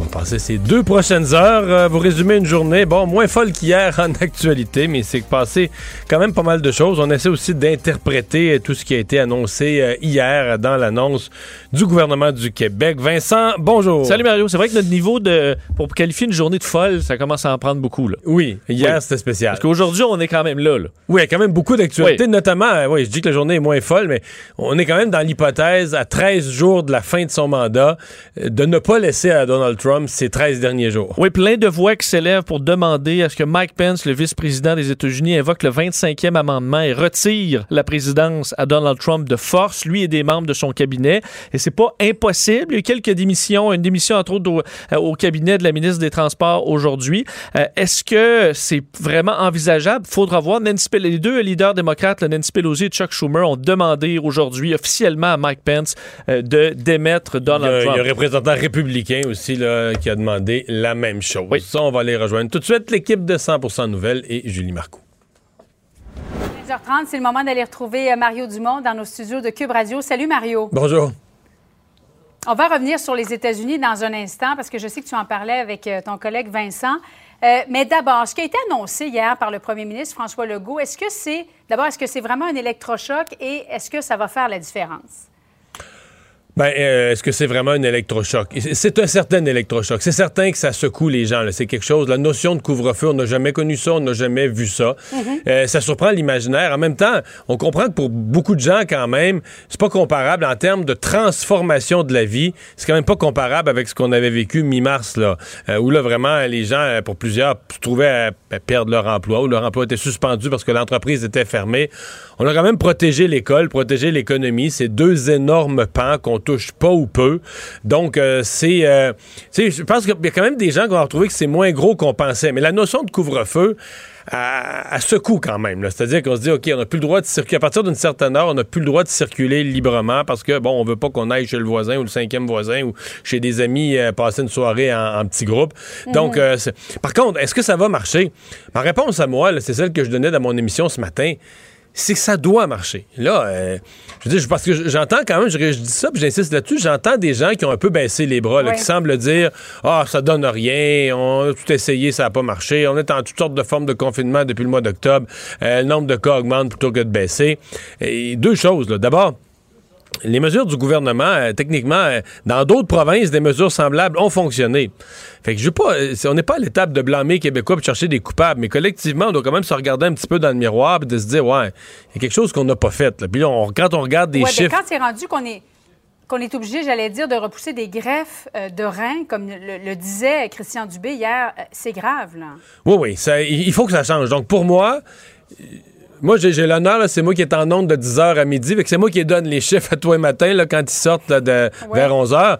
On va passer ces deux prochaines heures. euh, vous résumer une journée, bon, moins folle qu'hier en actualité, mais c'est passé quand même pas mal de choses. On essaie aussi d'interpréter euh, tout ce qui a été annoncé euh, hier dans l'annonce du gouvernement du Québec. Vincent, bonjour. Salut Mario, c'est vrai que notre niveau de pour qualifier une journée de folle, ça commence à en prendre beaucoup là. Oui, hier Oui. c'était spécial. Parce qu'aujourd'hui, on est quand même là. là. Oui, il y a quand même beaucoup d'actualités, Oui. notamment, oui, je dis que la journée est moins folle, mais on est quand même dans l'hypothèse, à 13 jours de la fin de son mandat, de ne pas laisser à Donald Trump ces 13 derniers jours. Oui, plein de voix qui s'élèvent pour demander à ce que Mike Pence, le vice-président des États-Unis, invoque le 25e amendement et retire la présidence à Donald Trump de force, lui et des membres de son cabinet. Et c'est pas impossible. Il y a eu quelques démissions, une démission entre autres au, euh, au cabinet de la ministre des Transports aujourd'hui. Euh, Est-ce que c'est vraiment envisageable? Faudra voir. Nancy les deux leaders démocrates, le Nancy Pelosi et Chuck Schumer, ont demandé aujourd'hui officiellement à Mike Pence euh, de démettre Il y, Donald a, il y a Trump. un représentant républicain aussi là, qui a demandé la même chose. Oui. Ça, on va les rejoindre tout de suite. L'équipe de 100% Nouvelles et Julie Marcoux. 15h30, c'est le moment d'aller retrouver euh, Mario Dumont dans nos studios de Cube Radio. Salut Mario. Bonjour. On va revenir sur les États-Unis dans un instant parce que je sais que tu en parlais avec euh, ton collègue Vincent. Euh, mais d'abord, ce qui a été annoncé hier par le premier ministre François Legault, est-ce que c'est d'abord est-ce que c'est vraiment un électrochoc et est-ce que ça va faire la différence? Ben, euh, est-ce que c'est vraiment un électrochoc? C'est- un certain électrochoc. C'est certain que ça secoue les gens. C'est quelque chose. La notion de couvre-feu, on n'a jamais connu ça, on n'a jamais vu ça. Euh, ça surprend l'imaginaire. En même temps, on comprend que pour beaucoup de gens, quand même, c'est pas comparable en termes de transformation de la vie. C'est quand même pas comparable avec ce qu'on avait vécu mi-mars, là, euh, où là, vraiment, les gens, pour plusieurs, se trouvaient à, à perdre leur emploi, où leur emploi était suspendu parce que l'entreprise était fermée. On a quand même protégé l'école, protégé l'économie. C'est deux énormes pans qu'on touche pas ou peu. Donc, euh, c'est... euh, je pense qu'il y a quand même des gens qui vont retrouver que c'est moins gros qu'on pensait. Mais la notion de couvre-feu, à, à secoue quand même. C'est-à-dire qu'on se dit, OK, on n'a plus le droit de circuler. À partir d'une certaine heure, on n'a plus le droit de circuler librement parce que, bon, on veut pas qu'on aille chez le voisin ou le cinquième voisin ou chez des amis euh, passer une soirée en, en petit groupe. Donc, euh, c'est- par contre, est-ce que ça va marcher? Ma réponse à moi, c'est celle que je donnais dans mon émission ce matin c'est que ça doit marcher. Là, euh, je veux dire, parce que j'entends quand même, je, je dis ça, puis j'insiste là-dessus, j'entends des gens qui ont un peu baissé les bras, là, Ouais. qui semblent dire Ah, ça donne rien, on a tout essayé, ça n'a pas marché, on est en toutes sortes de formes de confinement depuis le mois d'octobre, euh, le nombre de cas augmente plutôt que de baisser. Et deux choses, là. D'abord, les mesures du gouvernement, euh, techniquement, euh, dans d'autres provinces, des mesures semblables ont fonctionné. Fait que je veux pas, euh, on n'est pas à l'étape de blâmer Québécois pour chercher des coupables, mais collectivement, on doit quand même se regarder un petit peu dans le miroir et de se dire, ouais, il y a quelque chose qu'on n'a pas fait. Là. Puis là, on- quand on regarde des Ouais, ben, chiffres. quand c'est rendu qu'on est qu'on est obligé, j'allais dire, de repousser des greffes euh, de reins, comme le, le disait Christian Dubé hier, euh, c'est grave, là. Oui, oui, ça- il faut que ça change. Donc, pour moi, moi, j'ai l'honneur, c'est moi qui est en onde de 10h à midi, c'est moi qui donne les chiffres à toi et matin, là, quand ils sortent là, de, Ouais. vers 11h.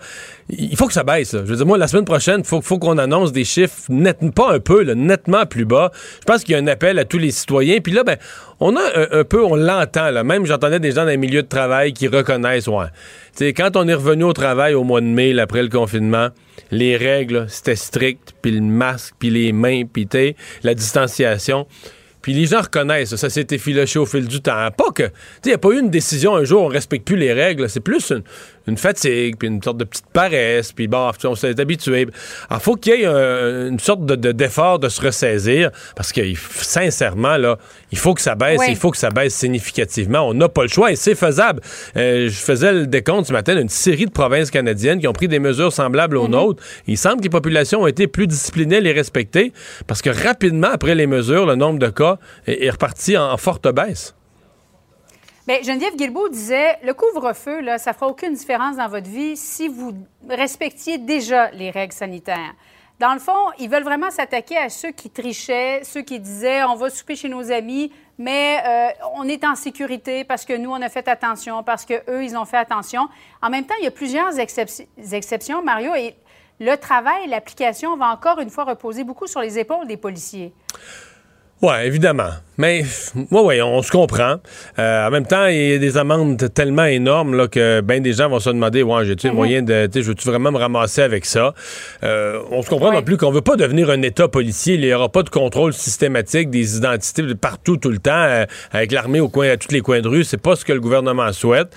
Il faut que ça baisse. là. Je veux dire, moi, la semaine prochaine, il faut, faut qu'on annonce des chiffres net, pas un peu, nettement plus bas. Je pense qu'il y a un appel à tous les citoyens. Puis là, ben, on a un, un peu, on l'entend. Même, j'entendais des gens dans les milieux de travail qui reconnaissent, ouais. Quand on est revenu au travail au mois de mai, là, après le confinement, les règles, c'était strict, puis le masque, puis les mains, puis la distanciation. Puis les gens reconnaissent, ça, s'est effiloché au fil du temps. Pas que, tu sais, il n'y a pas eu une décision un jour, on respecte plus les règles. C'est plus une, une fatigue, puis une sorte de petite paresse, puis bon, on s'est habitué. Alors, faut qu'il y ait une sorte de, d'effort de se ressaisir, parce que sincèrement, là, il faut que ça baisse, il faut que ça baisse significativement. On n'a pas le choix et c'est faisable. Euh, je faisais le décompte ce matin d'une série de provinces canadiennes qui ont pris des mesures semblables aux mhm. nôtres. Il semble que les populations ont été plus disciplinées, les respecter, parce que rapidement, après les mesures, le nombre de cas est, reparti en forte baisse. Geneviève Guilbeault disait le couvre-feu, là, ça fera aucune différence dans votre vie si vous respectiez déjà les règles sanitaires. Dans le fond, ils veulent vraiment s'attaquer à ceux qui trichaient, ceux qui disaient on va souper chez nos amis, mais euh, on est en sécurité parce que nous, on a fait attention, parce qu'eux, ils ont fait attention. En même temps, il y a plusieurs exceptions, Mario, et le travail, l'application va encore une fois reposer beaucoup sur les épaules des policiers. Oui, évidemment. Mais, oui, oui, on se comprend. Euh, en même temps, il y a des amendes tellement énormes là, que bien des gens vont se demander Ouais, j'ai-tu mm moyen de. Je veux-tu vraiment me ramasser avec ça? Euh, On se comprend non plus qu'on veut pas devenir un État policier. Il n'y aura pas de contrôle systématique des identités partout, tout le temps, euh, avec l'armée au coin, à tous les coins de rue. C'est pas ce que le gouvernement souhaite.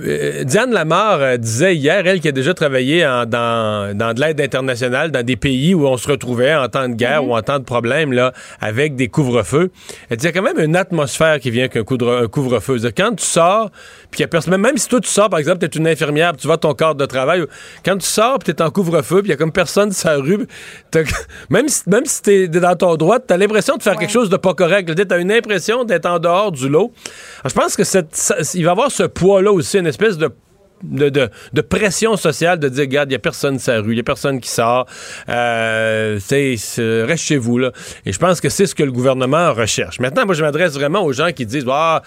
Euh, Diane Lamar euh, disait hier, elle qui a déjà travaillé dans, de l'aide internationale, dans des pays où on se retrouvait en temps de guerre mhm. ou en temps de problème, là, avec des couvre-feux. Elle disait quand même une atmosphère qui vient qu'un couvre-feu. Quand tu sors, puis il y a personne, même si toi tu sors, par exemple, tu es une infirmière, tu vas à ton cadre de travail, quand tu sors, puis tu es en couvre-feu, puis il y a comme personne sur la rue, même si, même si tu es dans ton droit, tu as l'impression de faire quelque chose de pas correct. Tu as une impression d'être en dehors du lot. je pense que cette, il va y avoir ce poids-là aussi une espèce de de, pression sociale de dire, regarde, il n'y a personne sur la rue, il n'y a personne qui sort. Euh, reste chez vous. Là. Et je pense que c'est ce que le gouvernement recherche. Maintenant, moi, je m'adresse vraiment aux gens qui disent, ah,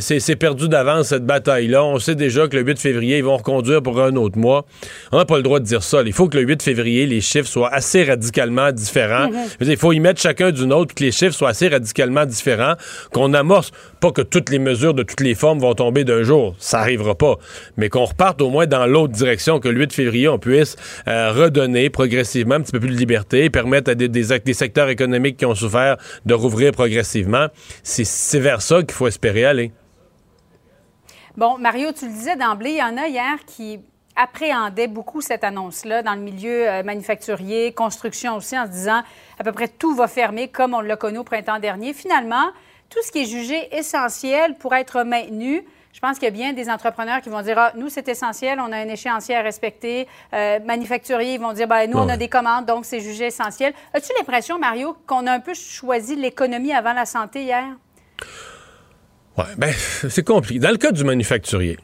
c'est perdu d'avance cette bataille-là. On sait déjà que le 8 février, ils vont reconduire pour un autre mois. On n'a pas le droit de dire ça. Il faut que le 8 février, les chiffres soient assez radicalement différents. Il faut y mettre chacun d'une autre, que les chiffres soient assez radicalement différents, qu'on amorce, pas que toutes les mesures de toutes les formes vont tomber d'un jour. Ça n'arrivera pas. Mais qu'on reparte au moins dans l'autre direction, que le 8 février, on puisse euh, redonner progressivement un petit peu plus de liberté, permettre à des, des, secteurs économiques qui ont souffert de rouvrir progressivement. C'est vers ça qu'il faut espérer aller. Bon, Mario, tu le disais d'emblée, il y en a hier qui appréhendaient beaucoup cette annonce-là dans le milieu euh, manufacturier, construction aussi, en se disant à peu près tout va fermer comme on l'a connu au printemps dernier. Finalement, tout ce qui est jugé essentiel pour être maintenu, je pense qu'il y a bien des entrepreneurs qui vont dire ah, nous, c'est essentiel, on a un échéancier à respecter. Euh, manufacturiers, ils vont dire ben, nous, on a des commandes, donc c'est jugé essentiel. As-tu l'impression, Mario, qu'on a un peu choisi l'économie avant la santé hier? Oui, bien, c'est compliqué. Dans le cas du manufacturier,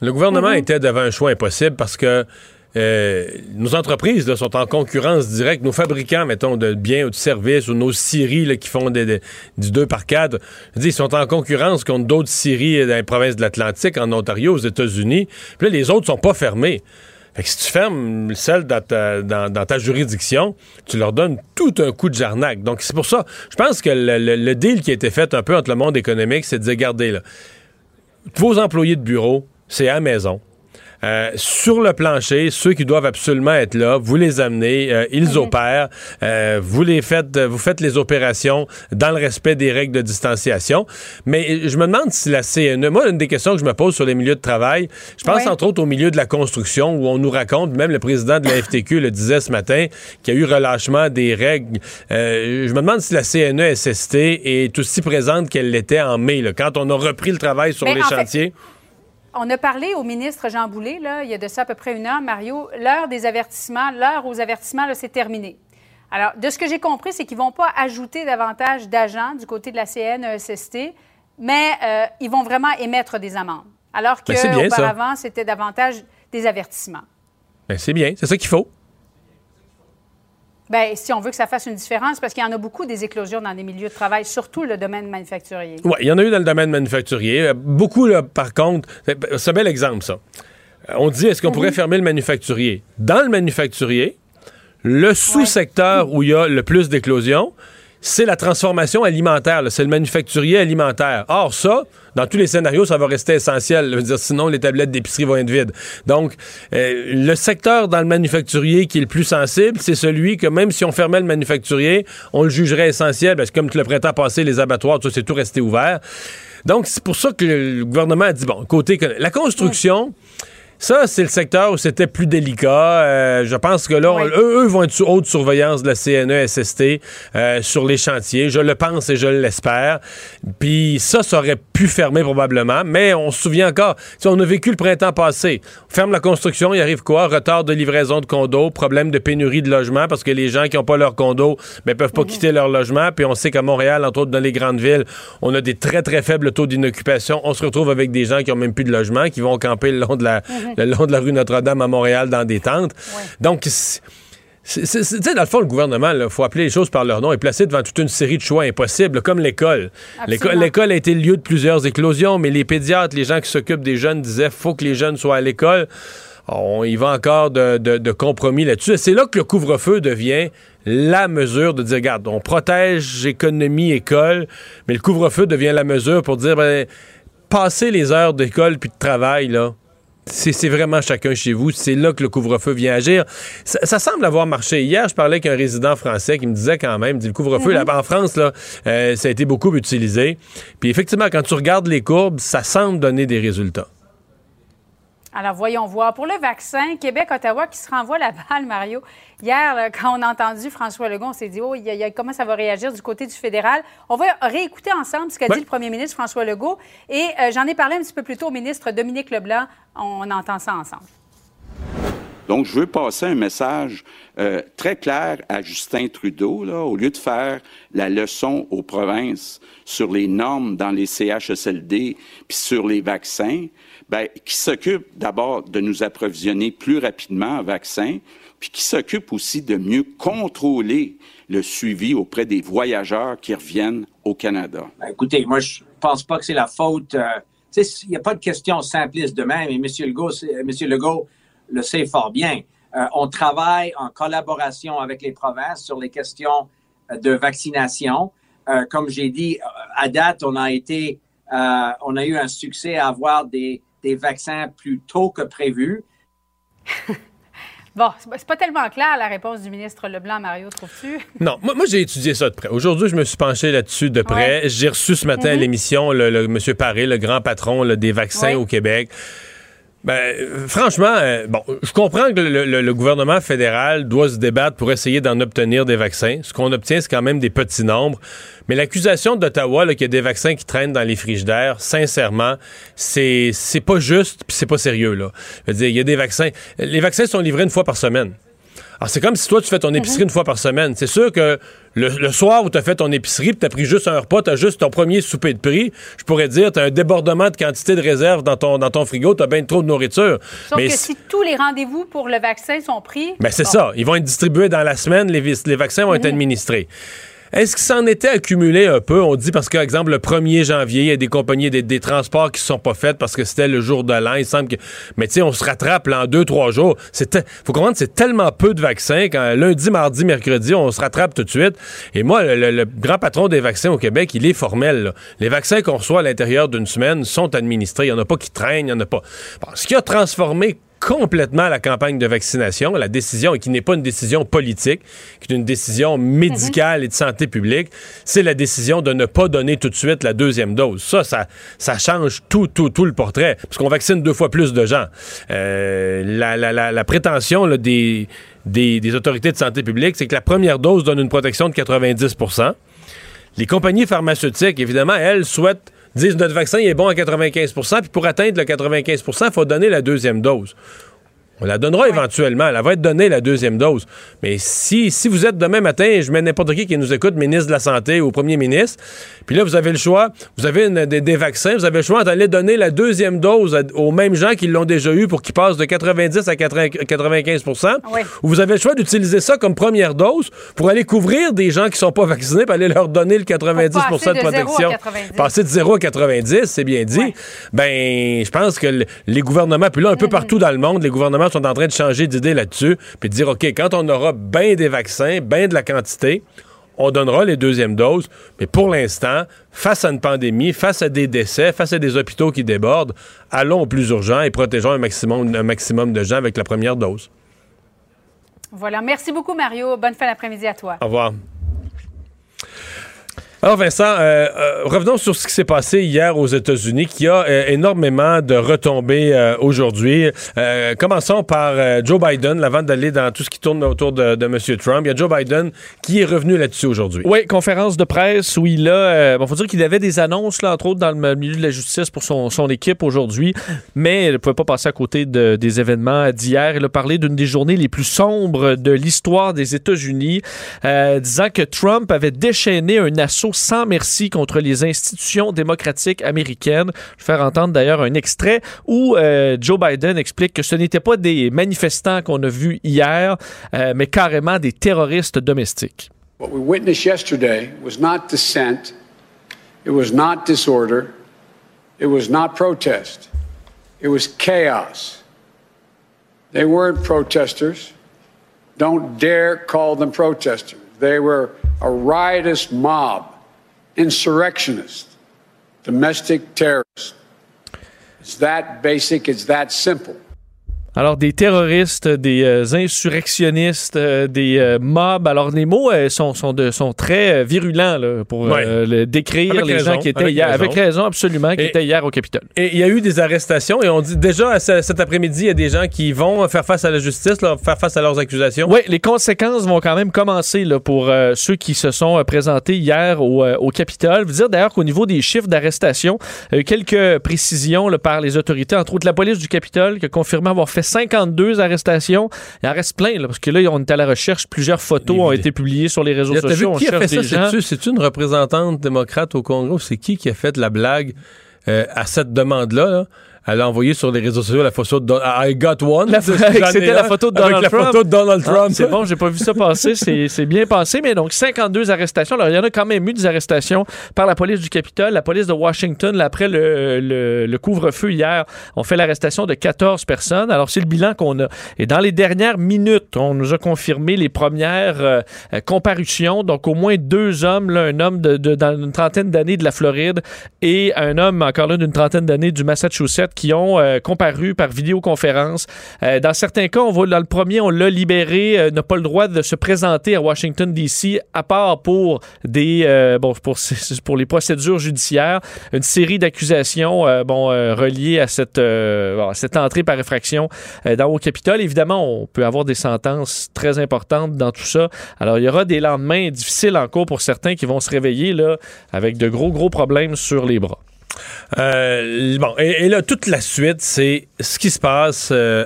le gouvernement mm-hmm. était devant un choix impossible parce que euh, nos entreprises sont en concurrence directe. Nos fabricants, mettons, de biens ou de services, ou nos scieries qui font des, du 2 par 4, ils sont en concurrence contre d'autres scieries dans les provinces de l'Atlantique, en Ontario, aux États-Unis. Puis là, les autres sont pas fermés. Fait que si tu fermes celle dans ta, juridiction, tu leur donnes tout un coup de jarnac. Donc, c'est pour ça, je pense que le, deal qui a été fait un peu entre le monde économique, c'est de dire, regardez, là, vos employés de bureau, c'est à la maison. Euh, sur le plancher, ceux qui doivent absolument être là, vous les amenez, euh, ils mhm. opèrent, euh, vous les faites, vous faites les opérations dans le respect des règles de distanciation. Mais je me demande si la CNE, moi, une des questions que je me pose sur les milieux de travail, je pense entre autres au milieu de la construction où on nous raconte, même le président de la FTQ le disait ce matin, qu'il y a eu relâchement des règles. je me demande si la CNESST est aussi présente qu'elle l'était en mai, quand on a repris le travail sur les chantiers on a parlé au ministre Jean Boulet, là, il y a de ça à peu près une heure, Mario. L'heure des avertissements, l'heure aux avertissements, c'est terminé. Alors, de ce que j'ai compris, c'est qu'ils ne vont pas ajouter davantage d'agents du côté de la CNESST, mais euh, ils vont vraiment émettre des amendes. Alors ben, qu'auparavant, c'était davantage des avertissements. Ben, c'est bien, c'est ça qu'il faut. Bien, si on veut que ça fasse une différence, parce qu'il y en a beaucoup des éclosions dans des milieux de travail, surtout le domaine manufacturier. Oui, il y en a eu dans le domaine manufacturier. Euh, beaucoup, là, par contre, c'est un bel exemple, ça. Euh, on dit, est-ce qu'on pourrait mhm. fermer le manufacturier? Dans le manufacturier, le sous-secteur où il y a le plus d'éclosions, c'est la transformation alimentaire, c'est le manufacturier alimentaire. Or, ça, dans tous les scénarios, ça va rester essentiel. sinon, les tablettes d'épicerie vont être vides. Donc, euh, le secteur dans le manufacturier qui est le plus sensible, c'est celui que même si on fermait le manufacturier, on le jugerait essentiel, parce que comme le printemps passé, les abattoirs, tout c'est tout resté ouvert. Donc, c'est pour ça que le gouvernement a dit, bon, côté... La construction Ça, c'est le secteur où c'était plus délicat. Euh, je pense que là, on- eux, eux vont être sous haute surveillance de la CNESST euh, sur les chantiers. Je le pense et je l'espère. Puis ça, ça aurait pu fermer probablement, mais on se souvient encore. Sais, on a vécu le printemps passé. On ferme la construction, il arrive quoi? Retard de livraison de condos, problème de pénurie de logement parce que les gens qui n'ont pas leur condo ne peuvent pas quitter leur logement. Puis on sait qu'à Montréal, entre autres dans les grandes villes, on a des très, très faibles taux d'inoccupation. On se retrouve avec des gens qui ont même plus de logement, qui vont camper le long de la, le long de la rue Notre-Dame à Montréal dans des tentes. Donc, tu sais, dans le fond, le gouvernement, il faut appeler les choses par leur nom et placé devant toute une série de choix impossibles, comme l'école. L'école a été le lieu de plusieurs éclosions, mais les pédiatres, les gens qui s'occupent des jeunes disaient faut que les jeunes soient à l'école. On y va encore de, de- de compromis là-dessus. Et C'est là que le couvre-feu devient la mesure de dire, regarde, on protège économie, école, mais le couvre-feu devient la mesure pour dire, ben, passer les heures d'école puis de travail, là, c'est vraiment chacun chez vous. C'est là que le couvre-feu vient agir. Ça, ça semble avoir marché. Hier, je parlais avec un résident français qui me disait quand même, dit le couvre-feu, là, en France, là, euh, ça a été beaucoup utilisé. Puis effectivement, quand tu regardes les courbes, ça semble donner des résultats. Alors, voyons voir. Pour le vaccin, Québec-Ottawa qui se renvoie la balle, Mario. Hier, quand on a entendu François Legault, on s'est dit, oh, il y a- il y a- comment ça va réagir du côté du fédéral? On va réécouter ensemble ce qu'a Ouais. dit le premier ministre François Legault. Et euh, j'en ai parlé un petit peu plus tôt au ministre Dominique Leblanc. On entend ça ensemble. Donc, je veux passer un message euh, très clair à Justin Trudeau, là, au lieu de faire la leçon aux provinces sur les normes dans les CHSLD puis sur les vaccins, ben, qui s'occupe d'abord de nous approvisionner plus rapidement en vaccins, puis qui s'occupe aussi de mieux contrôler le suivi auprès des voyageurs qui reviennent au Canada. Ben, écoutez, moi, je pense pas que c'est la faute. euh, il n'y a pas de question simpliste de même, et M. Euh. Legault le sait fort bien. Euh, on travaille en collaboration avec les provinces sur les questions euh, de vaccination. Comme j'ai dit, à date, on a été, on a eu un succès à avoir des, des vaccins plus tôt que prévu. Bon, c'est pas- tellement clair la réponse du ministre Leblanc, Mario, trouves-tu? Non, moi, moi, j'ai étudié ça de près. Aujourd'hui, je me suis penché là-dessus de près. J'ai reçu ce matin à l'émission le, le M. Paré, le grand patron là, des vaccins Ouais. au Québec. Ben, franchement, euh, bon, je comprends que le, gouvernement fédéral doit se débattre pour essayer d'en obtenir des vaccins. Ce qu'on obtient, c'est quand même des petits nombres. Mais l'accusation d'Ottawa, qu'il y a des vaccins qui traînent dans les frigidaires, sincèrement, c'est c'est pas juste puis c'est pas sérieux, là. Je veux dire, il y a des vaccins. Les vaccins sont livrés une fois par semaine. Alors, c'est comme si toi, tu fais ton épicerie une fois par semaine. C'est sûr que le, le soir où tu as fait ton épicerie, tu as pris juste un repas, tu as juste ton premier souper de prix, je pourrais dire, tu as un débordement de quantité de réserve dans ton, dans ton frigo, tu as bien trop de nourriture. Sauf Mais que si- tous les rendez-vous pour le vaccin sont pris. ben, c'est bon, ça. Ils vont être distribués dans la semaine, les, vaccins vont Mhm. être administrés. Est-ce que ça en était accumulé un peu? On dit parce que, par exemple, le 1er janvier, il y a des compagnies, des, transports qui ne sont pas faits parce que c'était le jour de l'an. Il semble que. Mais tu sais, on se rattrape là, en deux, trois jours. Il faut comprendre c'est tellement peu de vaccins quand lundi, mardi, mercredi, on se rattrape tout de suite. Et moi, le, grand patron des vaccins au Québec, il est formel. Les vaccins qu'on reçoit à l'intérieur d'une semaine sont administrés. Il n'y en a pas qui traînent, il n'y en a pas. Bon, ce qui a transformé complètement la campagne de vaccination, la décision, qui n'est pas une décision politique, qui est une décision médicale et de santé publique, c'est la décision de ne pas donner tout de suite la deuxième dose. Ça, ça, change tout, tout, tout le portrait, parce qu'on vaccine deux fois plus de gens. Euh, la, prétention des autorités de santé publique, c'est que la première dose donne une protection de 90% les compagnies pharmaceutiques, évidemment, elles souhaitent disent notre vaccin est bon à 95% puis pour atteindre le 95% il faut donner la deuxième dose. On la donnera éventuellement. Elle va être donnée, la deuxième dose. Mais si, si vous êtes demain matin, je mets n'importe qui qui nous écoute, ministre de la Santé ou premier ministre, puis là, vous avez le choix, vous avez une- des, des vaccins, vous avez le choix d'aller donner la deuxième dose à- aux mêmes gens qui l'ont déjà eu pour qu'ils passent de 90 à 80 95 Oui. ou vous avez le choix d'utiliser ça comme première dose pour aller couvrir des gens qui sont pas vaccinés, pour aller leur donner le 90 Pour passer de protection. 90. Passer de 0 à 90, c'est bien dit. Ouais. Ben, je pense que le- les gouvernements, puis là, un peu partout dans le monde, les gouvernements sont en train de changer d'idée là-dessus, puis de dire, OK, quand on aura bien des vaccins, bien de la quantité, on donnera les deuxièmes doses. Mais pour l'instant, face à une pandémie, face à des décès, face à des hôpitaux qui débordent, allons au plus urgent et protégeons un maximum, un maximum de gens avec la première dose. Voilà. Merci beaucoup, Mario. Bonne fin d'après-midi à toi. Au revoir. Alors Vincent, euh, euh, revenons sur ce qui s'est passé hier aux États-Unis, qui a euh, énormément de retombées aujourd'hui. Commençons par Joe Biden, avant d'aller dans tout ce qui tourne autour de, M. Trump. Il y a Joe Biden qui est revenu là-dessus aujourd'hui. Oui, conférence de presse où il a. Bon, faut dire qu'il avait des annonces, là, entre autres, dans le milieu de la justice pour son, son équipe aujourd'hui, mais il ne pouvait pas passer à côté de- des événements d'hier. Il a parlé d'une des journées les plus sombres de l'histoire des États-Unis, disant que Trump avait déchaîné un assaut sans merci contre les institutions démocratiques américaines. Je vais faire entendre d'ailleurs un extrait où euh, Joe Biden explique que ce n'étaient pas des manifestants qu'on a vus hier, euh, mais carrément des terroristes domestiques. What we witnessed yesterday was not dissent, it was not disorder, it was not protest, it was chaos. They weren't protesters. Don't dare call them protesters. They were a riotous mob, insurrectionists, domestic terrorist. It's that basic, it's that simple. Alors, des terroristes, des euh, insurrectionnistes, euh, des euh, mobs. Alors, les mots euh, sont, sont, de- sont très virulents là, pour Ouais. le- décrire Avec les raison, gens qui étaient avec hier. raison. Avec raison, absolument, qui Et- étaient hier au Capitole. Et il y a eu des arrestations et on dit déjà ce- cet après-midi, il y a des gens qui vont faire face à la justice, là, faire face à leurs accusations. Oui, les conséquences vont quand même commencer là, pour ceux qui se sont présentés hier au, au Capitole. Vous dire d'ailleurs qu'au niveau des chiffres d'arrestation, quelques précisions par les autorités, entre autres la police du Capitole qui a confirmé avoir fait 52 arrestations. Il en reste plein là, parce que là, on est à la recherche. Plusieurs photos ont été publiées sur les réseaux vu sociaux. On a fait des. C'est-tu, une représentante démocrate au Congrès c'est qui qui a fait la blague euh, à cette demande-là? là? Elle a envoyé sur les réseaux sociaux la photo de Don- I got one. C'était la photo de avec Donald la Trump. photo de Donald Ah, Trump. c'est bon, j'ai pas vu ça passer. C'est c'est bien passé, mais donc 52 arrestations. Alors, il y en a quand même eu des arrestations par la police du Capitole, la police de Washington, là, après le, le- le couvre-feu hier, on fait l'arrestation de 14 personnes. Alors, c'est le bilan qu'on a. Et dans les dernières minutes, on nous a confirmé les premières euh, comparutions. Donc, au moins deux hommes, là, un homme de, de- dans une trentaine d'années de la Floride et un homme, encore là, d'une trentaine d'années du Massachusetts, qui ont euh, comparu par vidéoconférence. Euh, dans certains cas, on va, dans le premier, on l'a libéré, euh, n'a pas le droit de se présenter à Washington, D.C., à part pour des euh, bon, pour, pour les procédures judiciaires. Une série d'accusations euh, bon, reliées à cette, à cette entrée par effraction dans au Capitole. Évidemment, on peut avoir des sentences très importantes dans tout ça. Alors, il y aura des lendemains difficiles en cours pour certains qui vont se réveiller là, avec de gros, gros problèmes sur les bras. Euh, bon, et, là, toute la suite, c'est ce qui se passe euh,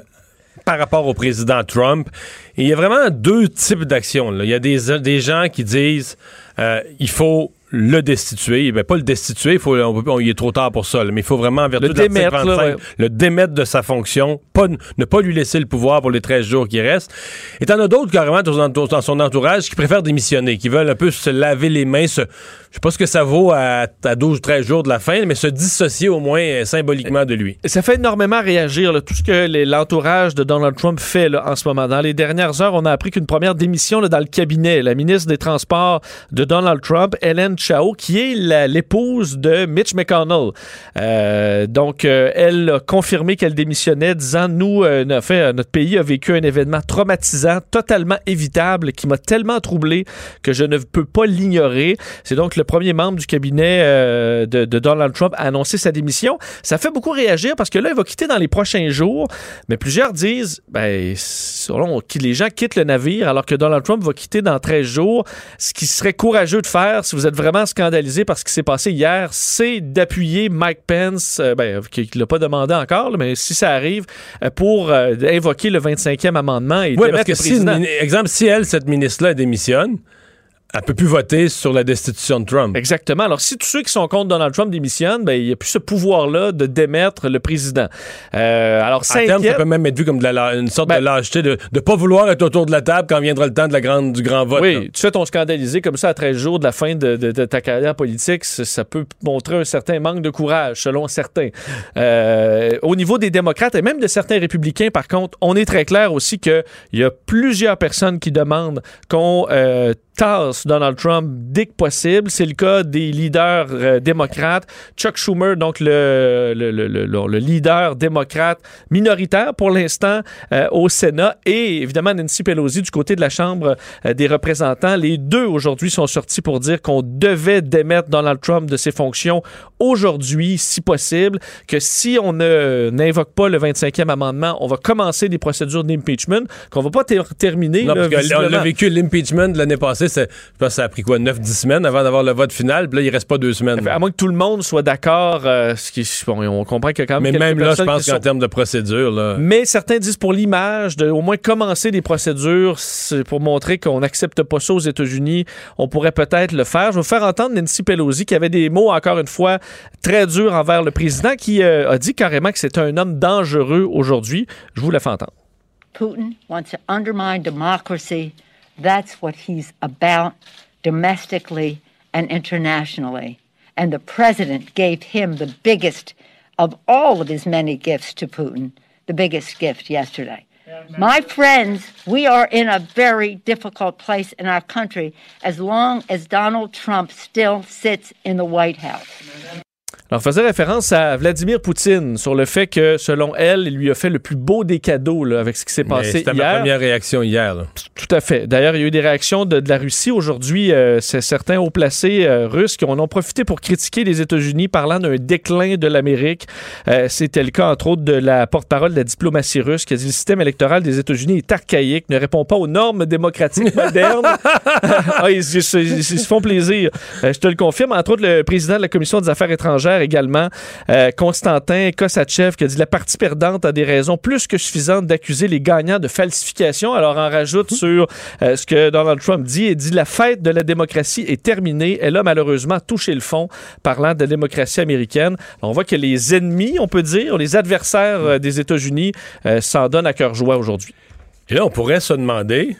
par rapport au président Trump. Il y a vraiment deux types d'actions. Il y a des, des gens qui disent euh, il faut le destituer. Ben, pas le destituer, il faut, on on- il est trop tard pour ça, là, mais il faut vraiment, en vertu Le de démettre, là, 25, ouais. le démettre de sa fonction, pas, ne pas lui laisser le pouvoir pour les 13 jours qui restent. Et t'en as d'autres, carrément, dans, dans son entourage, qui préfèrent démissionner, qui veulent un peu se laver les mains, se, je sais pas ce que ça vaut à, à 12 ou 13 jours de la fin, mais se dissocier au moins euh, symboliquement de lui. Ça fait énormément réagir là, tout ce que l'entourage de Donald Trump fait là, en ce moment. Dans les dernières heures, on a appris qu'une première démission dans le cabinet, la ministre des Transports de Donald Trump, Hélène Chao, qui est l'épouse de Mitch McConnell. Euh, donc, euh, elle a confirmé qu'elle démissionnait, disant nous, euh, en fait, euh, notre pays a vécu un événement traumatisant, totalement évitable, qui m'a tellement troublé que je ne peux pas l'ignorer. C'est donc le premier membre du cabinet de, Donald Trump à annoncer sa démission. Ça fait beaucoup réagir parce que là, il va quitter dans les prochains jours. Mais plusieurs disent, ben, selon les gens quittent le navire alors que Donald Trump va quitter dans 13 jours. Ce qui serait courageux de faire, si vous êtes vraiment scandalisé par ce qui s'est passé hier, c'est d'appuyer Mike Pence, euh, ben, qui ne l'a pas demandé encore, là, mais si ça arrive, euh, pour euh, invoquer le 25e amendement et Oui, parce que le si, président. exemple, si elle, cette ministre-là, démissionne, elle peut plus voter sur la destitution de Trump. Exactement. Alors, si tous ceux qui sont contre Donald Trump démissionnent, ben, il n'y a plus ce pouvoir-là de démettre le président. Euh, alors, À terme, ça peut même être vu comme de la une sorte Ben- de lâcheté de ne pas vouloir être autour de la table quand viendra le temps de la grande, du grand vote. là. Oui, tu fais ton scandalisé comme ça à 13 jours de la fin de, de- de ta carrière politique, ça, ça peut montrer un certain manque de courage, selon certains. Euh, au niveau des démocrates et même de certains républicains, par contre, on est très clair aussi qu'il y a plusieurs personnes qui demandent qu'on euh, tasse Donald Trump dès que possible. C'est le cas des leaders euh, démocrates. Chuck Schumer, donc le, le, le, le- le leader démocrate minoritaire pour l'instant euh, au Sénat, et évidemment Nancy Pelosi du côté de la Chambre euh, des représentants. Les deux aujourd'hui sont sortis pour dire qu'on devait démettre Donald Trump de ses fonctions aujourd'hui, si possible, que si on n'invoque pas le 25e amendement, on va commencer des procédures d'impeachment, qu'on va pas ter- terminer. Non, là, parce qu'on l'a vécu l'impeachment de l'année passée, c'est- je pense que ça a pris quoi, 9-10 semaines avant d'avoir le vote final, puis là, il reste pas deux semaines. À moins que tout le monde soit d'accord, euh, ce qui, bon, on comprend a quand même Mais même là, je pense qu'en sont- termes de procédure, là. Mais certains disent pour l'image, de au moins commencer des procédures, c'est pour montrer qu'on n'accepte pas ça aux États-Unis, on pourrait peut-être le faire. Je vais vous faire entendre Nancy Pelosi qui avait des mots, encore une fois, très durs envers le président, qui euh, a dit carrément que c'est un homme dangereux aujourd'hui. Je vous la fais entendre. Putin wants to undermine democracy. That's what he's about domestically and internationally. And the president gave him the biggest of all of his many gifts to Putin, the biggest gift yesterday. My friends, we are in a very difficult place in our country as long as Donald Trump still sits in the White House. Alors, faisait référence à Vladimir Poutine sur le fait que, selon elle, il lui a fait le plus beau des cadeaux là, avec ce qui s'est passé C'était ma première réaction hier. là. Tout à fait. D'ailleurs, il y a eu des réactions de, de la Russie aujourd'hui. euh, c'est certains hauts placés euh, russes qui en ont profité pour critiquer les États-Unis, parlant d'un déclin de l'Amérique. Euh, C'était le cas, entre autres, de la porte-parole de la diplomatie russe qui a dit le système électoral des États-Unis est archaïque, ne répond pas aux normes démocratiques modernes. ah, ils, ils se- ils- ils se font plaisir. Je te le confirme. Entre autres, le président de la Commission des affaires étrangères également, euh, Constantin Kosachev, qui a dit la partie perdante a des raisons plus que suffisantes d'accuser les gagnants de falsification. Alors, on rajoute sur euh, ce que Donald Trump dit et dit la fête de la démocratie est terminée. Elle a malheureusement touché le fond, parlant de la démocratie américaine. On voit que les ennemis, on peut dire, les adversaires euh, des États-Unis s'en donnent à cœur joie aujourd'hui. Et là, on pourrait se demander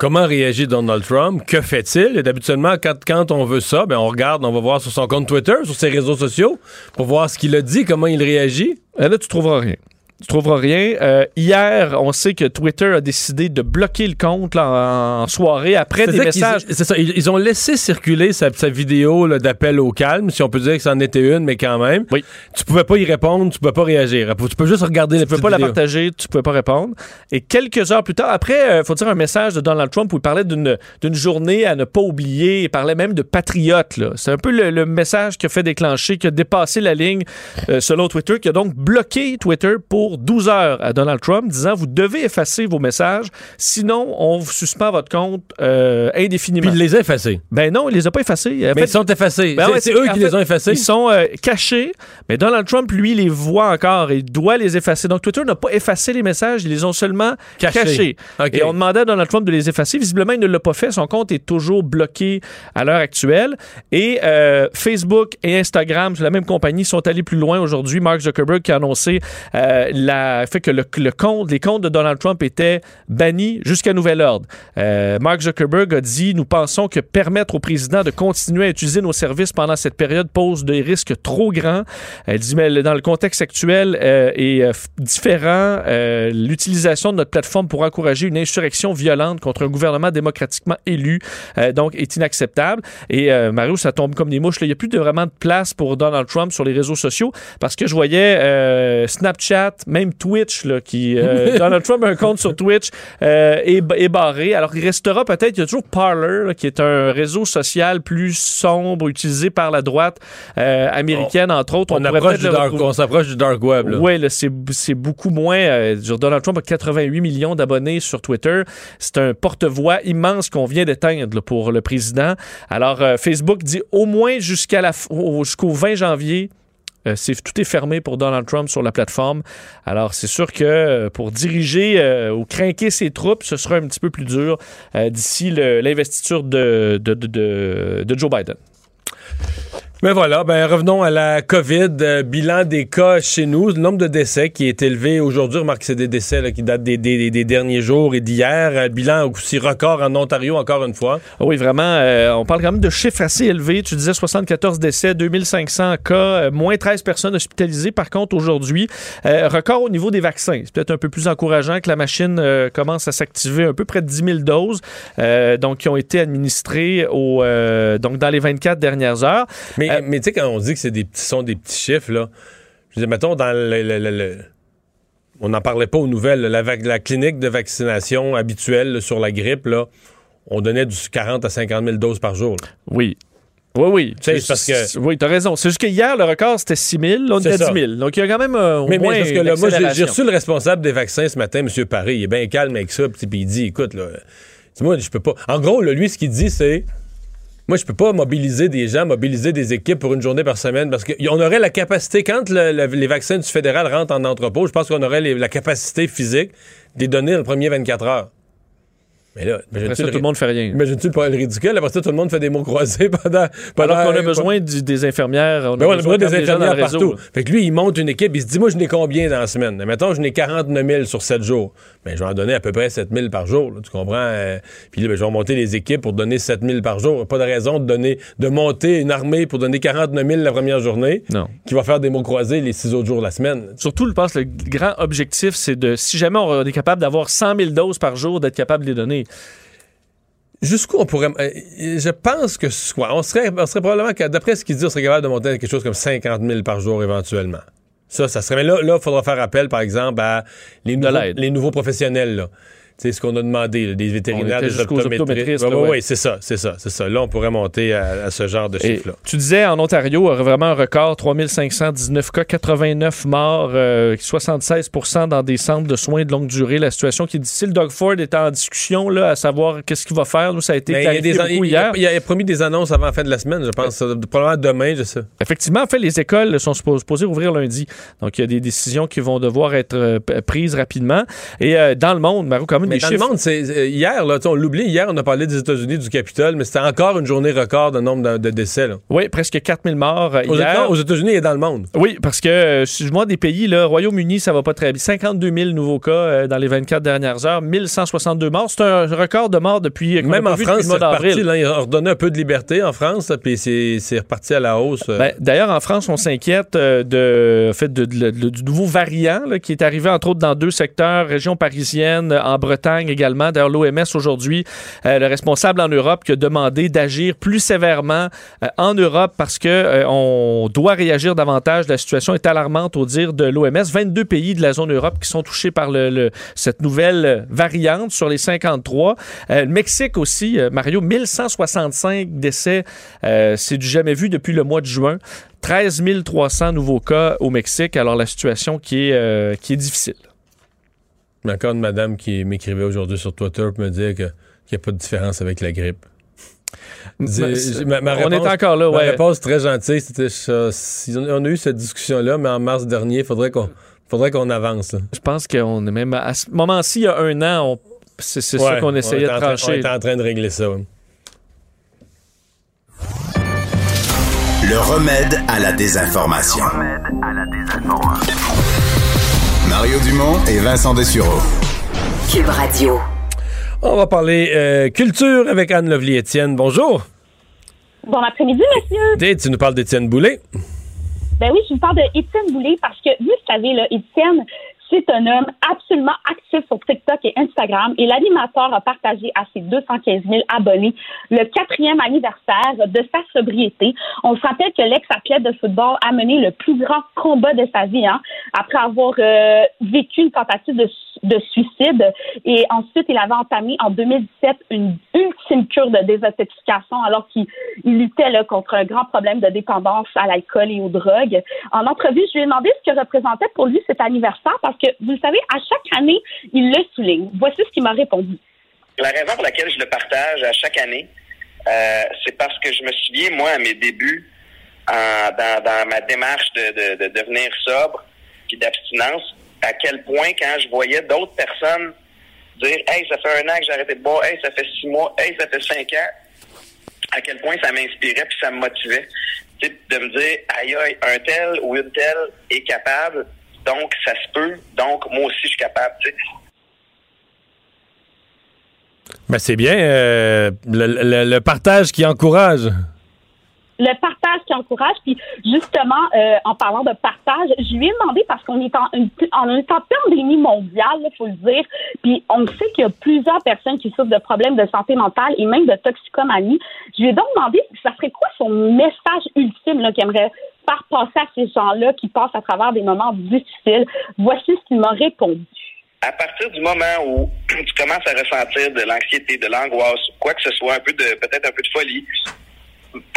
comment réagit Donald Trump, que fait-il? Et d'habituellement, quand, on veut ça, ben, on regarde, on va voir sur son compte Twitter, sur ses réseaux sociaux, pour voir ce qu'il a dit, comment il réagit. Euh, Là, tu trouveras rien. Tu trouveras rien. Euh, hier, on sait que Twitter a décidé de bloquer le compte là, en, soirée après des messages. C'est ça, ils, ils ont laissé circuler sa, sa vidéo d'appel au calme, si on peut dire que c'en était une, mais quand même. Oui. Tu pouvais pas y répondre, tu pouvais pas réagir. Tu peux juste regarder Tu peux pas la partager, tu peux pas répondre. Et quelques heures plus tard, après, il faut dire un message de Donald Trump où il parlait d'une journée à ne pas oublier. Il parlait même de patriote. C'est un peu le, le message qui a fait déclencher, qui a dépassé la ligne euh, selon Twitter, qui a donc bloqué Twitter pour 12 heures à Donald Trump, disant vous devez effacer vos messages, sinon on vous suspend votre compte euh, indéfiniment. Puis il les a effacés. Ben non, il les a pas effacés. En Mais fait, ils sont effacés. Ben c'est ouais, eux qui fait, les ont effacés. Ils sont euh, cachés, mais Donald Trump, lui, les voit encore et il doit les effacer. Donc, Twitter n'a pas effacé les messages, ils les ont seulement Cachés. Et on demandait à Donald Trump de les effacer. Visiblement, il ne l'a pas fait. Son compte est toujours bloqué à l'heure actuelle. Et euh, Facebook et Instagram, la même compagnie, sont allés plus loin aujourd'hui. Mark Zuckerberg qui a annoncé euh, fait que le, compte, les comptes de Donald Trump étaient bannis jusqu'à nouvel ordre. Euh, Mark Zuckerberg a dit Nous pensons que permettre au président de continuer à utiliser nos services pendant cette période pose des risques trop grands. Elle dit Mais dans le contexte actuel euh, est euh, f- différent. Euh, L'utilisation de notre plateforme pour encourager une insurrection violente contre un gouvernement démocratiquement élu, euh, donc, est inacceptable. Et euh, Mario, ça tombe comme des mouches. Il n'y a plus de, vraiment de place pour Donald Trump sur les réseaux sociaux parce que je voyais euh, Snapchat, même Twitch, là, qui euh, Donald Trump a un compte sur Twitch euh, est, est barré. Alors, il restera peut-être, il y a toujours Parler, là, qui est un réseau social plus sombre utilisé par la droite euh, américaine, entre autres. On, approche du dark, s'approche du dark web. oui, c'est c'est beaucoup moins. euh, Donald Trump a 88 millions d'abonnés sur Twitter. C'est un porte-voix immense qu'on vient d'éteindre pour le président. Alors, Facebook dit au moins jusqu'à la jusqu'au 20 janvier. Euh, tout est fermé pour Donald Trump sur la plateforme. Alors, c'est sûr que euh, pour diriger euh, ou craquer ses troupes, ce sera un petit peu plus dur d'ici l'investiture de Joe Biden. Mais voilà, ben revenons à la COVID. Euh, bilan des cas chez nous. Le nombre de décès qui est élevé aujourd'hui. Remarque que c'est des décès là, qui datent des, des- des derniers jours et d'hier. Euh, bilan aussi record en Ontario, encore une fois. Oui, vraiment, euh, on parle quand même de chiffres assez élevés. Tu disais 74 décès, 2500 cas, moins 13 personnes hospitalisées. Par contre, aujourd'hui, record au niveau des vaccins. C'est peut-être un peu plus encourageant que la machine commence à s'activer. Un peu près de 10 000 doses, donc qui ont été administrées au, donc dans les 24 dernières heures. Mais, Euh, mais tu sais, quand on dit que c'est des petits, sont des petits chiffres, là, je veux dire, mettons, dans le. le- le- le- on n'en parlait pas aux nouvelles, la, clinique de vaccination habituelle là, sur la grippe, là, on donnait du 40 à 50 000 doses par jour. là. Oui. Oui, oui. Tu sais, parce que- Oui, t'as raison. C'est juste que hier, le record, c'était 6 000. Là, on était à ça. 10 000. Donc, il y a quand même euh, au Mais, mais moins parce que là, une moi, j'ai- reçu le responsable des vaccins ce matin, M. Paris. Il est bien calme avec ça. Puis puis il dit écoute, là, moi, je peux pas. En gros, là, lui, ce qu'il dit, c'est. Moi, je peux pas mobiliser des gens, mobiliser des équipes pour une journée par semaine parce qu'on aurait la capacité, quand le- le- les vaccins du fédéral rentrent en entrepôt, je pense qu'on aurait la capacité physique de les donner dans le premier 24 heures. Mais là, Après ça, le, tout le monde fait rien. imagine-tu le problème ridicule? Après ça, tout le monde fait des mots croisés pendant. pendant Alors qu'on a besoin du- des infirmières. On a ben on a besoin des infirmières partout. Fait que lui, il monte une équipe, il se dit, moi, je n'ai combien dans la semaine? Mettons, je n'ai 49 000 sur 7 jours. Ben, je vais en donner à peu près 7 000 par jour, là, tu comprends? Euh, puis là, ben, je vais monter les équipes pour donner 7 000 par jour. Pas de raison de donner, de monter une armée pour donner 49 000 la première journée. Non. Qui va faire des mots croisés les 6 autres jours de la semaine. Surtout, je pense, le grand objectif, c'est de, si jamais on est capable d'avoir 100 000 doses par jour, d'être capable de les donner. Jusqu'où on pourrait. euh, je pense que soit. On serait, on serait probablement, d'après ce qu'il dit, on serait capable de monter à quelque chose comme 50 000 par jour éventuellement. Ça, ça serait. Mais là, là, il faudra faire appel, par exemple, à les, nouveaux, les nouveaux professionnels. Là. C'est ce qu'on a demandé, là, des vétérinaires, des optométristes. optométristes, Oui, ouais. oui, c'est ça, c'est ça, c'est ça. Là, on pourrait monter à, à ce genre de chiffre-là. tu disais, en Ontario, euh, vraiment un record, 3519 cas, 89 morts, euh, 76% dans des centres de soins de longue durée. La situation qui est difficile. Doug Ford est en discussion là, à savoir qu'est-ce qu'il va faire. Nous, ça a été clarifié des, beaucoup il, il a, hier. il a promis des annonces avant la fin de la semaine, je pense. Probablement demain, je sais. Effectivement, en fait, les écoles sont suppo- supposées ouvrir lundi. Donc, il y a des décisions qui vont devoir être euh, prises rapidement. Et euh, dans le monde, Marou, quand même Mais des dans chiffres. le monde, c'est euh, hier, là, on l'oublie, hier, on a parlé des États-Unis, du Capitole, mais c'était encore une journée record de nombre de, de décès. Là. Oui, presque 4000 morts euh, Aux, hier. États- aux États-Unis et dans le monde. Oui, parce que si je vois des pays, le Royaume-Uni, ça va pas très bien. 52 000 nouveaux cas euh, dans les 24 dernières heures, 1162 morts. C'est un record de morts depuis Même en vu France, c'est reparti. Là, ils ont redonné un peu de liberté en France, puis c'est c'est reparti à la hausse. euh. Ben, D'ailleurs, en France, on s'inquiète euh, de, en fait, de- de- de- du nouveau variant là, qui est arrivé, entre autres, dans deux secteurs, région parisienne, en Bretagne également. D'ailleurs, l'OMS aujourd'hui, euh, le responsable en Europe, qui a demandé d'agir plus sévèrement euh, en Europe parce que euh, on doit réagir davantage. La situation est alarmante au dire de l'OMS. 22 pays de la zone Europe qui sont touchés par le, cette nouvelle variante sur les 53. Euh, le Mexique aussi, Mario, 1165 décès. C'est du jamais vu depuis le mois de juin. 13 300 nouveaux cas au Mexique. Alors la situation qui est, qui est difficile. A encore une madame qui m'écrivait aujourd'hui sur Twitter pour me dire qu'il n'y a pas de différence avec la grippe. Dis- ma- ma on réponse- est encore là, Ma ouais. réponse très gentille, c'était ça, si on on a eu cette discussion-là, mais en mars dernier, il faudrait qu'on faudrait qu'on avance. là. Je pense qu'on est même à ce moment-ci, il y a un an, on- c'est c'est ça Ouais, qu'on on essayait de en train- On trancher. est en train de régler ça. ouais. Le remède à la désinformation. Mario Dumont et Vincent Dessureau. Cube Radio. On va parler euh, culture avec Anne Lovely-Étienne. Bonjour. Bon après-midi, monsieur. Tu nous parles d'Étienne Boulay? Ben oui, je vous parle de Étienne Boulay parce que, vous savez, là, Étienne, c'est un homme absolument actif sur TikTok et Instagram et l'animateur a partagé à ses 215 000 abonnés le quatrième anniversaire de sa sobriété. On se rappelle que l'ex-athlète de football a mené le plus grand combat de sa vie, hein, après avoir euh, vécu une tentative de, su- de suicide et ensuite il avait entamé en 2017 une ultime cure de désintoxication alors qu'il il luttait là, contre un grand problème de dépendance à l'alcool et aux drogues. En entrevue, je lui ai demandé ce que représentait pour lui cet anniversaire parce que, vous le savez, à chaque année, il le souligne. Voici ce qu'il m'a répondu. La raison pour laquelle je le partage à chaque année, euh, c'est parce que je me souviens, moi, à mes débuts, dans, ma démarche de, de, de devenir sobre puis d'abstinence, à quel point, quand je voyais d'autres personnes dire Hey, ça fait un an que j'ai arrêté de boire, hey, ça fait six mois, hey, ça fait cinq ans, à quel point ça m'inspirait puis ça me motivait. de me dire, aïe, aïe, un tel ou une telle est capable, donc ça se peut, donc moi aussi je suis capable. Ben, c'est bien. euh, le, le- le partage qui encourage. le partage qui encourage. Puis justement, euh, en parlant de partage, je lui ai demandé parce qu'on est en, une, on est en pandémie mondiale, il faut le dire. Puis on sait qu'il y a plusieurs personnes qui souffrent de problèmes de santé mentale et même de toxicomanie. Je lui ai donc demandé ça serait quoi son message ultime là, qu'il aimerait faire passer à ces gens-là qui passent à travers des moments difficiles. Voici ce qu'il m'a répondu. à partir du moment où tu commences à ressentir de l'anxiété, de l'angoisse, quoi que ce soit, un peu de peut-être un peu de folie,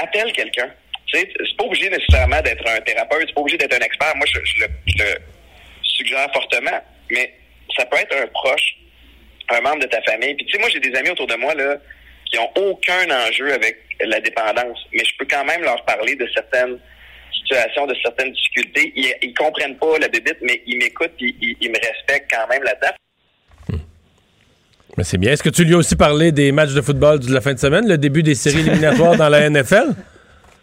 appelle quelqu'un. C'est pas obligé nécessairement d'être un thérapeute, c'est pas obligé d'être un expert. Moi, je, je le, je le suggère fortement, mais ça peut être un proche, un membre de ta famille. Puis tu sais, moi, j'ai des amis autour de moi là qui ont aucun enjeu avec la dépendance, mais je peux quand même leur parler de certaines situations, de certaines difficultés. Ils, ils comprennent pas la bébite, mais ils m'écoutent, ils, ils me respectent quand même là-dedans. Mais c'est bien. Est-ce que tu lui as aussi parlé des matchs de football de la fin de semaine, le début des séries éliminatoires dans la NFL?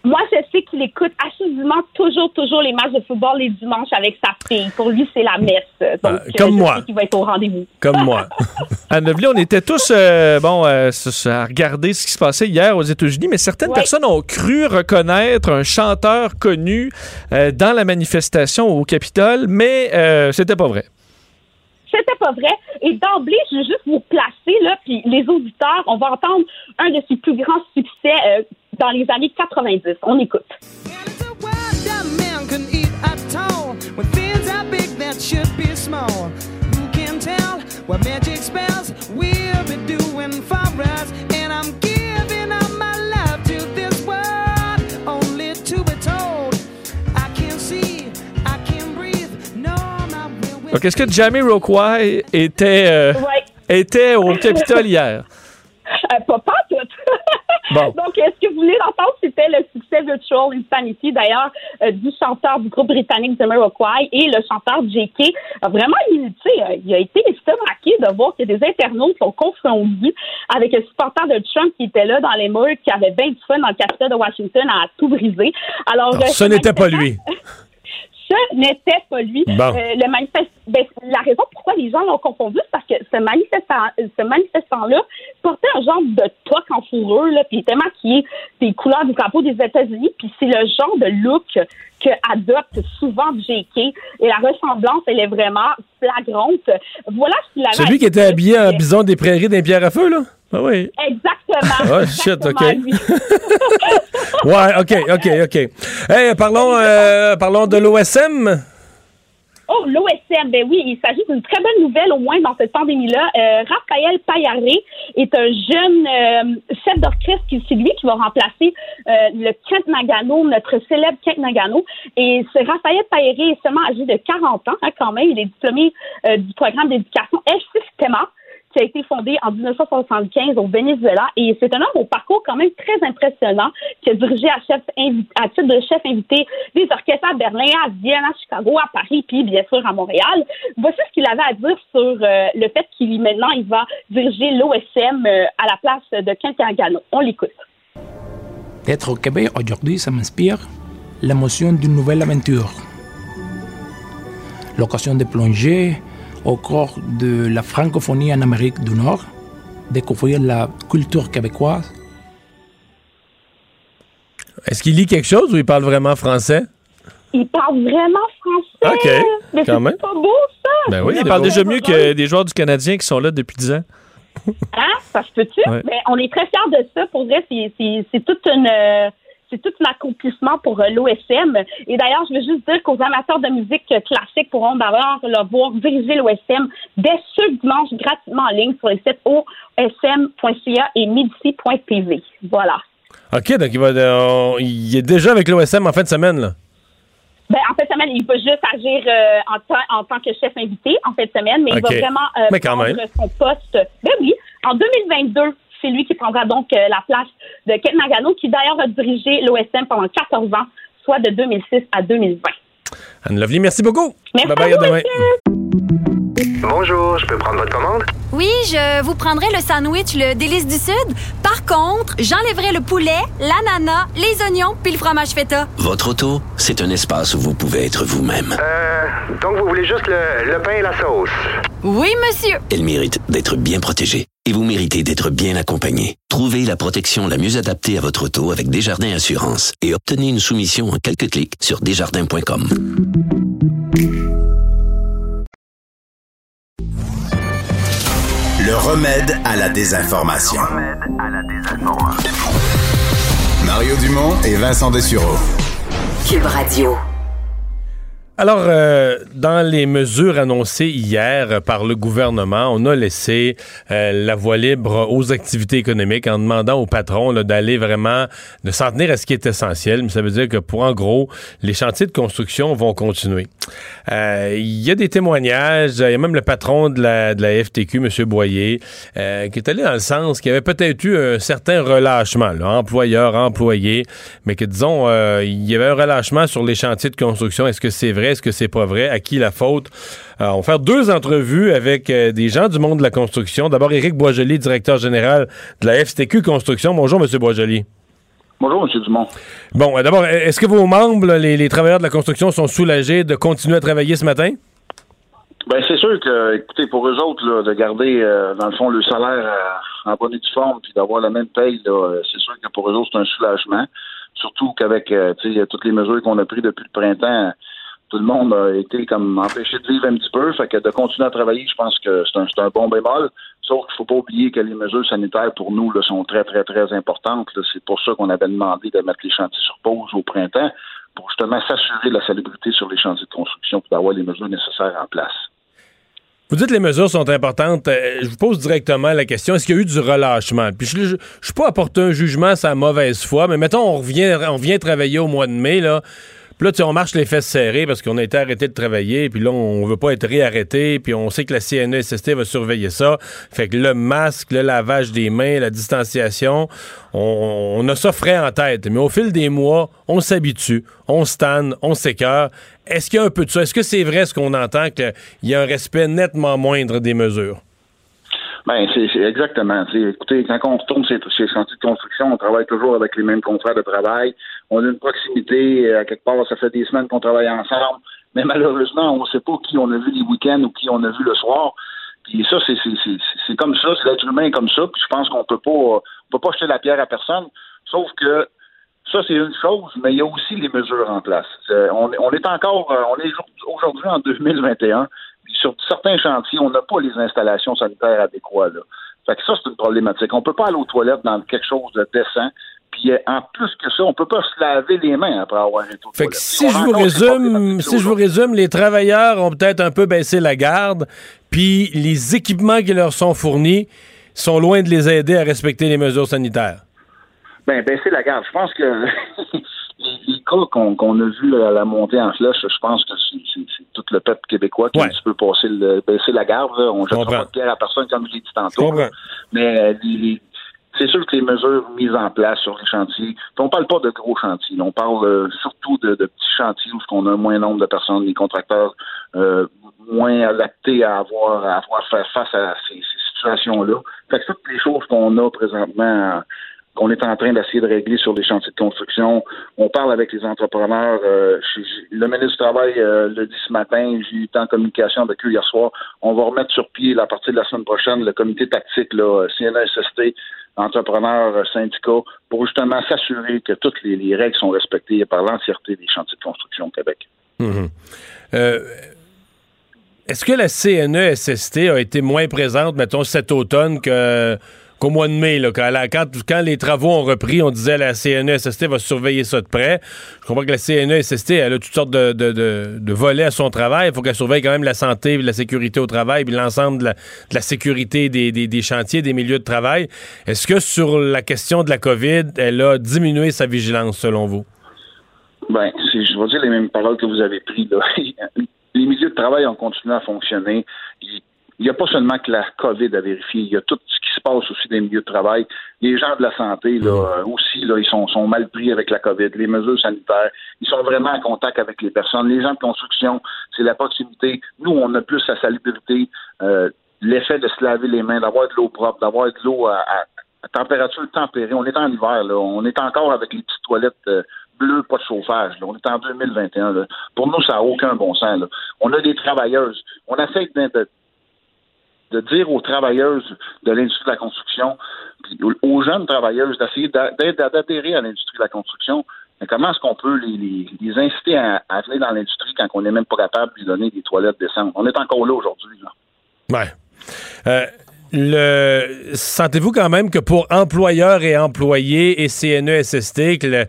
Moi, je sais écoute assidûment toujours, toujours les matchs de football les dimanches avec sa fille. Pour lui, c'est la messe. Donc, comme euh, je moi. sais qu'il va être au rendez-vous. Comme moi. À Neuvely, on était tous euh, bon, euh, à regarder ce qui se passait hier aux États-Unis, mais certaines Ouais. personnes ont cru reconnaître un chanteur connu euh, dans la manifestation au Capitole, mais c'était pas vrai. C'était pas vrai. Et d'emblée, je veux juste vous placer, là, puis les auditeurs, on va entendre un de ses plus grands succès euh, dans les années 90. On écoute. Donc, est-ce que Jamie Rockway était, euh, était au Capitole hier? Euh, pas pas tout. Bon. Donc, euh, ce que vous voulez entendre, c'était le succès Virtual Insanity, d'ailleurs, euh, du chanteur du groupe britannique Jamiroquai et le chanteur J.K. a vraiment, il, euh, il a été estomaqué de voir qu'il y a des internautes qui ont confondu avec un supporter de Trump qui était là dans les murs, qui avait bien du fun dans le Capitole de Washington à tout briser. Alors, euh, ce n'était pas lui. ce n'était pas lui. Bon. Euh, le manifeste, ben, la raison pourquoi les gens l'ont confondu, c'est parce que ce manifestant, ce manifestant-là portait un genre de toque en fourrure, là, puis il était maquillé des couleurs du drapeau des États-Unis, puis c'est le genre de look que adopte souvent J.K. Et la ressemblance, elle est vraiment flagrante. Voilà ce qu'il avait. Celui qui était habillé en bison des prairies d'un pierre à feu, là? Ah oui. Exactement. Ah, shit, OK. Ouais, OK, OK, OK. Hey, parlons, euh, parlons de l'OSM. Oh, l'OSM, ben oui, il s'agit d'une très bonne nouvelle, au moins dans cette pandémie-là. Euh, Raphaël Payaré est un jeune euh, chef d'orchestre, qui c'est lui qui va remplacer euh, le Kent Nagano, notre célèbre Kent Nagano. Et ce Raphaël Payaré est seulement âgé de 40 ans, hein, quand même. Il est diplômé du programme d'éducation El Sistema qui a été fondé en 1975 au Venezuela. Et c'est un homme au parcours quand même très impressionnant, qui a dirigé à, titre de chef invité des orchestres à Berlin, à Vienne, à Chicago, à Paris, puis bien sûr à Montréal. Voici ce qu'il avait à dire sur euh, le fait qu'il maintenant il va diriger l'OSM euh, à la place de Kent Nagano. On l'écoute. D'être au Québec aujourd'hui, ça m'inspire l'émotion d'une nouvelle aventure. L'occasion de plonger au cœur de la francophonie en Amérique du Nord, découvrir la culture québécoise. Est-ce qu'il lit quelque chose ou il parle vraiment français? Il parle vraiment français. OK, Mais quand c'est même. pas beau, ça. Ben Oui, il parle déjà mieux que des joueurs du Canadien qui sont là depuis 10 ans. Hein? Ça se peut-tu? Ouais. Mais on est très fiers de ça. Pour vrai, c'est, c'est, c'est toute une. euh, c'est tout un accomplissement pour euh, l'OSM. Et d'ailleurs, je veux juste dire qu'aux amateurs de musique classique pourront d'ailleurs le voir diriger l'OSM dès ce dimanche gratuitement en ligne sur les sites osm.ca et medici.tv. Voilà. OK, donc il, va, euh, il est déjà avec l'OSM en fin de semaine, là? Ben, en fin de semaine, il peut juste agir euh, en, tant- en tant que chef invité en fin de semaine, mais il va vraiment euh, Mais quand prendre même. son poste. Ben oui, en 2022, c'est lui qui prendra donc euh, la place de Ken Nagano, qui d'ailleurs a dirigé l'OSM pendant 14 ans, soit de 2006 à 2020. Anne Lovely, merci beaucoup. Merci Bye bye, à à vous, demain. monsieur. Bonjour, je peux prendre votre commande? Oui, je vous prendrai le sandwich, le délice du Sud. Par contre, j'enlèverai le poulet, l'ananas, les oignons puis le fromage feta. Votre auto, c'est un espace où vous pouvez être vous-même. Euh, donc vous voulez juste le, le pain et la sauce? Oui, monsieur. Elle mérite d'être bien protégée. Et vous méritez d'être bien accompagné. Trouvez la protection la mieux adaptée à votre auto avec Desjardins Assurance et obtenez une soumission en quelques clics sur desjardins.com. Le remède à la désinformation. Mario Dumont et Vincent Dessureau. Cube Radio. Alors, euh, dans les mesures annoncées hier par le gouvernement, on a laissé euh, la voie libre aux activités économiques en demandant aux patrons d'aller vraiment, de s'en tenir à ce qui est essentiel. Mais ça veut dire que pour, en gros, les chantiers de construction vont continuer. Euh, Il y a des témoignages, il y a même le patron de la, de la FTQ, M. Boyer, euh, qui est allé dans le sens qu'il y avait peut-être eu un certain relâchement, là, employeur, employé, mais que, disons, euh, il y avait un relâchement sur les chantiers de construction. Est-ce que c'est vrai? Est-ce que c'est pas vrai? À qui la faute? Euh, on va faire deux entrevues avec euh, des gens du monde de la construction. D'abord, Éric Boisjoli, directeur général de la FTQ Construction. Bonjour, M. Boisjoli. Bonjour, M. Dumont. Bon, euh, d'abord, est-ce que vos membres, les, les travailleurs de la construction, sont soulagés de continuer à travailler ce matin? Ben c'est sûr que, écoutez, pour eux autres, là, de garder, euh, dans le fond, le salaire euh, en bonne et due forme, puis d'avoir la même paye, c'est sûr que pour eux autres, c'est un soulagement. Surtout qu'avec toutes les mesures qu'on a prises depuis le printemps, tout le monde a été comme empêché de vivre un petit peu. Fait que de continuer à travailler, je pense que c'est un, un bon bémol. Sauf qu'il faut pas oublier que les mesures sanitaires pour nous là, sont très, très, très importantes. C'est pour ça qu'on avait demandé de mettre les chantiers sur pause au printemps, pour justement s'assurer de la salubrité sur les chantiers de construction, pour d'avoir les mesures nécessaires en place. Vous dites que les mesures sont importantes. Euh, je vous pose directement la question est-ce qu'il y a eu du relâchement? Puis je ne suis pas apporter un jugement à sa mauvaise foi, mais mettons, on revient, on travailler au mois de mai, là. Puis là, tu sais, on marche les fesses serrées parce qu'on a été arrêté de travailler, puis là, on veut pas être réarrêté, puis on sait que la CNESST va surveiller ça. Fait que le masque, le lavage des mains, la distanciation, on, a ça frais en tête. Mais au fil des mois, on s'habitue, on stanne, on s'écœure. Est-ce qu'il y a un peu de ça? Est-ce que c'est vrai ce qu'on entend, qu'il y a un respect nettement moindre des mesures? Ben, c'est exactement. Écoutez, quand on retourne chez, chez les chantiers de construction, on travaille toujours avec les mêmes contrats de travail. On a une proximité, euh, à quelque part, ça fait des semaines qu'on travaille ensemble. Mais malheureusement, on ne sait pas qui on a vu les week-ends ou qui on a vu le soir. Puis ça, c'est c'est- c'est- c'est comme ça, c'est l'être humain comme ça. Puis je pense qu'on peut pas on peut pas jeter la pierre à personne. Sauf que ça, c'est une chose, mais il y a aussi les mesures en place. Euh, on, est encore, euh, on est aujourd'hui en 2021. Puis sur certains chantiers, on n'a pas les installations sanitaires adéquates. Là. Fait que ça, c'est une problématique. On peut pas aller aux toilettes dans quelque chose de décent. Puis euh, en plus que ça, on peut pas se laver les mains après avoir été aux Fait que si je vous résume, si je vous résume, les travailleurs ont peut-être un peu baissé la garde, puis les équipements qui leur sont fournis sont loin de les aider à respecter les mesures sanitaires. Ben, baisser la garde. Je pense que les, cas qu'on a vus à la montée en flèche, je pense que c'est tout le peuple québécois qui a un petit peu baisser la garde. là. On ne jettera pas de pierre à personne, comme je l'ai dit tantôt. Mais euh, les- c'est sûr que les mesures mises en place sur les chantiers, on parle pas de gros chantiers, on parle euh, surtout de, de petits chantiers où on a moins nombre de personnes, les contracteurs euh, moins adaptés à avoir à avoir faire face à ces, ces situations-là. Fait que toutes les choses qu'on a présentement euh, qu'on est en train d'essayer de régler sur les chantiers de construction. On parle avec les entrepreneurs. euh, chez- le ministre du Travail euh, le dit ce matin, j'ai eu été en communication avec eux hier soir. On va remettre sur pied, à partir de la semaine prochaine, le comité tactique, là, CNSST, entrepreneurs, syndicats, pour justement s'assurer que toutes les, les règles sont respectées par l'entièreté des chantiers de construction au Québec. Mhm. Euh, Est-ce que la CNESST a été moins présente, mettons, cet automne que qu'au mois de mai, quand, les travaux ont repris, on disait la CNESST va surveiller ça de près. Je comprends que la CNESST, elle a toutes sortes de, volets à son travail. Il faut qu'elle surveille quand même la santé, la sécurité au travail, puis l'ensemble de la, sécurité des, chantiers, des milieux de travail. Est-ce que sur la question de la COVID, elle a diminué sa vigilance, selon vous? Ben, je vais dire les mêmes paroles que vous avez prises. les milieux de travail ont continué à fonctionner. Il n'y a pas seulement que la COVID à vérifier, il y a tout ce qui se passe aussi dans les milieux de travail. Les gens de la santé, là, euh, aussi, là, ils sont, sont mal pris avec la COVID, les mesures sanitaires. Ils sont vraiment en contact avec les personnes. Les gens de construction, c'est la proximité. Nous, on a plus la salubrité, euh, l'effet de se laver les mains, d'avoir de l'eau propre, d'avoir de l'eau à, à- à température tempérée. On est en hiver, là. On est encore avec les petites toilettes euh, bleues, pas de chauffage. là. On est en 2021. Là. Pour nous, ça n'a aucun bon sens. Là. On a des travailleuses. On essaie de, de- de dire aux travailleuses de l'industrie de la construction, aux- jeunes travailleuses, d'essayer d'adhérer à l'industrie de la construction. Mais comment est-ce qu'on peut les, inciter à, à venir dans l'industrie quand on n'est même pas capable de lui donner des toilettes décentes? On est encore là aujourd'hui. Ouais. Euh, le sentez-vous quand même que pour employeurs et employés et CNESST, que le,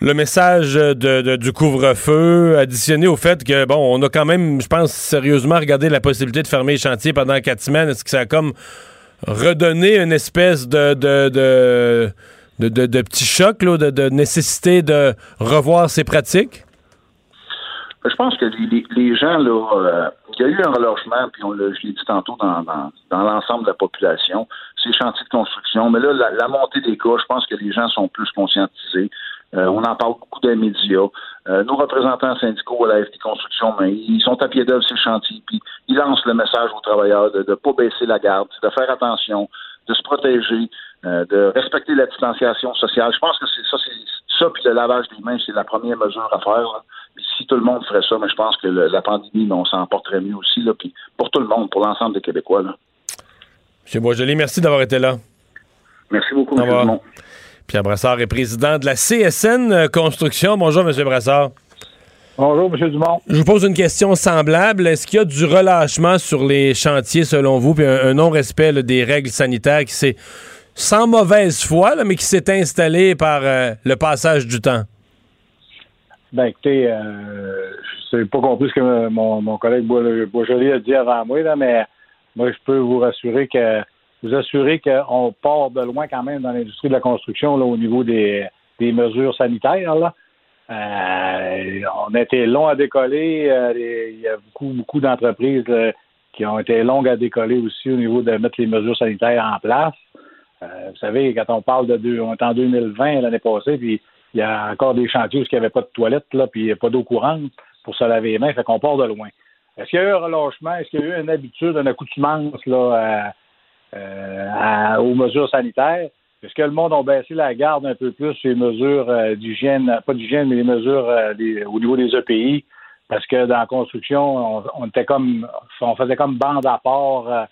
le message de, du couvre-feu, additionné au fait que, bon, on a quand même, je pense, sérieusement regardé la possibilité de fermer les chantiers pendant quatre semaines, est-ce que ça a comme redonné une espèce de, de, de, petit choc, de, nécessité de revoir ces pratiques? Je pense que les, gens, là, euh, il y a eu un relâchement, puis on l'a, je l'ai dit tantôt, dans, dans, dans l'ensemble de la population, ces chantiers de construction. Mais là, la, la montée des cas, je pense que les gens sont plus conscientisés. Euh, on en parle beaucoup dans les médias. Euh, nos représentants syndicaux à la FT Construction, mais ils sont à pied d'œuvre ces chantiers, puis ils lancent le message aux travailleurs de ne pas baisser la garde, de faire attention, de se protéger, euh, de respecter la distanciation sociale. Je pense que c'est ça, c'est ça, puis le lavage des mains, c'est la première mesure à faire. là. Puis si tout le monde ferait ça, mais je pense que le- la pandémie, on s'en porterait mieux aussi, là, puis pour tout le monde, pour l'ensemble des Québécois. Là. M. Boisjoli, merci d'avoir été là. Merci beaucoup, Au. Pierre Brassard est président de la CSN euh, Construction. Bonjour, M. Brassard. Bonjour, M. Dumont. Je vous pose une question semblable. Est-ce qu'il y a du relâchement sur les chantiers, selon vous, puis un, un non-respect des règles sanitaires qui s'est, sans mauvaise foi, là, mais qui s'est installé par euh, le passage du temps? Ben, écoutez, euh, je n'ai pas compris ce que mon, mon collègue Bois- Boisjoli a dit avant moi, là, mais moi, je peux vous rassurer que vous assurer qu'on part de loin quand même dans l'industrie de la construction là, au niveau des, mesures sanitaires. Euh, on a été long à décoller. euh, Il y a beaucoup, beaucoup d'entreprises là, qui ont été longues à décoller aussi au niveau de mettre les mesures sanitaires en place. Euh, vous savez, quand on parle de deux, on est en 2020 l'année passée, puis il y a encore des chantiers où il n'y avait pas de toilettes, là, puis il n'y a pas d'eau courante pour se laver les mains, fait qu'on part de loin. Est-ce qu'il y a eu un relâchement? Est-ce qu'il y a eu une habitude, une accoutumance là, à- euh, à- aux mesures sanitaires? Est-ce que le monde a baissé la garde un peu plus sur les mesures euh, d'hygiène, pas d'hygiène, mais les mesures euh, au niveau des EPI? Parce que dans la construction, on, était comme, on faisait comme bande à part. euh,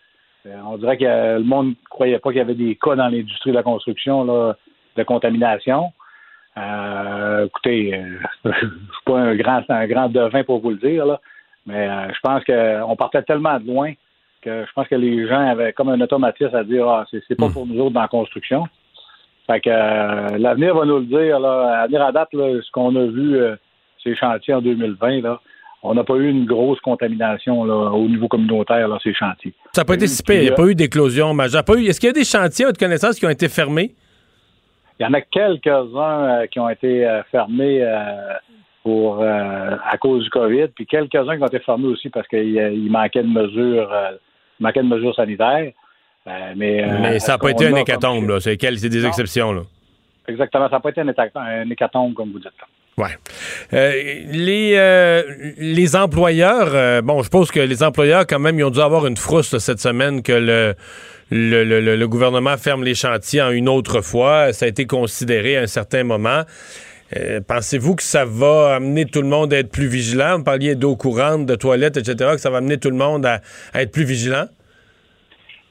euh, on dirait que le monde ne croyait pas qu'il y avait des cas dans l'industrie de la construction de contamination. Euh, écoutez, euh, je suis pas un grand, devin pour vous le dire, mais euh, je pense qu'on partait tellement de loin que je pense que les gens avaient comme un automatisme à dire ah, c'est, pas pour nous autres dans la construction. Fait que euh, l'avenir va nous le dire. Là, à venir à date, là, ce qu'on a vu euh, ces chantiers en 2020, là, on n'a pas eu une grosse contamination là, au niveau communautaire, là, ces chantiers. Ça n'a pas été si pire. Il n'y a pas eu d'éclosion majeure. Pas eu- Est-ce qu'il y a des chantiers, à votre connaissance, qui ont été fermés? Il y en a quelques-uns euh, qui ont été euh, fermés euh, pour euh, à cause du COVID, puis quelques-uns qui ont été fermés aussi parce qu'il euh, il manquait de mesures, euh, manquait de mesures sanitaires. Euh, mais euh, Mais ça n'a pas été un hécatombe, là. C'est des Non. exceptions, là? Exactement, ça n'a pas été un, hécatombe, comme vous dites. Ouais. Euh, les, euh, les employeurs, euh, bon, je pense que les employeurs, quand même, ils ont dû avoir une frousse là, cette semaine que le- le- le gouvernement ferme les chantiers en une autre fois. Ça a été considéré à un certain moment. Euh, Pensez-vous que ça va amener tout le monde à être plus vigilant? Vous parliez d'eau courante, de toilettes, etc., que ça va amener tout le monde à, être plus vigilant?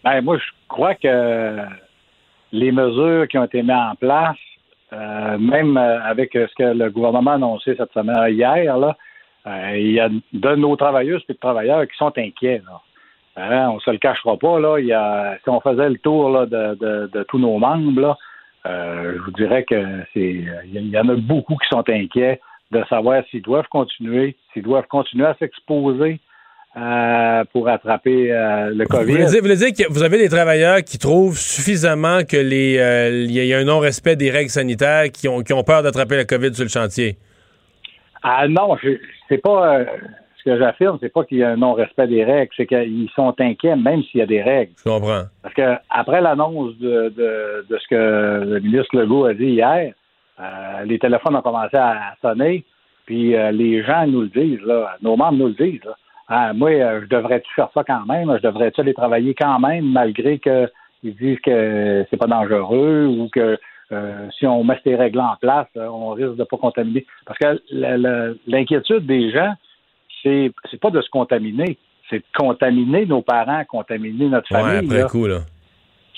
Ben, moi, je crois que les mesures qui ont été mises en place, euh, même euh, avec ce que le gouvernement a annoncé cette semaine, hier, là, euh, il y a de nos travailleuses et de travailleurs qui sont inquiets. Hein, on se le cachera pas. Là, si on faisait le tour de, de- tous nos membres, là, je vous dirais que c'est il y en a beaucoup qui sont inquiets de savoir s'ils doivent continuer, s'ils doivent continuer à s'exposer euh, pour attraper euh, le Vous COVID. voulez, dire, vous voulez dire que vous avez des travailleurs qui trouvent suffisamment que les euh, il y a- un non-respect des règles sanitaires qui ont, qui ont peur d'attraper la COVID sur le chantier? Ah non, je- c'est pas. Ce que j'affirme, c'est pas qu'il y a un non-respect des règles, c'est qu'ils sont inquiets même s'il y a des règles. Je comprends. Parce que après l'annonce de, de, de ce que le ministre Legault a dit hier, euh, les téléphones ont commencé à sonner, puis euh, les gens nous le disent, là, nos membres nous le disent. Là. Ah, moi, euh, je devrais-tu faire ça quand même? Je devrais-tu aller travailler quand même, malgré qu'ils disent que c'est pas dangereux ou que euh, si on met ces règles en place, euh, on risque de pas contaminer? Parce que l'inquiétude des gens, c'est c'est pas de se contaminer, c'est de contaminer nos parents, contaminer notre Ouais, famille. après là. coup, là.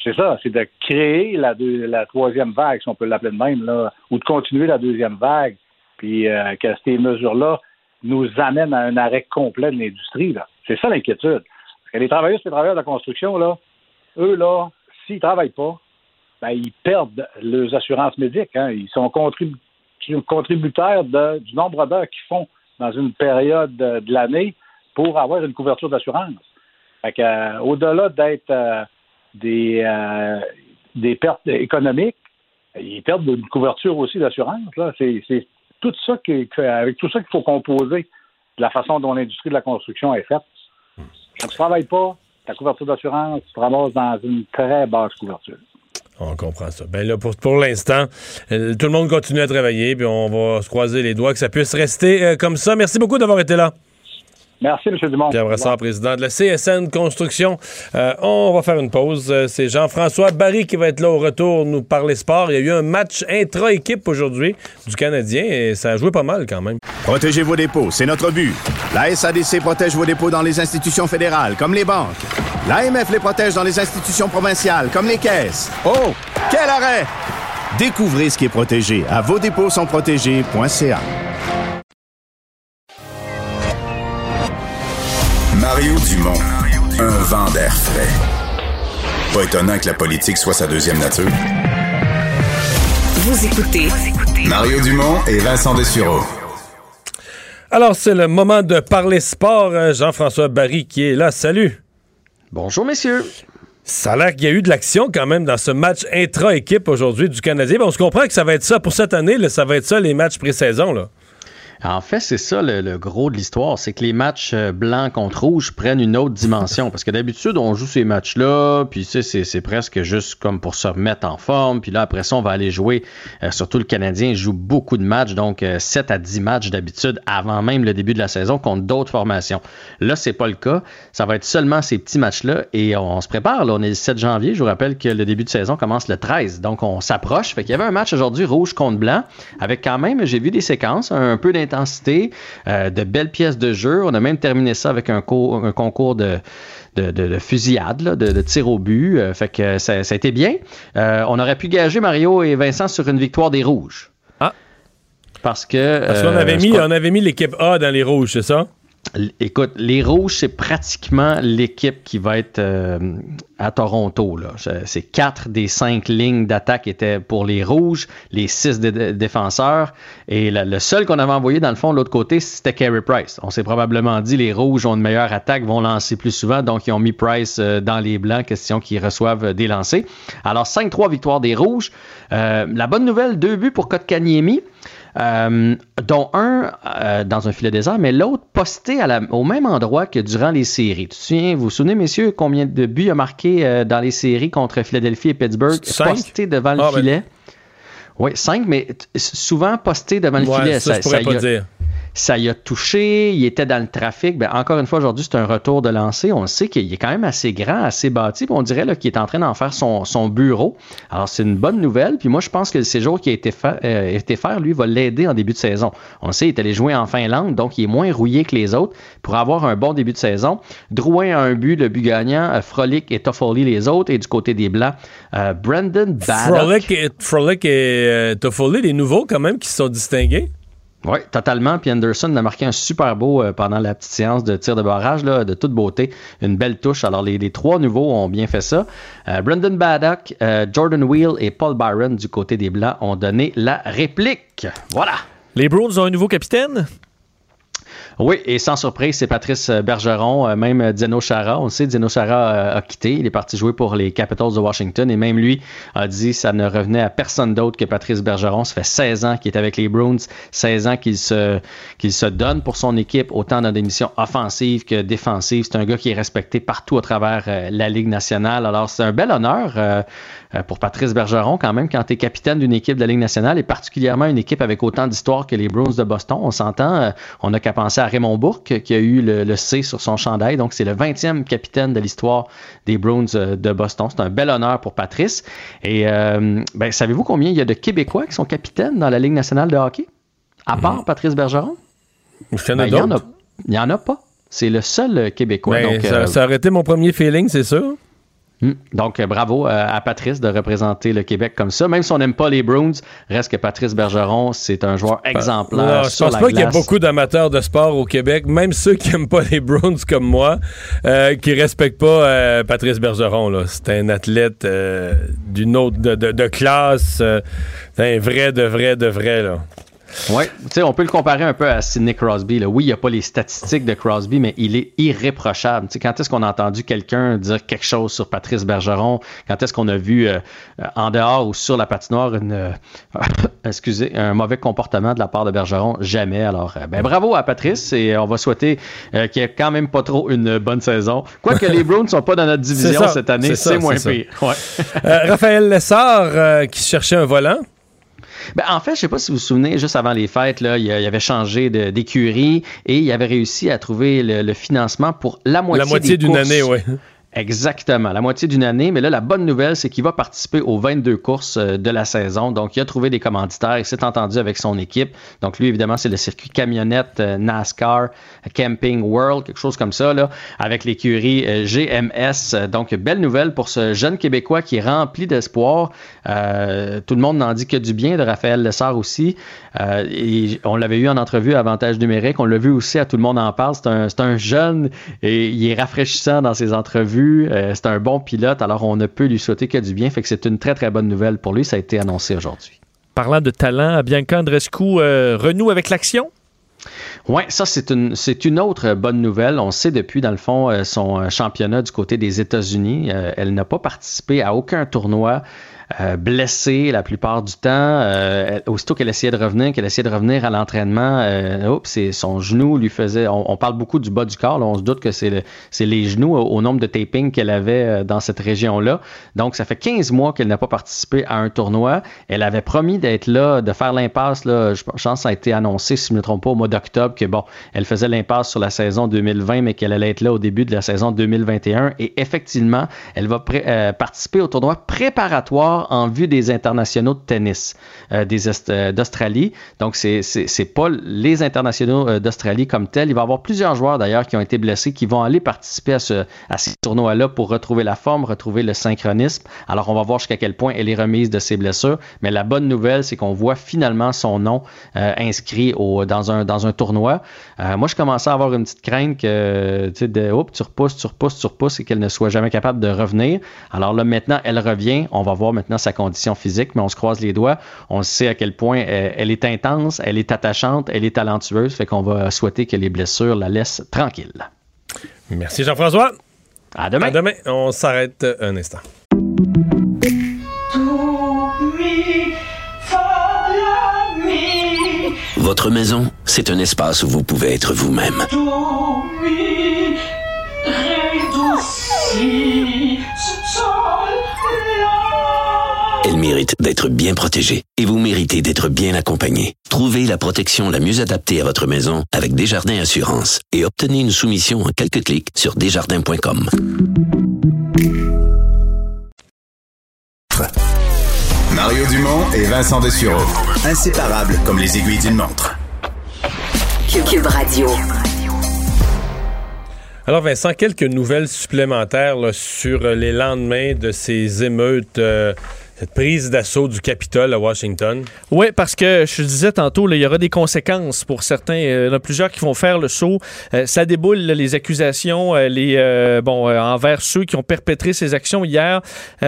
C'est ça, c'est de créer la, deux- la troisième vague, si on peut l'appeler de même, là, ou de continuer la deuxième vague, puis euh, que ces mesures-là nous amènent à un arrêt complet de l'industrie. C'est ça l'inquiétude. Les travailleurs et les travailleurs de la construction, là, eux, là, s'ils travaillent pas, ben, ils perdent leurs assurances médicales. hein. Ils sont contribu- contributeurs de- du nombre d'heures qu'ils font dans une période de, de l'année pour avoir une couverture d'assurance. Euh, au-delà d'être euh, des, euh, des pertes économiques, ils perdent une couverture aussi d'assurance. C'est tout ça qui, avec tout ça qu'il faut composer de la façon dont l'industrie de la construction est faite. Quand tu ne travailles pas, ta couverture d'assurance, tu te ramasses dans une très basse couverture. On comprend ça. Ben là, pour, l'instant, euh, tout le monde continue à travailler, puis on va se croiser les doigts que ça puisse rester euh, comme ça. Merci beaucoup d'avoir été là. Merci, M. Dumont. Pierre Brassard, président de la CSN Construction. Euh, on va faire une pause. Euh, C'est Jean-François Barry qui va être là au retour nous parler sport. Il y a eu un match intra-équipe aujourd'hui du Canadien et ça a joué pas mal quand même. Protégez vos dépôts, c'est notre but. La SADC protège vos dépôts dans les institutions fédérales, comme les banques. L'AMF les protège dans les institutions provinciales, comme les caisses. Oh, quel arrêt! Découvrez ce qui est protégé à vos dépôts sont protégés.ca. Mario Dumont, un vent d'air frais. Pas étonnant que la politique soit sa deuxième nature. Vous écoutez Mario Dumont et Vincent Dessureau. Alors, c'est le moment de parler sport. Euh, Jean-François Barry qui est là. Salut. Bonjour, messieurs. Ça a l'air qu'il y a eu de l'action quand même dans ce match intra-équipe aujourd'hui du Canadien. Ben, on se comprend que ça va être ça pour cette année. là, ça va être ça les matchs pré-saison. là. En fait, c'est ça le, gros de l'histoire, c'est que les matchs euh, blancs contre rouge prennent une autre dimension. Parce que d'habitude, on joue ces matchs-là, puis c'est, presque juste comme pour se remettre en forme. Puis là, après ça, on va aller jouer. euh, surtout le Canadien joue beaucoup de matchs, donc euh, 7 à 10 matchs d'habitude avant même le début de la saison contre d'autres formations. Là, c'est pas le cas. Ça va être seulement ces petits matchs-là et on, se prépare. Là, on est le 7 janvier. Je vous rappelle que le début de saison commence le 13. Donc, on s'approche. Fait qu'il y avait un match aujourd'hui rouge contre blanc avec quand même, j'ai vu des séquences, un peu d'intensité, euh, de belles pièces de jeu. On a même terminé ça avec un, co- un concours de, de, de- de fusillade, là, de, tir au but. Euh, fait que ça, ça a été bien. Euh, on aurait pu gager Mario et Vincent sur une victoire des rouges. Ah. Parce que. Parce qu'on avait ce mis, qu'on- on avait mis l'équipe A dans les rouges, c'est ça? Écoute, les Rouges, c'est pratiquement l'équipe qui va être euh, à Toronto. C'est- quatre des cinq lignes d'attaque étaient pour les Rouges, les six dé- dé- défenseurs. Et le seul qu'on avait envoyé dans le fond de l'autre côté, c'était Carey Price. On s'est probablement dit les Rouges ont une meilleure attaque, vont lancer plus souvent, donc ils ont mis Price euh, dans les blancs, question qu'ils reçoivent des lancers. Alors 5-3 victoire des Rouges. Euh, la bonne nouvelle, deux buts pour Kotkaniemi. Euh, dont un euh, dans un filet désert, mais l'autre posté à la- au même endroit que durant les séries. Tu te souviens, vous vous souvenez, messieurs, combien de buts il a marqué euh, dans les séries contre Philadelphie et Pittsburgh? Cinq? Posté devant le Ah, ben- filet. Oui, cinq, mais souvent posté devant le Ouais, filet. ça, je pourrais pas a- dire. Ça y a touché, il était dans le trafic. Ben, encore une fois, aujourd'hui, c'est un retour de lancer. On sait qu'il est quand même assez grand, assez bâti. On dirait qu'il est en train d'en faire son, bureau. Alors, c'est une bonne nouvelle. Puis moi, je pense que le séjour qui a été, fa- euh, été faire, lui, va l'aider en début de saison. On sait, il est allé jouer en Finlande, donc il est moins rouillé que les autres pour avoir un bon début de saison. Drouin a un but, le but gagnant. Euh, Frolic et Toffoli les autres. Et du côté des Blancs, euh, Brandon Baddock. Frolic et, Frolic et euh, Toffoli, les nouveaux quand même qui se sont distingués? Oui, totalement. Puis Anderson a marqué un super beau euh, pendant la petite séance de tir de barrage, de toute beauté. Une belle touche. Alors, les, trois nouveaux ont bien fait ça. Euh, Brendan Baddock, euh, Jordan Wheel et Paul Byron du côté des Blancs ont donné la réplique. Voilà. Les Bruins ont un nouveau capitaine? Oui, et sans surprise, c'est Patrice Bergeron, euh, même Dino Chara. On sait, Dino Chara euh, a quitté. Il est parti jouer pour les Capitals de Washington et même lui a dit que ça ne revenait à personne d'autre que Patrice Bergeron. Ça fait 16 ans qu'il est avec les Bruins, 16 ans qu'il se, qu'il se donne pour son équipe, autant dans des missions offensives que défensives. C'est un gars qui est respecté partout à travers euh, la Ligue nationale. Alors, c'est un bel honneur pour Patrice Bergeron quand même quand tu es capitaine d'une équipe de la Ligue nationale et particulièrement une équipe avec autant d'histoire que les Bruins de Boston. On s'entend, on n'a qu'à penser à Raymond Bourque qui a eu le, C sur son chandail. Donc, c'est le 20e capitaine de l'histoire des Bruins euh, de Boston. C'est un bel honneur pour Patrice. Et euh, ben, savez-vous combien il y a de Québécois qui sont capitaines dans la Ligue nationale de hockey? À part Mhm. Patrice Bergeron? Il y en a Ben, il y en a-. Il n'y en a pas. C'est le seul euh, Québécois. Ben, Donc, ça, euh, ça aurait été mon premier feeling, c'est sûr. Hmm. Donc, euh, bravo euh, à Patrice de représenter le Québec comme ça. Même si on n'aime pas les Bruins, reste que Patrice Bergeron, c'est un joueur exemplaire. Non, je sur pense la pas qu'il y a beaucoup d'amateurs de sport au Québec, même ceux qui aiment pas les Browns comme moi, euh, qui respectent pas euh, Patrice Bergeron. C'est un athlète euh, d'une autre de, de- de classe, c'est un vrai de vrai de vrai là. Oui, tu sais, on peut le comparer un peu à Sidney Crosby. Là. Oui, il n'y a pas les statistiques de Crosby, mais il est irréprochable. Tu sais, quand est-ce qu'on a entendu quelqu'un dire quelque chose sur Patrice Bergeron? Quand est-ce qu'on a vu euh, euh, en dehors ou sur la patinoire une, euh, excusez, un mauvais comportement de la part de Bergeron? Jamais. Alors, ben, bravo à Patrice et on va souhaiter euh, qu'il n'y ait quand même pas trop une bonne saison. Quoique les Browns ne sont pas dans notre division ça, cette année, c'est moins pire. Ouais. Raphaël Lessard qui cherchait un volant. Ben, en fait, je sais pas si vous vous souvenez, juste avant les fêtes, là, il, avait changé d'écurie et il avait réussi à trouver le, le financement pour la moitié, La moitié d'une année, oui. Exactement, la moitié d'une année. Mais là, la bonne nouvelle, c'est qu'il va participer aux 22 courses euh, de la saison. Donc, il a trouvé des commanditaires. Il s'est entendu avec son équipe. Donc, lui, évidemment, c'est le circuit camionnette euh, NASCAR Camping World, quelque chose comme ça, là, avec l'écurie euh, GMS. Donc, belle nouvelle pour ce jeune Québécois qui est rempli d'espoir. Tout le monde n'en dit que du bien de Raphaël Lessard aussi. On l'avait eu en entrevue Avantage numérique. On l'a vu aussi à Tout le monde en parle. C'est un, c'est un jeune et il est rafraîchissant dans ses entrevues. Euh, c'est un bon pilote. Alors, on ne peut lui souhaiter que du bien. Fait que c'est une très, très bonne nouvelle pour lui. Ça a été annoncé aujourd'hui. Parlant de talent, Bianca Andrescu euh, renoue avec l'action? Oui, ça, c'est une, c'est une autre bonne nouvelle. On sait depuis, dans le fond, euh, son championnat du côté des États-Unis. Euh, elle n'a pas participé à aucun tournoi. Euh, blessée la plupart du temps. Euh, aussitôt qu'elle essayait de revenir, qu'elle essayait de revenir à l'entraînement, euh, oups, son genou lui faisait. On, parle beaucoup du bas du corps. on se doute que c'est le- c'est les genoux au, au nombre de tapings qu'elle avait dans cette région-là. Donc, ça fait 15 mois qu'elle n'a pas participé à un tournoi. Elle avait promis d'être là, de faire l'impasse. Je pense que ça a été annoncé, si je ne me trompe pas, au mois d'octobre, que bon, elle faisait l'impasse sur la saison 2020, mais qu'elle allait être là au début de la saison 2021. Et effectivement, elle va participer au tournoi préparatoire en vue des internationaux de tennis euh, euh, d'Australie. Donc, c'est c'est pas les internationaux euh, d'Australie comme tels. Il va y avoir plusieurs joueurs d'ailleurs qui ont été blessés qui vont aller participer à, ce, à ces tournois-là pour retrouver la forme, retrouver le synchronisme. Alors, on va voir jusqu'à quel point elle est remise de ses blessures. Mais la bonne nouvelle, c'est qu'on voit finalement son nom inscrit au, dans, un, dans un tournoi. Moi, je commençais à avoir une petite crainte que de, Oups, tu repousses, tu repousses, tu repousses et qu'elle ne soit jamais capable de revenir. Alors là, maintenant, elle revient. On va voir maintenant sa condition physique, mais on se croise les doigts. On sait à quel point euh, elle est intense, elle est attachante, elle est talentueuse. Fait qu'on va souhaiter que les blessures la laissent tranquille. Merci Jean-François. À demain. À demain. On s'arrête un instant. Votre maison, c'est un espace où vous pouvez être vous-même. Elle mérite d'être bien protégée et vous méritez d'être bien accompagnée. Trouvez la protection la mieux adaptée à votre maison avec Desjardins Assurance et obtenez une soumission en quelques clics sur desjardins.com. Mario Dumont et Vincent Dessureau. Inséparables comme les aiguilles d'une montre. Cube Radio. Alors Vincent, quelques nouvelles supplémentaires là, sur les lendemains de ces émeutes euh, cette prise d'assaut du Capitole à Washington? Oui, parce que je disais tantôt, il y aura des conséquences pour certains. Euh, il y en a plusieurs qui vont faire le saut. Euh, ça déboule les accusations euh, les, bon, envers ceux qui ont perpétré ces actions hier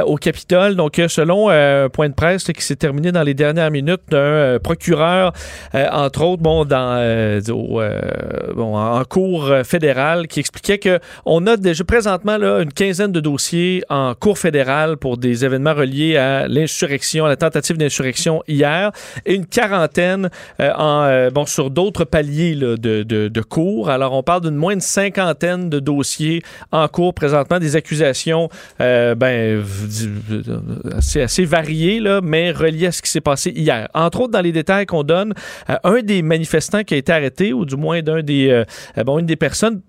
au Capitole. Donc, selon un point de presse qui s'est terminé dans les dernières minutes d'un procureur, entre autres, bon, dans, bon, en en cour euh, fédérale, qui expliquait que on a déjà présentement une quinzaine de dossiers en cour fédérale pour des événements reliés à l'insurrection, la tentative d'insurrection hier, et une quarantaine euh, en, euh, bon, sur d'autres paliers là, de, de, de cours. Alors, on parle d'une moins de cinquantaine de dossiers en cours présentement, des accusations euh, ben, assez, assez variées, là, mais reliées à ce qui s'est passé hier. Entre autres, dans les détails qu'on donne, euh, un des manifestants qui a été arrêté, ou du moins d'un des, euh, euh, bon, une des personnes,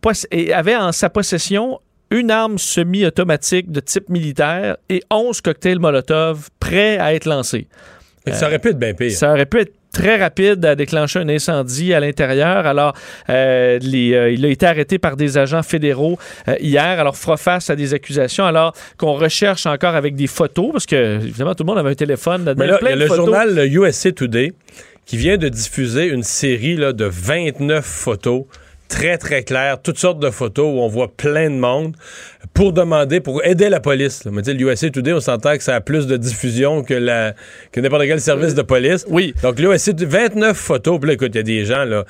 avait en sa possession une arme semi-automatique de type militaire et 11 cocktails Molotov prêts à être lancés. Ça aurait pu être bien pire. Ça aurait pu être très rapide à déclencher un incendie à l'intérieur. Alors, euh, les, euh, il a été arrêté par des agents fédéraux euh, hier. Alors, fera face à des accusations. Alors qu'on recherche encore avec des photos, parce que, évidemment, tout le monde avait un téléphone. là-dedans. Mais là, plein y a de le photos. journal USA Today qui vient de diffuser une série là, de 29 photos très, très claires, toutes sortes de photos où on voit plein de monde pour demander, pour aider la police. là. Mais tu sais, le USA Today, on s'entend que ça a plus de diffusion que, la, que n'importe quel service de police. Oui. Donc, le USA, 29 photos. Puis là, écoute, il y a des gens, là.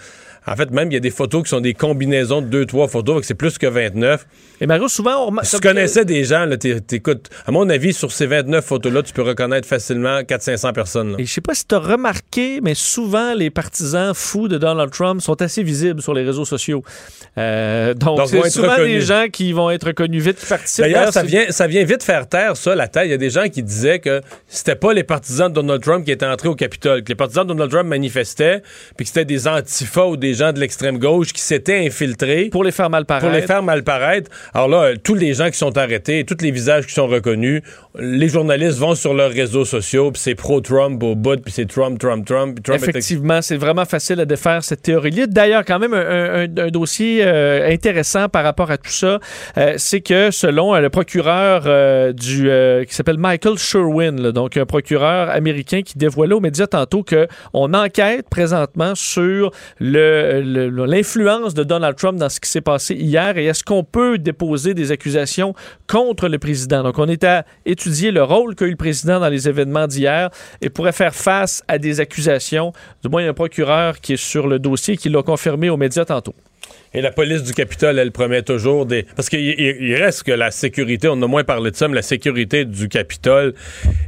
En fait, même, il y a des photos qui sont des combinaisons de deux, trois photos, donc c'est plus que 29. Et Mario, souvent, on Si tu connaissais des gens, là, t'é- t'écoutes, à mon avis, sur ces 29 photos-là, tu peux reconnaître facilement 400-500 personnes. là. Et je sais pas si tu as remarqué, mais souvent, les partisans fous de Donald Trump sont assez visibles sur les réseaux sociaux. Euh, donc, c'est souvent reconnus. des gens qui vont être connus vite, qui participent. D'ailleurs, ça vient, ça vient vite faire taire ça, la taille. Il y a des gens qui disaient que c'était pas les partisans de Donald Trump qui étaient entrés au Capitole, que les partisans de Donald Trump manifestaient, puis que c'était des antifas ou des gens de l'extrême gauche qui s'étaient infiltrés pour les faire mal paraître. Pour les faire mal paraître. Alors là, tous les gens qui sont arrêtés, tous les visages qui sont reconnus, les journalistes vont sur leurs réseaux sociaux, puis c'est pro-Trump au bout, puis c'est Trump, Trump, Trump. Effectivement, c'est vraiment facile à défaire cette théorie-là. D'ailleurs, quand même, un, un- un dossier euh, intéressant par rapport à tout ça, euh, c'est que selon euh, le procureur du qui s'appelle Michael Sherwin, là, donc un procureur américain qui dévoilait aux médias tantôt que on enquête présentement sur le- l'influence de Donald Trump dans ce qui s'est passé hier et est-ce qu'on peut déposer des accusations contre le président? Donc, on est à étudier le rôle qu'a eu le président dans les événements d'hier et pourrait faire face à des accusations. Du moins, il y a un procureur qui est sur le dossier qui l'a confirmé aux médias tantôt. Et la police du Capitole, elle promet toujours des. Parce qu'il il- il reste que la sécurité, on a moins parlé de ça, mais la sécurité du Capitole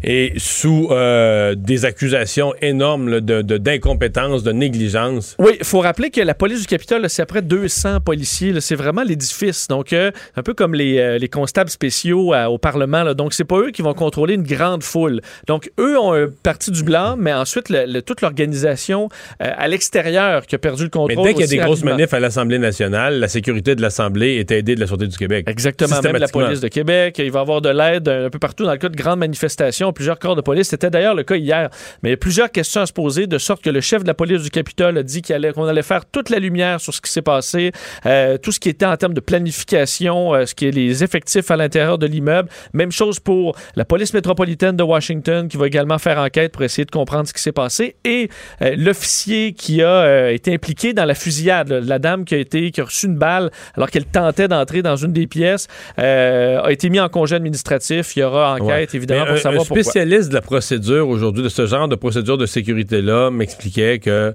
est sous euh, des accusations énormes là, de- de- d'incompétence, de, négligence. Oui, il faut rappeler que la police du Capitole, c'est à près 200 policiers. C'est vraiment l'édifice. Donc, euh, un peu comme les, euh, les constables spéciaux au Parlement. là. Donc, c'est pas eux qui vont contrôler une grande foule. Donc, eux ont un parti du blanc, mais ensuite, le- le- toute l'organisation à l'extérieur qui a perdu le Mais contrôle. dès qu'il y a des grosses manifs à l'Assemblée nationale, la sécurité de l'Assemblée est aidée de la Sûreté du Québec. Exactement, même la police de Québec. Il va y avoir de l'aide un peu partout dans le cas de grandes manifestations, plusieurs corps de police. C'était d'ailleurs le cas hier. Mais il y a plusieurs questions à se poser, de sorte que le chef de la police du Capitole a dit allait- qu'on allait faire toute la lumière sur ce qui s'est passé, euh, tout ce qui était en termes de planification, euh, ce qui est les effectifs à l'intérieur de l'immeuble. Même chose pour la police métropolitaine de Washington, qui va également faire enquête pour essayer de comprendre ce qui s'est passé. Et euh, l'officier qui a été impliqué dans la fusillade, là, la dame qui a, été, qui a reçu une balle alors qu'elle tentait d'entrer dans une des pièces, euh, a été mis en congé administratif. Il y aura enquête, Ouais. évidemment, Mais pour un- savoir un pourquoi. spécialiste de la procédure aujourd'hui, de ce genre de procédure de sécurité-là, m'expliquait que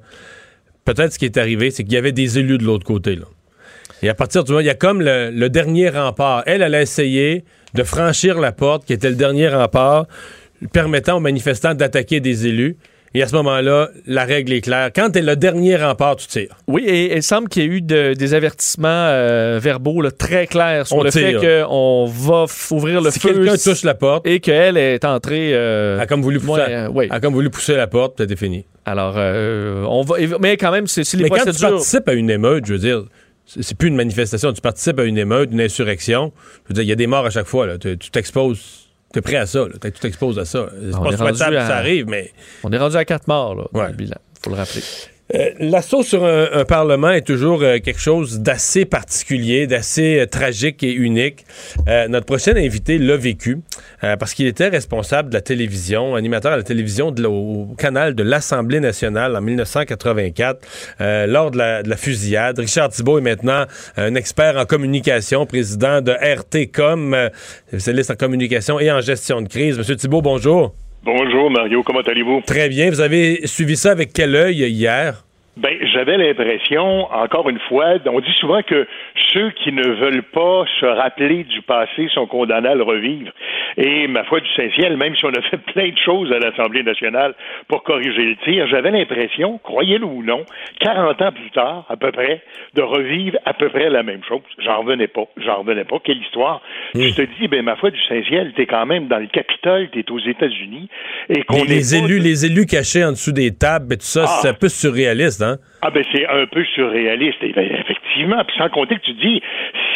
peut-être ce qui est arrivé, c'est qu'il y avait des élus de l'autre côté. Là. Et à partir du moment, il y a comme le, le dernier rempart. Elle, elle a essayé de franchir la porte, qui était le dernier rempart, permettant aux manifestants d'attaquer des élus. Et à ce moment-là, la règle est claire. Quand t'es le dernier rempart, tu tires. Oui, et il semble qu'il y a eu de- des avertissements euh, verbaux là, très clairs sur On le tire. fait qu'on va ouvrir le si feu. quelqu'un touche la porte, et qu'elle est entrée. euh, a comme voulu pousser, moins, euh, oui. a comme voulu pousser la porte, c'était fini. Alors, euh, on va. Mais quand même, c'est les Mais quand tu participes à une émeute, je veux dire, c'est plus une manifestation, tu participes à une émeute, une insurrection. Je veux dire, il y a des morts à chaque fois. là. Tu tu t'exposes. T'es prêt à ça. là. Tu t'exposes à ça. C'est pas souhaitable à- ça arrive, mais. On est rendu à quatre morts là, dans Ouais. le bilan. faut le rappeler. Euh, L'assaut sur un, Parlement est toujours euh, quelque chose d'assez particulier, d'assez euh, tragique et unique. Notre prochain invité l'a vécu parce qu'il était responsable de la télévision, animateur à la télévision au canal de l'Assemblée nationale en 1984 lors de la, de la, fusillade. Richard Thibault est maintenant un expert en communication, président de RTCOM, spécialiste en communication et en gestion de crise. Monsieur Thibault, bonjour. Bonjour Mario, comment allez-vous? Très bien. Vous avez suivi ça avec quel œil hier? Ben, j'avais l'impression, encore une fois, on dit souvent que ceux qui ne veulent pas se rappeler du passé sont condamnés à le revivre. Et ma foi du Saint-Ciel, même si on a fait plein de choses à l'Assemblée nationale pour corriger le tir, j'avais l'impression, croyez-le ou non, 40 ans plus tard, à peu près, de revivre à peu près la même chose. J'en revenais pas. J'en revenais pas. Quelle histoire. Mmh. Je te dis, ben, ma foi du Saint-Ciel, t'es quand même dans le Capitole, t'es aux États-Unis. Et qu'on les, élus, les élus cachés en dessous des tables et tout ça, Ah. c'est un peu surréaliste, Ah ben c'est un peu surréaliste, et ben, effectivement. Puis sans compter que tu dis,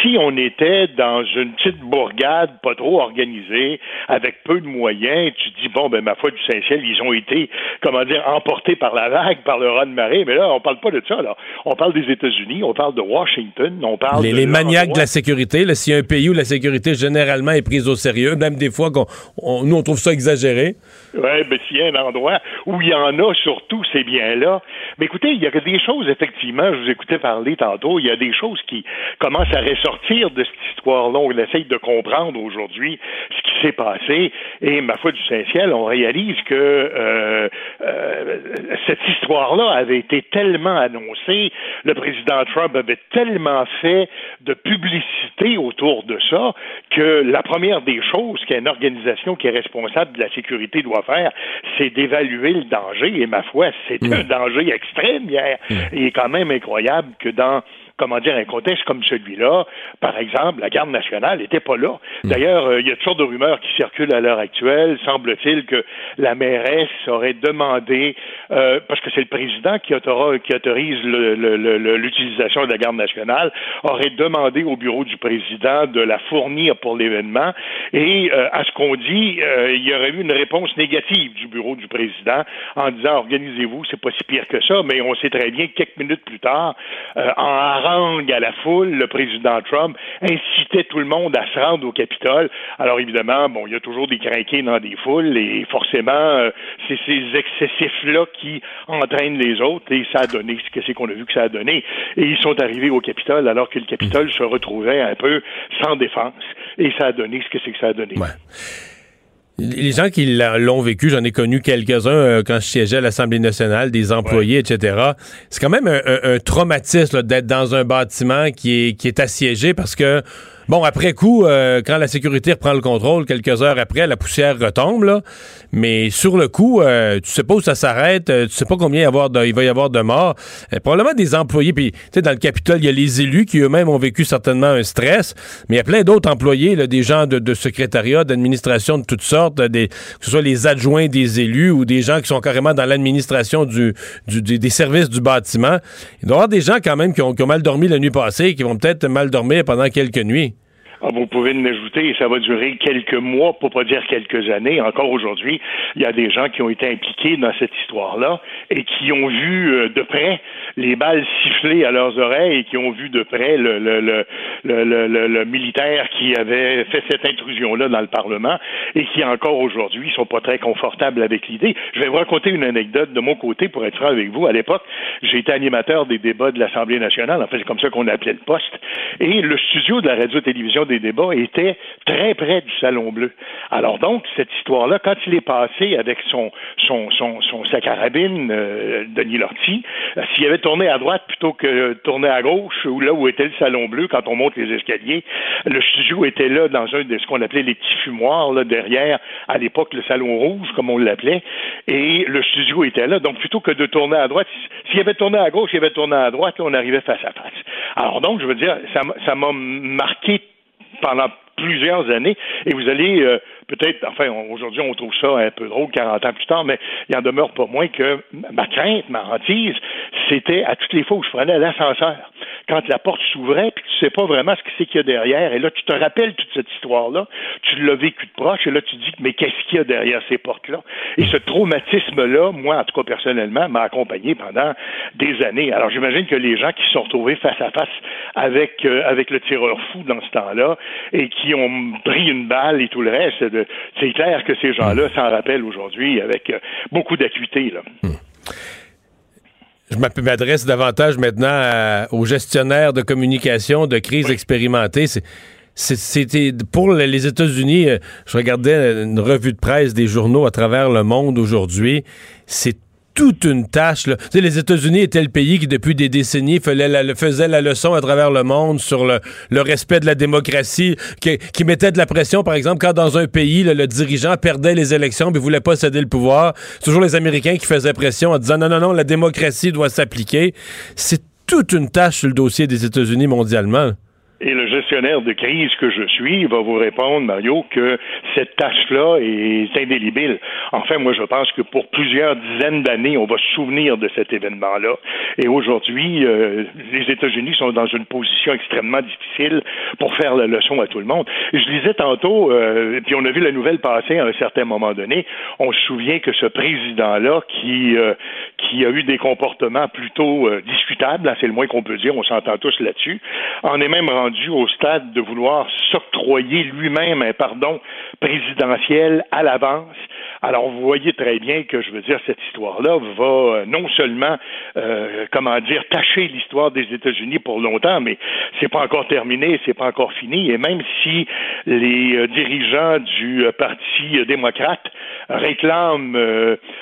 si on était dans une petite bourgade pas trop organisée, avec peu de moyens, tu dis bon ben ma foi du Saint-Ciel, ils ont été, comment dire, emportés par la vague, par le raz de marée. Mais là, on parle pas de ça. Là, on parle des États-Unis, on parle de Washington, on parle Les, de les maniaques de la sécurité, là, s'il y a un pays où la sécurité généralement est prise au sérieux, même des fois qu'on on- nous on trouve ça exagéré. Oui, ben s'il y a un endroit où il y en a surtout, c'est bien là. Mais écoutez, il y a des choses, effectivement, je vous écoutais parler tantôt, il y a des choses qui commencent à ressortir de cette histoire-là. On essaye de comprendre aujourd'hui ce qui s'est passé. Et ma foi du Saint-Ciel, on réalise que euh, euh, cette histoire-là avait été tellement annoncée, le président Trump avait tellement fait de publicité autour de ça que la première des choses qu'une organisation qui est responsable de la sécurité doit faire, c'est d'évaluer le danger. Et ma foi, c'est un danger extrême hier. Il est quand même incroyable que dans comment dire, un contexte comme celui-là, par exemple, la garde nationale n'était pas là. D'ailleurs, euh, il y a toutes sortes de rumeurs qui circulent à l'heure actuelle. Semble-t-il que la mairesse aurait demandé, euh, parce que c'est le président qui, autorise l'utilisation de la garde nationale, aurait demandé au bureau du président de la fournir pour l'événement. Et euh, à ce qu'on dit, euh, il y aurait eu une réponse négative du bureau du président en disant organisez-vous, c'est pas si pire que ça, mais on sait très bien que quelques minutes plus tard, euh, en à la foule, le président Trump incitait tout le monde à se rendre au Capitole. Alors évidemment, bon, il y a toujours des crinqués dans des foules et forcément, euh, c'est ces excessifs-là qui entraînent les autres et ça a donné ce que c'est qu'on a vu que ça a donné. Et ils sont arrivés au Capitole alors que le Capitole se retrouvait un peu sans défense et ça a donné ce que c'est que ça a donné. Les gens qui l'ont vécu, j'en ai connu quelques-uns euh, quand je siégeais à l'Assemblée nationale, des employés, etc. C'est quand même un, un- un traumatisme d'être dans un bâtiment qui est, qui est assiégé parce que, bon, après coup, euh, quand la sécurité reprend le contrôle, quelques heures après, la poussière retombe, là. Mais sur le coup, euh, tu sais pas où ça s'arrête, euh, tu sais pas combien avoir il va y avoir de morts. Euh, probablement des employés, puis, tu sais, dans le Capitole, il y a les élus qui eux-mêmes ont vécu certainement un stress, mais il y a plein d'autres employés, là, des gens de, de secrétariat, d'administration de toutes sortes, des, que ce soit les adjoints des élus ou des gens qui sont carrément dans l'administration des services du bâtiment. Il doit y avoir des gens quand même qui ont, qui ont mal dormi la nuit passée et qui vont peut-être mal dormir pendant quelques nuits. Ah, vous pouvez l'ajouter et ça va durer quelques mois, pour pas dire quelques années. Encore aujourd'hui, il y a des gens qui ont été impliqués dans cette histoire-là et qui ont vu euh, de près les balles siffler à leurs oreilles et qui ont vu de près le, le- le- le militaire qui avait fait cette intrusion-là dans le Parlement et qui encore aujourd'hui sont pas très confortables avec l'idée. Je vais vous raconter une anecdote de mon côté pour être franc avec vous. À l'époque, j'ai été animateur des débats de l'Assemblée nationale. En fait, c'est comme ça qu'on appelait le poste. Et le studio de la radio-télévision des débats était très près du Salon Bleu. Alors donc, cette histoire-là, quand il est passé avec son, son, sa carabine, euh, Denis Lortie, euh, s'il avait tourné à droite plutôt que tourner à gauche, ou là où était le Salon Bleu, quand on monte les escaliers, le studio était là dans un de ce qu'on appelait les petits fumoirs, là, derrière, à l'époque, le Salon Rouge, comme on l'appelait, et le studio était là. Donc, plutôt que de tourner à droite, s'il avait tourné à gauche, il avait tourné à droite, là, on arrivait face à face. Alors donc, je veux dire, ça m'a marqué pendant plusieurs années et vous allez euh, peut-être, enfin aujourd'hui on trouve ça un peu drôle 40 ans plus tard, mais il en demeure pas moins que ma crainte, ma hantise, c'était à toutes les fois où je prenais l'ascenseur. quand la porte s'ouvrait, puis tu sais pas vraiment ce que c'est qu'il y a derrière, et là, tu te rappelles toute cette histoire-là, tu l'as vécu de proche, et là, tu te dis, mais qu'est-ce qu'il y a derrière ces portes-là? Et ce traumatisme-là, moi, en tout cas, personnellement, m'a accompagné pendant des années. Alors, j'imagine que les gens qui se sont retrouvés face à face avec, euh, avec le tireur fou dans ce temps-là, et qui ont pris une balle et tout le reste, c'est clair que ces gens-là s'en rappellent aujourd'hui avec euh, beaucoup d'acuité, là. Je m'adresse davantage maintenant aux gestionnaires de communication de crise expérimentée. C'était pour les États-Unis. Euh, je regardais une revue de presse des journaux à travers le monde aujourd'hui. C'est toute une tâche. Là. Tu sais, les États-Unis étaient le pays qui, depuis des décennies, faisait la, leçon à travers le monde sur le, respect de la démocratie, qui, mettait de la pression, par exemple, quand dans un pays, le dirigeant perdait les élections mais voulait pas céder le pouvoir. C'est toujours les Américains qui faisaient pression en disant non, non, non, la démocratie doit s'appliquer. C'est toute une tâche sur le dossier des États-Unis mondialement. Et le gestionnaire de crise que je suis va vous répondre, Mario, que cette tâche-là est indélébile. Enfin, moi, je pense que pour plusieurs dizaines d'années, on va se souvenir de cet événement-là. Et aujourd'hui, euh, les États-Unis sont dans une position extrêmement difficile pour faire la leçon à tout le monde. Je disais tantôt, euh, puis on a vu la nouvelle passer à un certain moment donné, on se souvient que ce président-là, qui, euh, qui a eu des comportements plutôt discutables, hein, c'est le moins qu'on peut dire, on s'entend tous là-dessus, en est même rendu au stade de vouloir s'octroyer lui-même un pardon présidentiel à l'avance. Alors, vous voyez très bien que, je veux dire, cette histoire-là va euh, non seulement, euh, comment dire, tâcher l'histoire des États-Unis pour longtemps, mais c'est pas encore terminé, c'est pas encore fini. Et même si les euh, dirigeants du Parti démocrate réclament,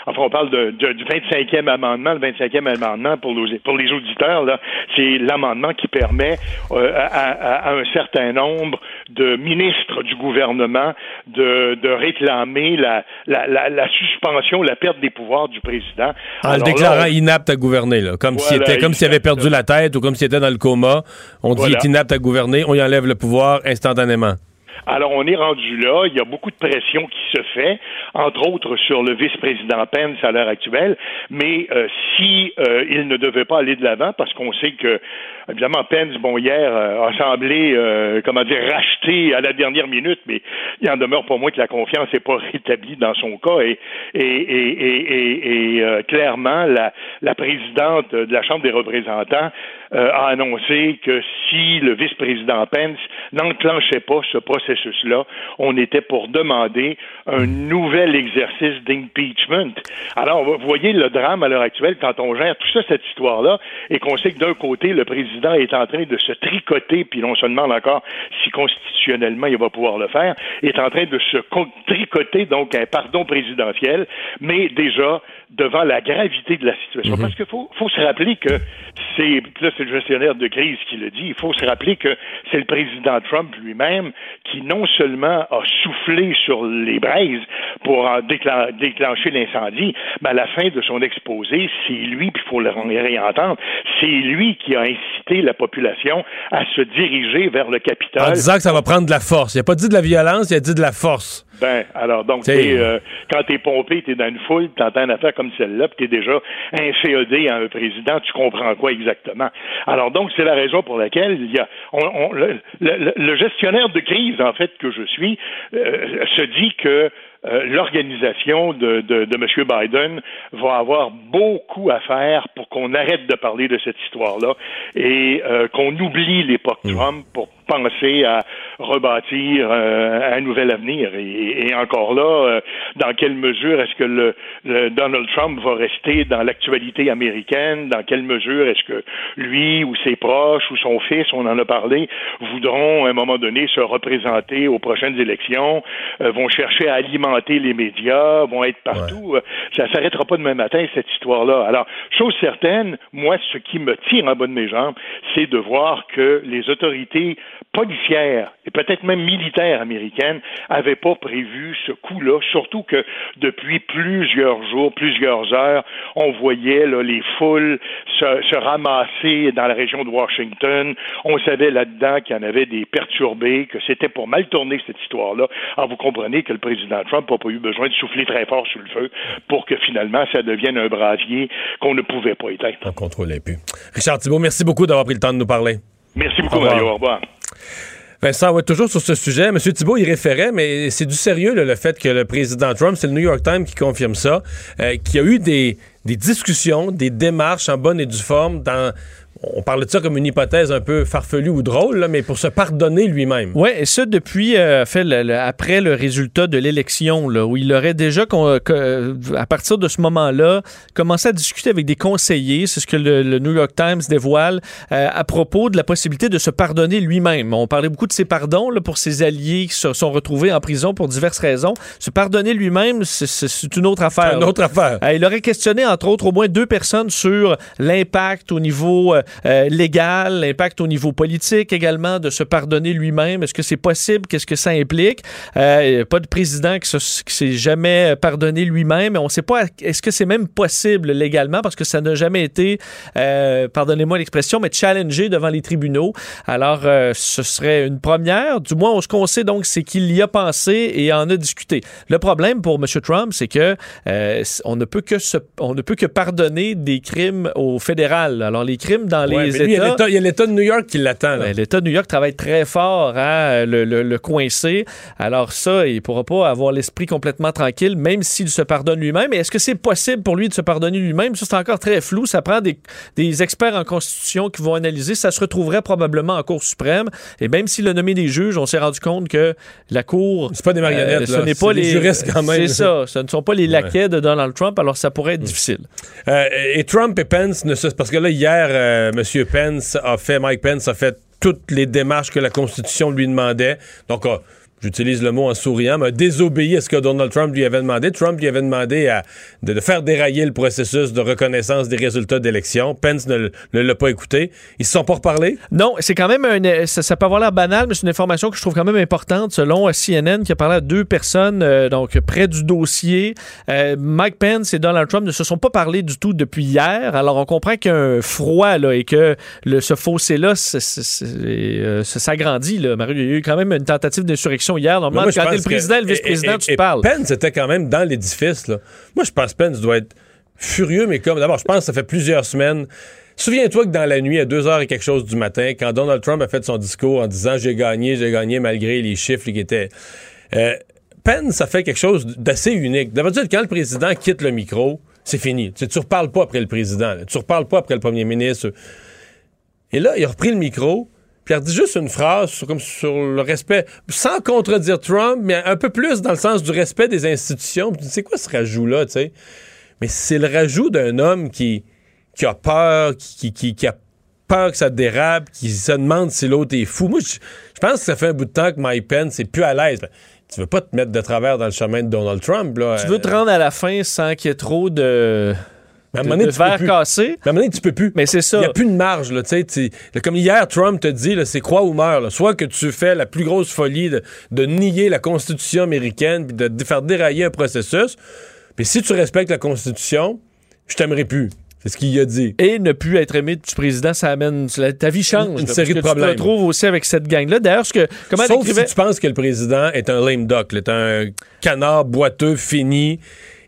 enfin, on parle de, du 25e amendement, le 25e amendement pour pour les auditeurs, là, c'est l'amendement qui permet à, à, un certain nombre de ministres du gouvernement de, de réclamer la, la, la, suspension, la perte des pouvoirs du président. En le déclarant inapte à gouverner, là, comme s'il était, comme s'il avait perdu la tête ou comme s'il était dans le coma. On dit qu'il est inapte à gouverner, on y enlève le pouvoir instantanément. Alors, on est rendu là. Il y a beaucoup de pression qui se fait, entre autres sur le vice-président Pence à l'heure actuelle. Mais euh, si euh, il ne devait pas aller de l'avant, parce qu'on sait que Évidemment, Pence, bon, hier, euh, a semblé, euh, comment dire, racheter à la dernière minute, mais il en demeure pour moi que la confiance n'est pas rétablie dans son cas. Et, et, et, et euh, clairement, la, la présidente de la Chambre des représentants a annoncé que si le vice-président Pence n'enclenchait pas ce processus-là, on était pour demander un nouvel exercice d'impeachment. Alors, vous voyez le drame à l'heure actuelle quand on gère tout ça, cette histoire-là, et qu'on sait que d'un côté, le président est en train de se tricoter, puis on se demande encore si constitutionnellement il va pouvoir le faire, est en train de se tricoter donc un pardon présidentiel, mais déjà devant la gravité de la situation. Mhm. Parce qu'il faut, faut se rappeler que c'est, là c'est le gestionnaire de crise qui le dit, il faut se rappeler que c'est le président Trump lui-même qui non seulement a soufflé sur les braises pour déclencher l'incendie, mais à la fin de son exposé, c'est lui, puis il faut le réentendre, c'est lui qui a incité la population à se diriger vers le Capitole. En disant que ça va prendre de la force. Il n'a pas dit de la violence, il a dit de la force. Ben, alors, donc, es, euh, quand t'es pompé, t'es dans une foule, t'entends une affaire comme celle-là, puis t'es déjà inféodé à un président, tu comprends quoi exactement? Alors, donc, c'est la raison pour laquelle il y a, on, le, gestionnaire de crise, en fait, que je suis, euh, se dit que euh, l'organisation de, de, de, M. Biden va avoir beaucoup à faire pour qu'on arrête de parler de cette histoire-là et euh, qu'on oublie l'époque mm. Trump pour penser à rebâtir euh, un nouvel avenir. Et, encore là, dans quelle mesure est-ce que le, Donald Trump va rester dans l'actualité américaine? Dans quelle mesure est-ce que lui ou ses proches ou son fils, on en a parlé, voudront à un moment donné se représenter aux prochaines élections, vont chercher à alimenter les médias, vont être partout? Euh, ça s'arrêtera pas demain matin, cette histoire-là. Alors, chose certaine, moi, ce qui me tire en bas de mes jambes, c'est de voir que les autorités policières et peut-être même militaire américaine n'avait pas prévu ce coup-là, surtout que depuis plusieurs jours, plusieurs heures, on voyait là, les foules se, se ramasser dans la région de Washington. On savait là-dedans qu'il y en avait des perturbés, que c'était pour mal tourner cette histoire-là. Alors, vous comprenez que le président Trump n'a pas eu besoin de souffler très fort sur le feu pour que finalement ça devienne un bravier qu'on ne pouvait pas éteindre. On contrôlait plus. Richard Thibault, merci beaucoup d'avoir pris le temps de nous parler. Merci beaucoup, Au revoir. Mario. Au revoir. Vincent, ouais, toujours sur ce sujet, M. Thibault y référait, mais c'est du sérieux le fait que le président Trump, c'est le New York Times qui confirme ça, euh, qu'il y a eu des discussions, des démarches en bonne et due forme dans... On parle de ça comme une hypothèse un peu farfelue ou drôle, là, mais pour se pardonner lui-même. Oui, et ça depuis, euh, fait, le- le- après le résultat de l'élection, où il aurait déjà, que- euh, à partir de ce moment-là, commencé à discuter avec des conseillers, c'est ce que le, le New York Times dévoile, euh, à propos de la possibilité de se pardonner lui-même. On parlait beaucoup de ses pardons là, pour ses alliés qui se sont retrouvés en prison pour diverses raisons. Se pardonner lui-même, c'est- une autre affaire. Une autre affaire. Euh, il aurait questionné, entre autres, au moins deux personnes sur l'impact au niveau euh, légal, l'impact au niveau politique également, de se pardonner lui-même. Est-ce que c'est possible? Qu'est-ce que ça implique? Euh, pas de président qui, se- qui s'est jamais pardonné lui-même. On ne sait pas, est-ce que c'est même possible légalement? Parce que ça n'a jamais été, euh, pardonnez-moi l'expression, mais challengé devant les tribunaux. Alors, euh, ce serait une première. Du moins, ce qu'on sait donc, c'est qu'il y a pensé et en a discuté. Le problème pour M. Trump, c'est que on ne peut que on ne peut que pardonner des crimes au fédéral. Alors, les crimes dans Ouais, les mais lui, il y a États. l'État- il y a l'État de New York qui l'attend. Ben, L'État de New York travaille très fort à le, le- le coincer. Alors ça, il ne pourra pas avoir l'esprit complètement tranquille, même s'il se pardonne lui-même. Est-ce que c'est possible pour lui de se pardonner lui-même? Ça, c'est encore très flou. Ça prend des, des experts en constitution qui vont analyser. Ça se retrouverait probablement en Cour suprême. Et même s'il a nommé des juges, on s'est rendu compte que la Cour... C'est pas des marionnettes, euh, ce n'est pas les juristes quand même. C'est ça. Ce ne sont pas les laquais de Donald Trump. Alors ça pourrait être difficile. Euh, et Trump et Pence ne se... Parce que là, hier, euh, M. Pence a fait, Mike Pence a fait toutes les démarches que la Constitution lui demandait. Donc, euh, j'utilise le mot en souriant, mais a désobéi à ce que Donald Trump lui avait demandé. Trump lui avait demandé de, faire dérailler le processus de reconnaissance des résultats d'élection. Pence ne, l'a pas écouté. Ils se sont pas reparlé? Non, c'est quand même un. Ça, ça peut avoir l'air banal, mais c'est une information que je trouve quand même importante selon euh, CNN qui a parlé à deux personnes euh, donc près du dossier. Euh, Mike Pence et Donald Trump ne se sont pas parlé du tout depuis hier. Alors on comprend qu'il y a un froid là, et que ce euh, ça s'agrandit. Là. Mario, il y a eu quand même une tentative d'insurrection hier. Normalement, Moi, quand t'es le président et le vice-président, tu et- parles. Pence était quand même dans l'édifice. là. Moi, je pense que Pence doit être furieux, mais comme. D'abord, je pense que ça fait plusieurs semaines. Souviens-toi que dans la nuit, à 2 heures et quelque chose du matin, quand Donald Trump a fait son discours en disant j'ai gagné, j'ai gagné malgré les chiffres qui étaient. Euh, Pence a fait quelque chose d'assez unique. D'habitude, quand le président quitte le micro, c'est fini. Tu, tu reparles pas après le président. là. Tu reparles pas après le premier ministre. Et là, il a repris le micro, puis a dit juste une phrase sur, le respect, sans contredire Trump, mais un peu plus dans le sens du respect des institutions. Puis, C'est quoi ce rajout-là, tu sais? Mais c'est le rajout d'un homme qui, qui a peur, qui, qui, a peur que ça dérape, qui se demande si l'autre est fou. Moi, je, je pense que ça fait un bout de temps que Mike Pence est plus à l'aise. Tu veux pas te mettre de travers dans le chemin de Donald Trump, là. Tu veux te rendre à la fin sans qu'il y ait trop de. Mais à un moment donné, de tu peux plus. cassé. Mais à un moment donné, tu peux plus. Mais c'est ça. Il n'y a plus de marge, là, tu sais. tu- là, Comme hier, Trump te dit, c'est croix ou meurt. là. Soit que tu fais la plus grosse folie de, de nier la Constitution américaine puis de, faire dérailler un processus. Puis si tu respectes la Constitution, je t'aimerais plus. C'est ce qu'il a dit. Et ne plus être aimé du président, ça amène. Ta vie change. Une là, série de problèmes. Tu te retrouves aussi avec cette gang-là. D'ailleurs, ce que. Comment Sauf si tu penses que le président est un lame duck, là, est un canard boiteux, fini.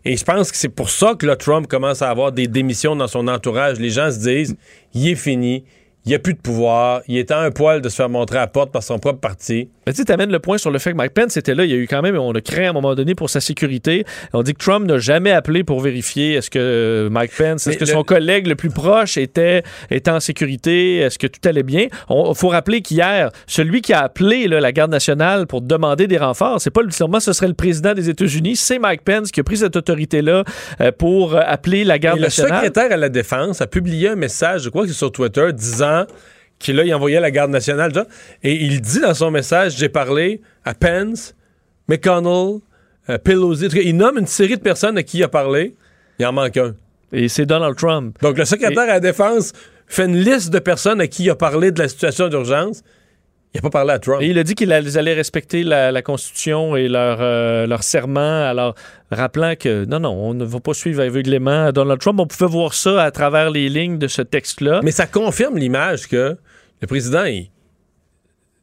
Et je pense que c'est pour ça que là, Trump commence à avoir des démissions dans son entourage. Les gens se disent, il est fini, il n'y a plus de pouvoir, il est à un poil de se faire montrer à la porte par son propre parti. Mais tu sais, t'amènes le point sur le fait que Mike Pence était là. Il y a eu quand même, on a créé à un moment donné pour sa sécurité. On dit que Trump n'a jamais appelé pour vérifier est-ce que euh, Mike Pence, est-ce que le- son collègue le plus proche était, était en sécurité, est-ce que tout allait bien? Il faut rappeler qu'hier, celui qui a appelé là, la garde nationale pour demander des renforts, c'est pas le- sûrement ce serait le président des États-Unis, c'est Mike Pence qui a pris cette autorité-là euh, pour euh, appeler la garde Et le nationale. secrétaire à la Défense a publié un message, je crois que c'est sur Twitter, disant qu'il a il envoyait la garde nationale. genre, Et il dit dans son message, j'ai parlé à Pence, McConnell, euh, Pelosi. Cas, il nomme une série de personnes à qui il a parlé. Il en manque un. Et c'est Donald Trump. Donc, le secrétaire à la Défense fait une liste de personnes à qui il a parlé de la situation d'urgence. Il n'a pas parlé à Trump. Et il a dit qu'ils allaient respecter la, la Constitution et leur, euh, leur serment, alors rappelant que non, non, on ne va pas suivre aveuglément Donald Trump. On pouvait voir ça à travers les lignes de ce texte-là. Mais ça confirme l'image que le président, il-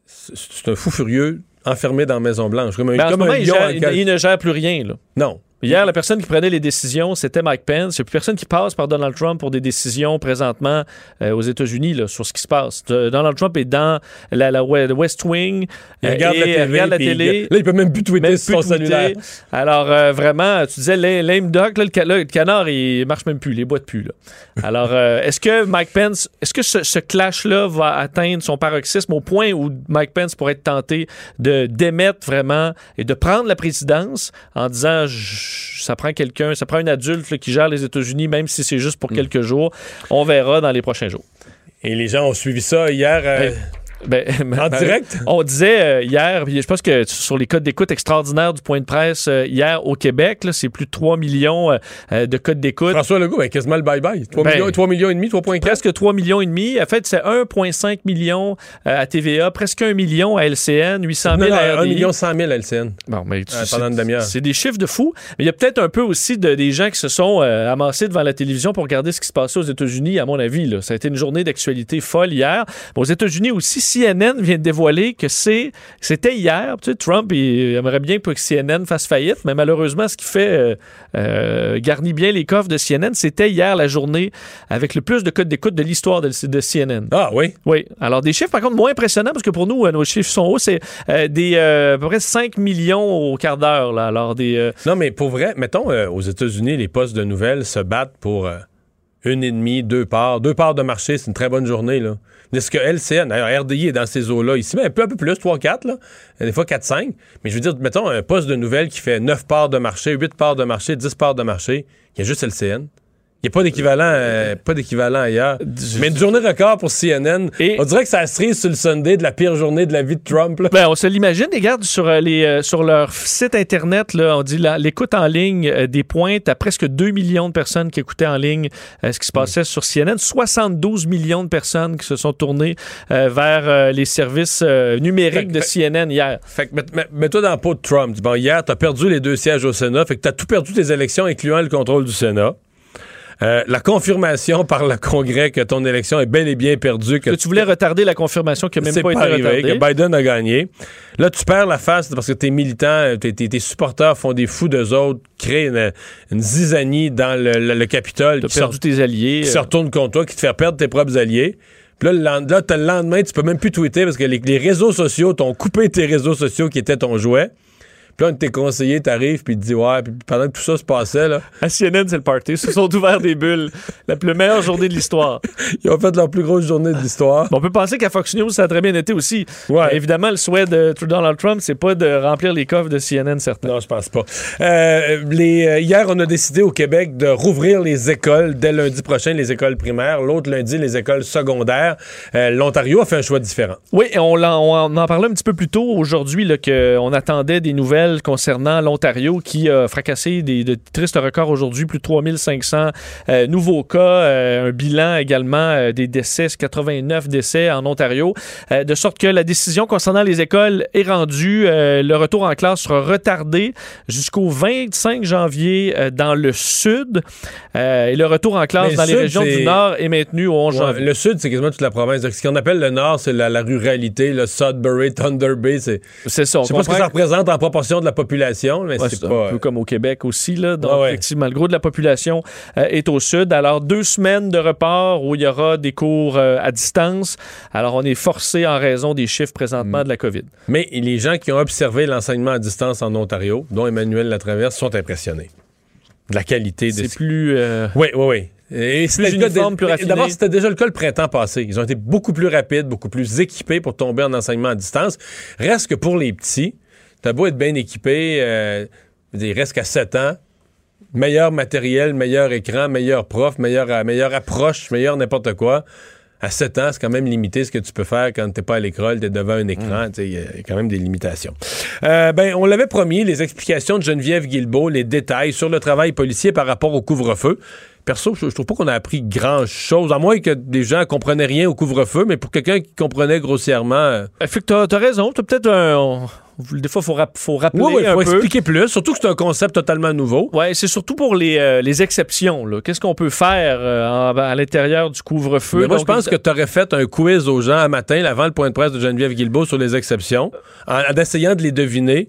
c'est un fou furieux enfermé dans la Maison-Blanche. Comme un, Ben, comme moment, un il, gère- il ne gère plus rien. Là. Non. Hier, la personne qui prenait les décisions, c'était Mike Pence. Il n'y a plus personne qui passe par Donald Trump pour des décisions présentement euh, aux États-Unis sur ce qui se passe. De- Donald Trump est dans la, la we- West Wing. Il euh, regarde et la télé. regarde la puis il- télé. Là, il peut même plus tweeter Même sur son plus tweeter. cellulaire. Alors, euh, vraiment, tu disais la- lame duck, là, le, ca- là, le canard, il marche même plus, les boîtes plus. Là. Alors, euh, est-ce que Mike Pence, est-ce que ce, ce clash-là va atteindre son paroxysme au point où Mike Pence pourrait être tenté de démettre vraiment et de prendre la présidence en disant je- ça prend quelqu'un, ça prend un adulte là, qui gère les États-Unis, même si c'est juste pour quelques jours. On verra dans les prochains jours. Et les gens ont suivi ça hier. euh, Ben, En direct? On disait euh, hier, je pense que sur les codes d'écoute extraordinaires du point de presse euh, hier au Québec, c'est plus de 3 millions euh, de codes d'écoute. François Legault, ben, quasiment le bye-bye. 3, Ben, millions, 3 millions et demi, 3,4. Presque 3 millions et demi. En fait, c'est 1,5 million à TVA, presque 1 million à LCN, 800 000 Non, non, à 1 RDI. million 100 000 à LCN. Bon, mais tu- Euh. C'est des chiffres de fou. Mais il y a peut-être un peu aussi de, des gens qui se sont euh, amassés devant la télévision pour regarder ce qui se passait aux États-Unis, à mon avis. Là. Ça a été une journée d'actualité folle hier. Mais aux États-Unis aussi, CNN vient de dévoiler que c'est, c'était hier. Tu sais, Trump il aimerait bien que CNN fasse faillite, mais malheureusement, ce qui fait euh, euh, garnit bien les coffres de CNN, c'était hier la journée avec le plus de codes d'écoute de l'histoire de, de CNN. Ah oui? Oui. Alors, des chiffres, par contre, moins impressionnants, parce que pour nous, euh, nos chiffres sont hauts. C'est euh, des, à peu près 5 millions au quart d'heure. Là. Alors, des... Non, mais pour vrai, mettons, aux États-Unis, les postes de nouvelles se battent pour une et demie, deux parts. Deux parts de marché, c'est une très bonne journée, là. Est-ce que LCN, d'ailleurs, RDI est dans ces eaux-là ici, mais un peu, un peu plus, 3-4, là. Des fois 4-5. Mais je veux dire, mettons, un poste de nouvelles qui fait 9 parts de marché, 8 parts de marché, 10 parts de marché, il y a juste LCN. Il n'y a pas d'équivalent, euh, pas d'équivalent ailleurs. Mais une journée record pour CNN. On dirait que ça cerise sur le Sunday de la pire journée de la vie de Trump. là. Ben, on se l'imagine, regarde sur, euh, les, euh, sur leur site Internet, là, on dit l'écoute en ligne euh, des pointes à presque 2 millions de personnes qui écoutaient en ligne euh, ce qui se passait sur CNN. 72 millions de personnes qui se sont tournées vers les services numériques de CNN hier. Fait que mets- mets- mets-toi dans la peau de Trump. Bon, hier, t'as perdu les deux sièges au Sénat, fait que t'as tout perdu tes élections, incluant le contrôle du Sénat. Euh, la confirmation par le Congrès que ton élection est bel et bien perdue. Que Que tu voulais retarder la confirmation qui n'a même pas, pas, été arrivé, retardée? que Biden a gagné. Là, tu perds la face parce que tes militants, tes, tes- tes supporters font des fous d'eux autres, créent une, une zizanie dans le, le- le Capitole. Qui perdu tes alliés. Qui euh. se retournent contre toi, qui te fait perdre tes propres alliés. Puis là, le, là, lendemain, tu peux même plus tweeter parce que les, les réseaux sociaux t'ont coupé tes réseaux sociaux qui étaient ton jouet. Puis là, un de tes conseillers t'arrive puis te dit Ouais, puis pendant que tout ça se passait, là, À CNN, c'est le party. Ils se sont ouverts des bulles. La plus meilleure journée de l'histoire. ils ont fait leur plus grosse journée de l'histoire. On peut penser qu'à Fox News, ça a très bien été aussi. Ouais. Évidemment, le souhait de Donald Trump, c'est pas de remplir les coffres de CNN, certainement. Non, je pense pas. Euh, les, euh, hier, on a décidé au Québec de rouvrir les écoles dès lundi prochain, les écoles primaires. L'autre lundi, les écoles secondaires. Euh, L'Ontario a fait un choix différent. Oui, on, en parlait un petit peu plus tôt aujourd'hui qu'on attendait des nouvelles concernant l'Ontario qui a fracassé des, de tristes records aujourd'hui, plus de 3500 euh, nouveaux cas, euh, un bilan également euh, des décès, c'est 89 décès en Ontario, de sorte que la décision concernant les écoles est rendue. Le retour en classe sera retardé jusqu'au 25 janvier dans le sud et le retour en classe dans le les régions du nord est maintenu au 11 Ouais, janvier. le sud, c'est quasiment toute la province. Donc, ce qu'on appelle le nord, c'est la, la ruralité, le Sudbury, Thunder Bay. C'est ça. on je sais pas ce que ça représente en proportion de la population, mais Ouais, c'est pas. un peu comme au Québec aussi. Là. Donc, ouais. effectivement, le gros de la population euh, est au sud. Alors, deux semaines de report où il y aura des cours euh, à distance. Alors, on est forcé en raison des chiffres Mm. présentement de la COVID. Mais les gens qui ont observé l'enseignement à distance en Ontario, dont Emmanuel Latraverse, sont impressionnés. De la qualité des. C'est plus... euh, Oui, oui, oui. Et c'était le cas. D'abord, c'était déjà le cas le printemps passé. Ils ont été beaucoup plus rapides, beaucoup plus équipés pour tomber en enseignement à distance. Reste que pour les petits, t'as beau être bien équipé, euh, il reste qu'à 7 ans. Meilleur matériel, meilleur écran, meilleur prof, meilleure, euh, meilleure approche, meilleur n'importe quoi. à 7 ans, c'est quand même limité ce que tu peux faire quand t'es pas à l'école, t'es devant un écran. Sais, Il y a quand même des limitations. Euh, ben, on l'avait promis, les explications de Geneviève Guilbeault, les détails sur le travail policier par rapport au couvre-feu. Perso, je, trouve pas qu'on a appris grand-chose, à moins que des gens comprenaient rien au couvre-feu, mais pour quelqu'un qui comprenait grossièrement... euh, Fait que t'as as raison. T'as peut-être un. on- Des fois, il faut, rap- faut rappeler Oui, oui, un faut peu. expliquer plus, surtout que c'est un concept totalement nouveau. Ouais, c'est surtout pour les, euh, les exceptions. Qu'est-ce qu'on peut faire euh, à l'intérieur du couvre-feu? Moi, je pense que tu aurais fait un quiz aux gens un matin, avant le point de presse de Geneviève Guilbeault sur les exceptions, en, en essayant de les deviner.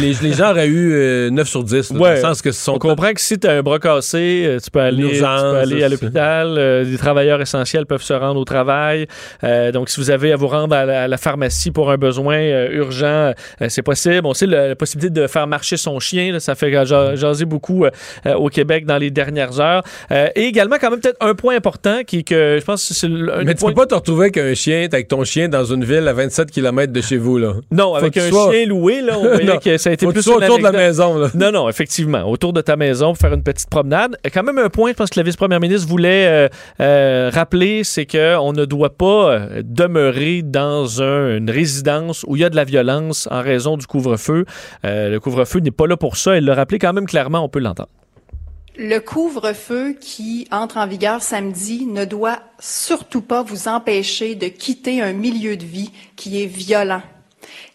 Les, les gens auraient eu euh, 9 sur 10, là, dans Ouais. le sens que ce sont On comprend que si tu as un bras cassé, euh, tu peux aller, tu peux urgence, aller à l'hôpital. euh, des travailleurs essentiels peuvent se rendre au travail. Euh, donc, si vous avez à vous rendre à la, à la pharmacie pour un besoin euh, urgent, euh, c'est possible. On sait la possibilité de faire marcher son chien. là, ça fait ja- jaser beaucoup euh, euh, au Québec dans les dernières heures. Euh, et également, quand même, peut-être un point important qui est que je pense que c'est un Mais tu peux pas te retrouver avec un chien, avec ton chien dans une ville à 27 km de chez vous, là. Non, Faut avec un chien loué, là, on que ça a été Faut plus autour de la maison, là. Non, non, effectivement, autour de ta maison pour faire une petite promenade. Quand même un point, je pense que la vice-première ministre voulait euh, euh, rappeler, c'est qu'on ne doit pas euh, demeurer dans un- une résidence où il y a de la violence en raison du couvre-feu. Euh, le couvre-feu n'est pas là pour ça. Elle l'a rappelé quand même clairement, on peut l'entendre. Le couvre-feu qui entre en vigueur samedi ne doit surtout pas vous empêcher de quitter un milieu de vie qui est violent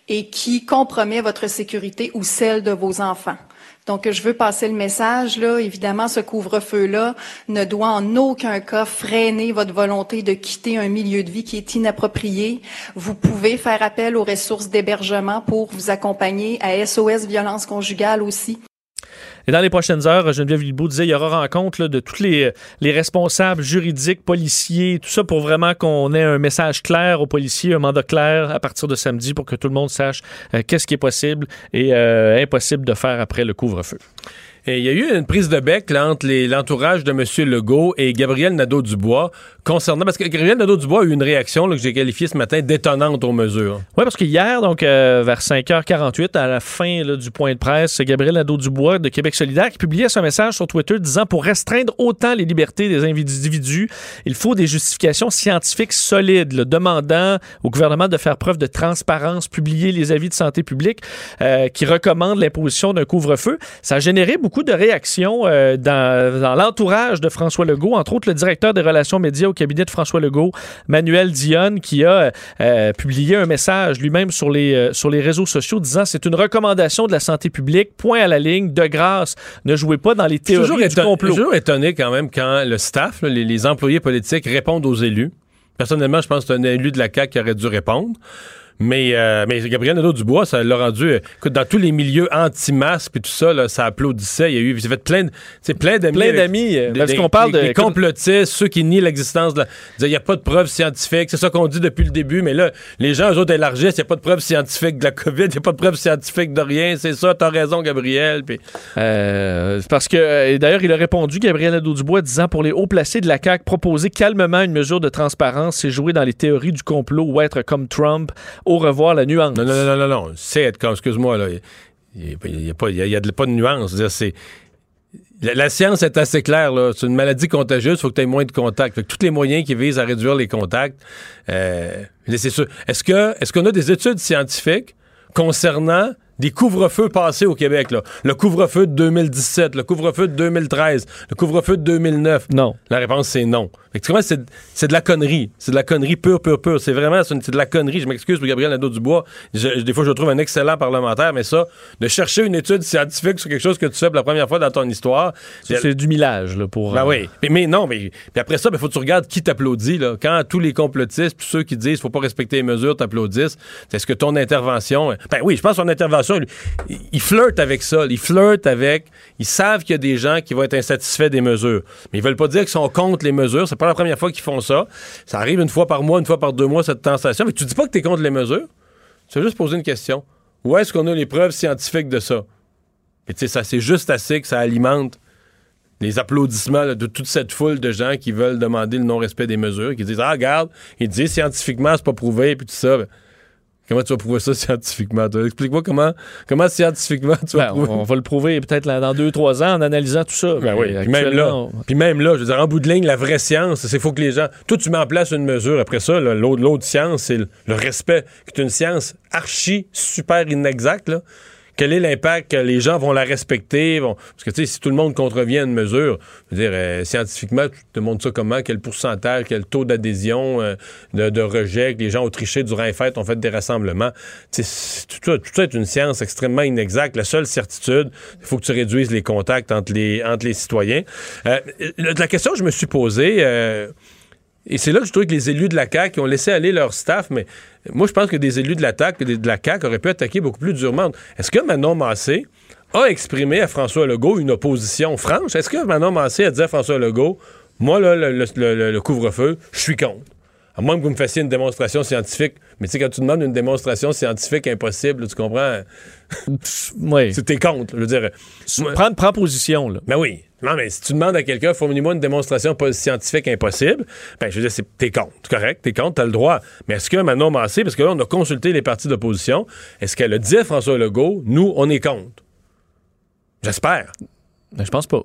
et qui compromet votre sécurité ou celle de vos enfants. Donc, je veux passer le message, là. Évidemment, ce couvre-feu-là ne doit en aucun cas freiner votre volonté de quitter un milieu de vie qui est inapproprié. Vous pouvez faire appel aux ressources d'hébergement pour vous accompagner à SOS Violence Conjugale aussi. Et dans les prochaines heures, Geneviève Guilbeault disait il y aura rencontre là, de tous les, les responsables juridiques, policiers, tout ça pour vraiment qu'on ait un message clair aux policiers, un mandat clair à partir de samedi pour que tout le monde sache euh, qu'est-ce qui est possible et euh, impossible de faire après le couvre-feu. Il y a eu une prise de bec là, entre l'entourage de M. Legault et Gabriel Nadeau-Dubois concernant... Parce que Gabriel Nadeau-Dubois a eu une réaction là, que j'ai qualifiée ce matin d'étonnante aux mesures. Oui, parce que hier, donc euh, vers 5h48, à la fin là, du point de presse, Gabriel Nadeau-Dubois de Québec solidaire qui publiait son message sur Twitter disant pour restreindre autant les libertés des individus, il faut des justifications scientifiques solides, là, demandant au gouvernement de faire preuve de transparence, publier les avis de santé publique euh, qui recommandent l'imposition d'un couvre-feu. Ça a généré beaucoup de réactions euh, dans, dans l'entourage de François Legault, entre autres le directeur des relations médias au cabinet de François Legault, Manuel Dionne, qui a euh, publié un message lui-même sur les, euh, sur les réseaux sociaux disant c'est une recommandation de la santé publique, point à la ligne, de grâce, ne jouez pas dans les suis toujours, théories du toujours étonné quand même quand le staff, là, les, les employés politiques répondent aux élus. Personnellement, je pense que c'est un élu de la CAQ qui aurait dû répondre. Mais, euh, mais Gabriel Nadeau-Dubois, ça l'a rendu... euh, écoute, dans tous les milieux anti-masques et tout ça, là, ça applaudissait. Il y a eu... J'ai fait plein, de- plein d'amis... Plein avec- d'amis, euh, parce qu'on parle de- des complotistes, ceux qui nient l'existence de... Il n'y a pas de preuves scientifiques. C'est ça qu'on dit depuis le début. Mais là, les gens, eux autres, élargissent. Il n'y a pas de preuves scientifiques de la COVID. Il n'y a pas de preuves scientifiques de rien. C'est ça, t'as raison, Gabriel. Puis... Euh, parce que, euh, d'ailleurs, il a répondu, Gabriel Nadeau-Dubois, disant pour les hauts placés de la CAQ, proposer calmement une mesure de transparence, c'est jouer dans les théories du complot ou être comme Trump. Au revoir, la nuance. Non, non, non, non, non. C'est être excuse-moi, là. Il n'y a, pas- de- nuance. C'est. La, science est assez claire. C'est une maladie contagieuse, il faut que tu aies moins de contacts. Tous les moyens qui visent à réduire les contacts, euh, c'est sûr. Est-ce qu'on a des études scientifiques concernant des couvre-feux passés au Québec, là? Le couvre-feu de 2017, le couvre-feu de 2013, le couvre-feu de 2009. Non. La réponse, c'est non. Fait que tu comprends, c'est, de la connerie. C'est de la connerie pure, pure, pure. C'est vraiment, c'est, de la connerie. Je m'excuse pour Gabriel Nadeau-Dubois. Des fois, je trouve un excellent parlementaire, mais ça, de chercher une étude scientifique sur quelque chose que tu fais pour la première fois dans ton histoire. C'est du millage, là, pour. Ben euh, oui. Mais, mais non, mais puis après ça, il faut que tu regardes qui t'applaudit. Là. Quand tous les complotistes, puis ceux qui disent qu'il faut pas respecter les mesures, t'applaudissent, est-ce que ton intervention. Ben oui, je pense que son intervention, lui, il- il flirte avec ça. Il flirte avec. Ils savent qu'il y a des gens qui vont être insatisfaits des mesures. Mais ils veulent pas dire qu'ils sont contre les mesures. C'est pas la première fois qu'ils font ça. Ça arrive une fois par mois, une fois par deux mois, cette tentation. Mais tu dis pas que tu es contre les mesures. Tu veux juste poser une question. Où est-ce qu'on a les preuves scientifiques de ça? Et tu sais, ça, c'est juste assez que ça alimente les applaudissements de toute cette foule de gens qui veulent demander le non-respect des mesures, qui disent Ah, regarde, ils disent scientifiquement, c'est pas prouvé, puis tout ça. Comment tu vas prouver ça scientifiquement? Explique-moi comment, comment scientifiquement tu vas Ben, prouver. on, va le prouver peut-être dans deux, trois ans en analysant tout ça. Ben oui, puis même là, on- puis même là, je veux dire, en bout de ligne, la vraie science, c'est faut que les gens. Toi, tu mets en place une mesure. Après ça, l'autre, l'autre science, c'est le, le respect, qui est une science archi super inexacte. Là. Quel est l'impact que les gens vont la respecter? Parce que, tu sais, si tout le monde contrevient à une mesure, je veux dire, euh, scientifiquement, tu te montres ça comment? Quel pourcentage, quel taux d'adhésion, euh, de, de rejet, que les gens ont triché durant les fêtes, ont fait des rassemblements. Tu sais, tout, ça, tout ça est une science extrêmement inexacte. La seule certitude, il faut que tu réduises les contacts entre les, entre les citoyens. Euh, la question que je me suis posée, euh, et c'est là que je trouve que les élus de la CAQ ont laissé aller leur staff, mais moi, je pense que des élus de la, de la CAQ auraient pu attaquer beaucoup plus durement. Est-ce que Manon Massé a exprimé à François Legault une opposition franche? Est-ce que Manon Massé a dit à François Legault, moi, là, le- le couvre-feu, je suis contre? À moins que vous me fassiez une démonstration scientifique. Mais tu sais, quand tu demandes une démonstration scientifique impossible, tu comprends? Oui. C'était contre. Je veux dire. Prends, prends position, là. Ben oui. Non, mais si tu demandes à quelqu'un, fournis-moi une démonstration scientifique impossible, ben je veux dire, c'est- t'es contre. Correct, t'es contre, t'as le droit. Mais est-ce que Manon Massé, parce que là, on a consulté les partis d'opposition, est-ce qu'elle a dit à François Legault, nous, on est contre? J'espère. Ben, je pense pas.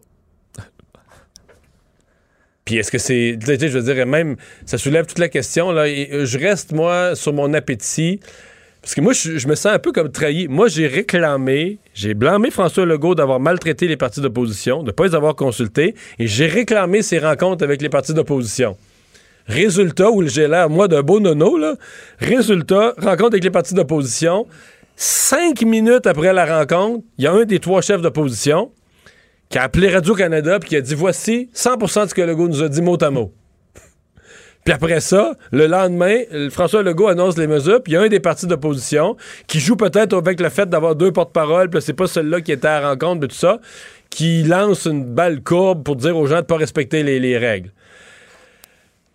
Puis est-ce que c'est. Je veux dire, même, ça soulève toute la question. Là, euh, je reste, moi, sur mon appétit. Parce que moi, je, me sens un peu comme trahi. Moi, j'ai réclamé, j'ai blâmé François Legault d'avoir maltraité les partis d'opposition, de ne pas les avoir consultés, et j'ai réclamé ses rencontres avec les partis d'opposition. Résultat, où j'ai l'air, moi, d'un beau nono, là. Résultat, rencontre avec les partis d'opposition. Cinq minutes après la rencontre, il y a un des trois chefs d'opposition qui a appelé Radio-Canada puis qui a dit voici 100% de ce que Legault nous a dit mot à mot. Puis après ça, le lendemain, le- François Legault annonce les mesures, puis il y a un des partis d'opposition qui joue peut-être avec le fait d'avoir deux porte-paroles, puis c'est pas celui-là qui était à la rencontre, de tout ça, qui lance une balle courbe pour dire aux gens de pas respecter les, les règles.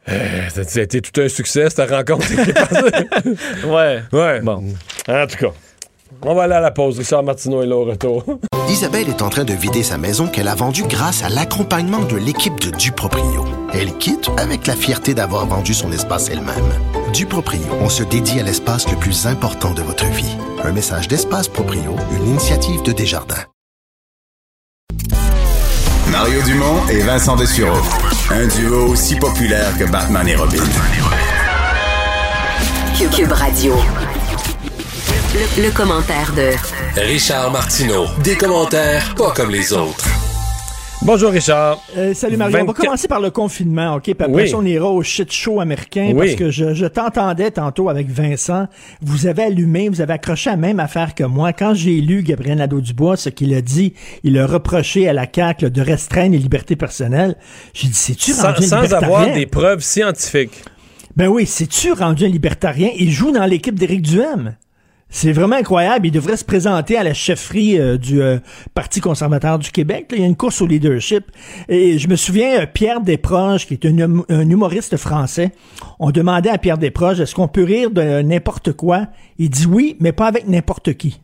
Euh, ça ça a été tout un succès, cette rencontre. ouais. Ouais. Bon. En tout cas, on va aller à la pause. Richard Martineau est là au retour. Isabelle est en train de vider sa maison qu'elle a vendue grâce à l'accompagnement de l'équipe de Duproprio. Elle quitte avec la fierté d'avoir vendu son espace elle-même. Duproprio, on se dédie à l'espace le plus important de votre vie. Un message d'Espace Proprio, une initiative de Desjardins. Mario Dumont et Vincent Dessureau. Un duo aussi populaire que Batman et Robin. Cube Radio. Le, le commentaire de Richard Martineau. Des commentaires pas comme les autres. Bonjour Richard. Euh, salut Mario. On va 24 commencer par le confinement, OK? Puis après Oui. ça, on ira au shit show américain Oui. parce que je, je t'entendais tantôt avec Vincent. Vous avez allumé, vous avez accroché la même affaire que moi. Quand j'ai lu Gabriel Nadeau-Dubois, ce qu'il a dit, il a reproché à la CAQ là, de restreindre les libertés personnelles. J'ai dit, c'est-tu Sans, sans avoir des preuves scientifiques. Ben oui, c'est-tu rendu un libertarien? Il joue dans l'équipe d'Éric Duhem. C'est vraiment incroyable. Il devrait se présenter à la chefferie euh, du euh, Parti conservateur du Québec. là. Il y a une course au leadership. Et je me souviens, euh, Pierre Desproges, qui est un, hum- un humoriste français, on demandait à Pierre Desproges, est-ce qu'on peut rire de n'importe quoi? Il dit oui, mais pas avec n'importe qui.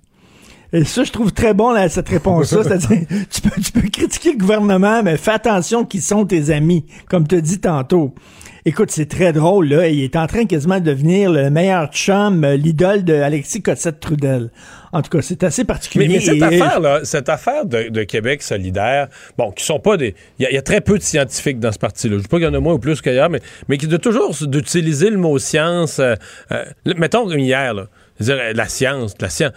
Et ça, je trouve très bon là, cette réponse-là. C'est-à-dire, tu peux, tu peux critiquer le gouvernement, mais fais attention qui sont tes amis, comme tu as dit tantôt. Écoute, c'est très drôle, là. Il est en train quasiment de devenir le meilleur chum, euh, l'idole de Alexis Cossette-Trudel. En tout cas, c'est assez particulier. mais cette Et- affaire-là, cette affaire de, de Québec solidaire, bon, qui sont pas des. Il y, a- il y a très peu de scientifiques dans ce parti-là. Je dis pas qu'il y en a moins ou plus qu'ailleurs, mais, mais qui de toujours d'utiliser le mot science. euh, euh, mettons hier, là, dire, la science, la science.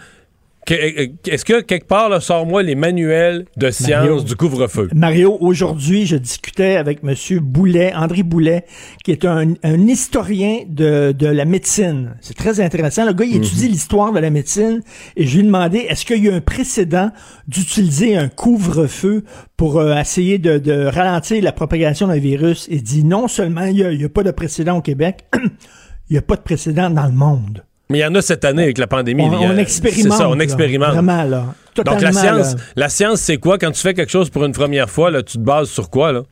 Que- euh, Est-ce que quelque part, là, sors-moi les manuels de science Mario. du couvre-feu? Mario, aujourd'hui, je discutais avec Monsieur Boulet, André Boulet, qui est un, un historien de, de la médecine. C'est très intéressant. Le gars, il étudie l'histoire de la médecine et je lui ai demandé est-ce qu'il y a un précédent d'utiliser un couvre-feu pour euh, essayer de, de ralentir la propagation d'un virus? Il dit non seulement il n'y a pas de précédent au Québec, il n'y a pas de précédent dans le monde. Mais il y en a cette année avec la pandémie. On- a- expérimente, C'est ça, on là. expérimente. Vraiment, là. Donc la Totalement, science, là. la science, c'est quoi? Quand tu fais quelque chose pour une première fois, là, tu te bases sur quoi, là?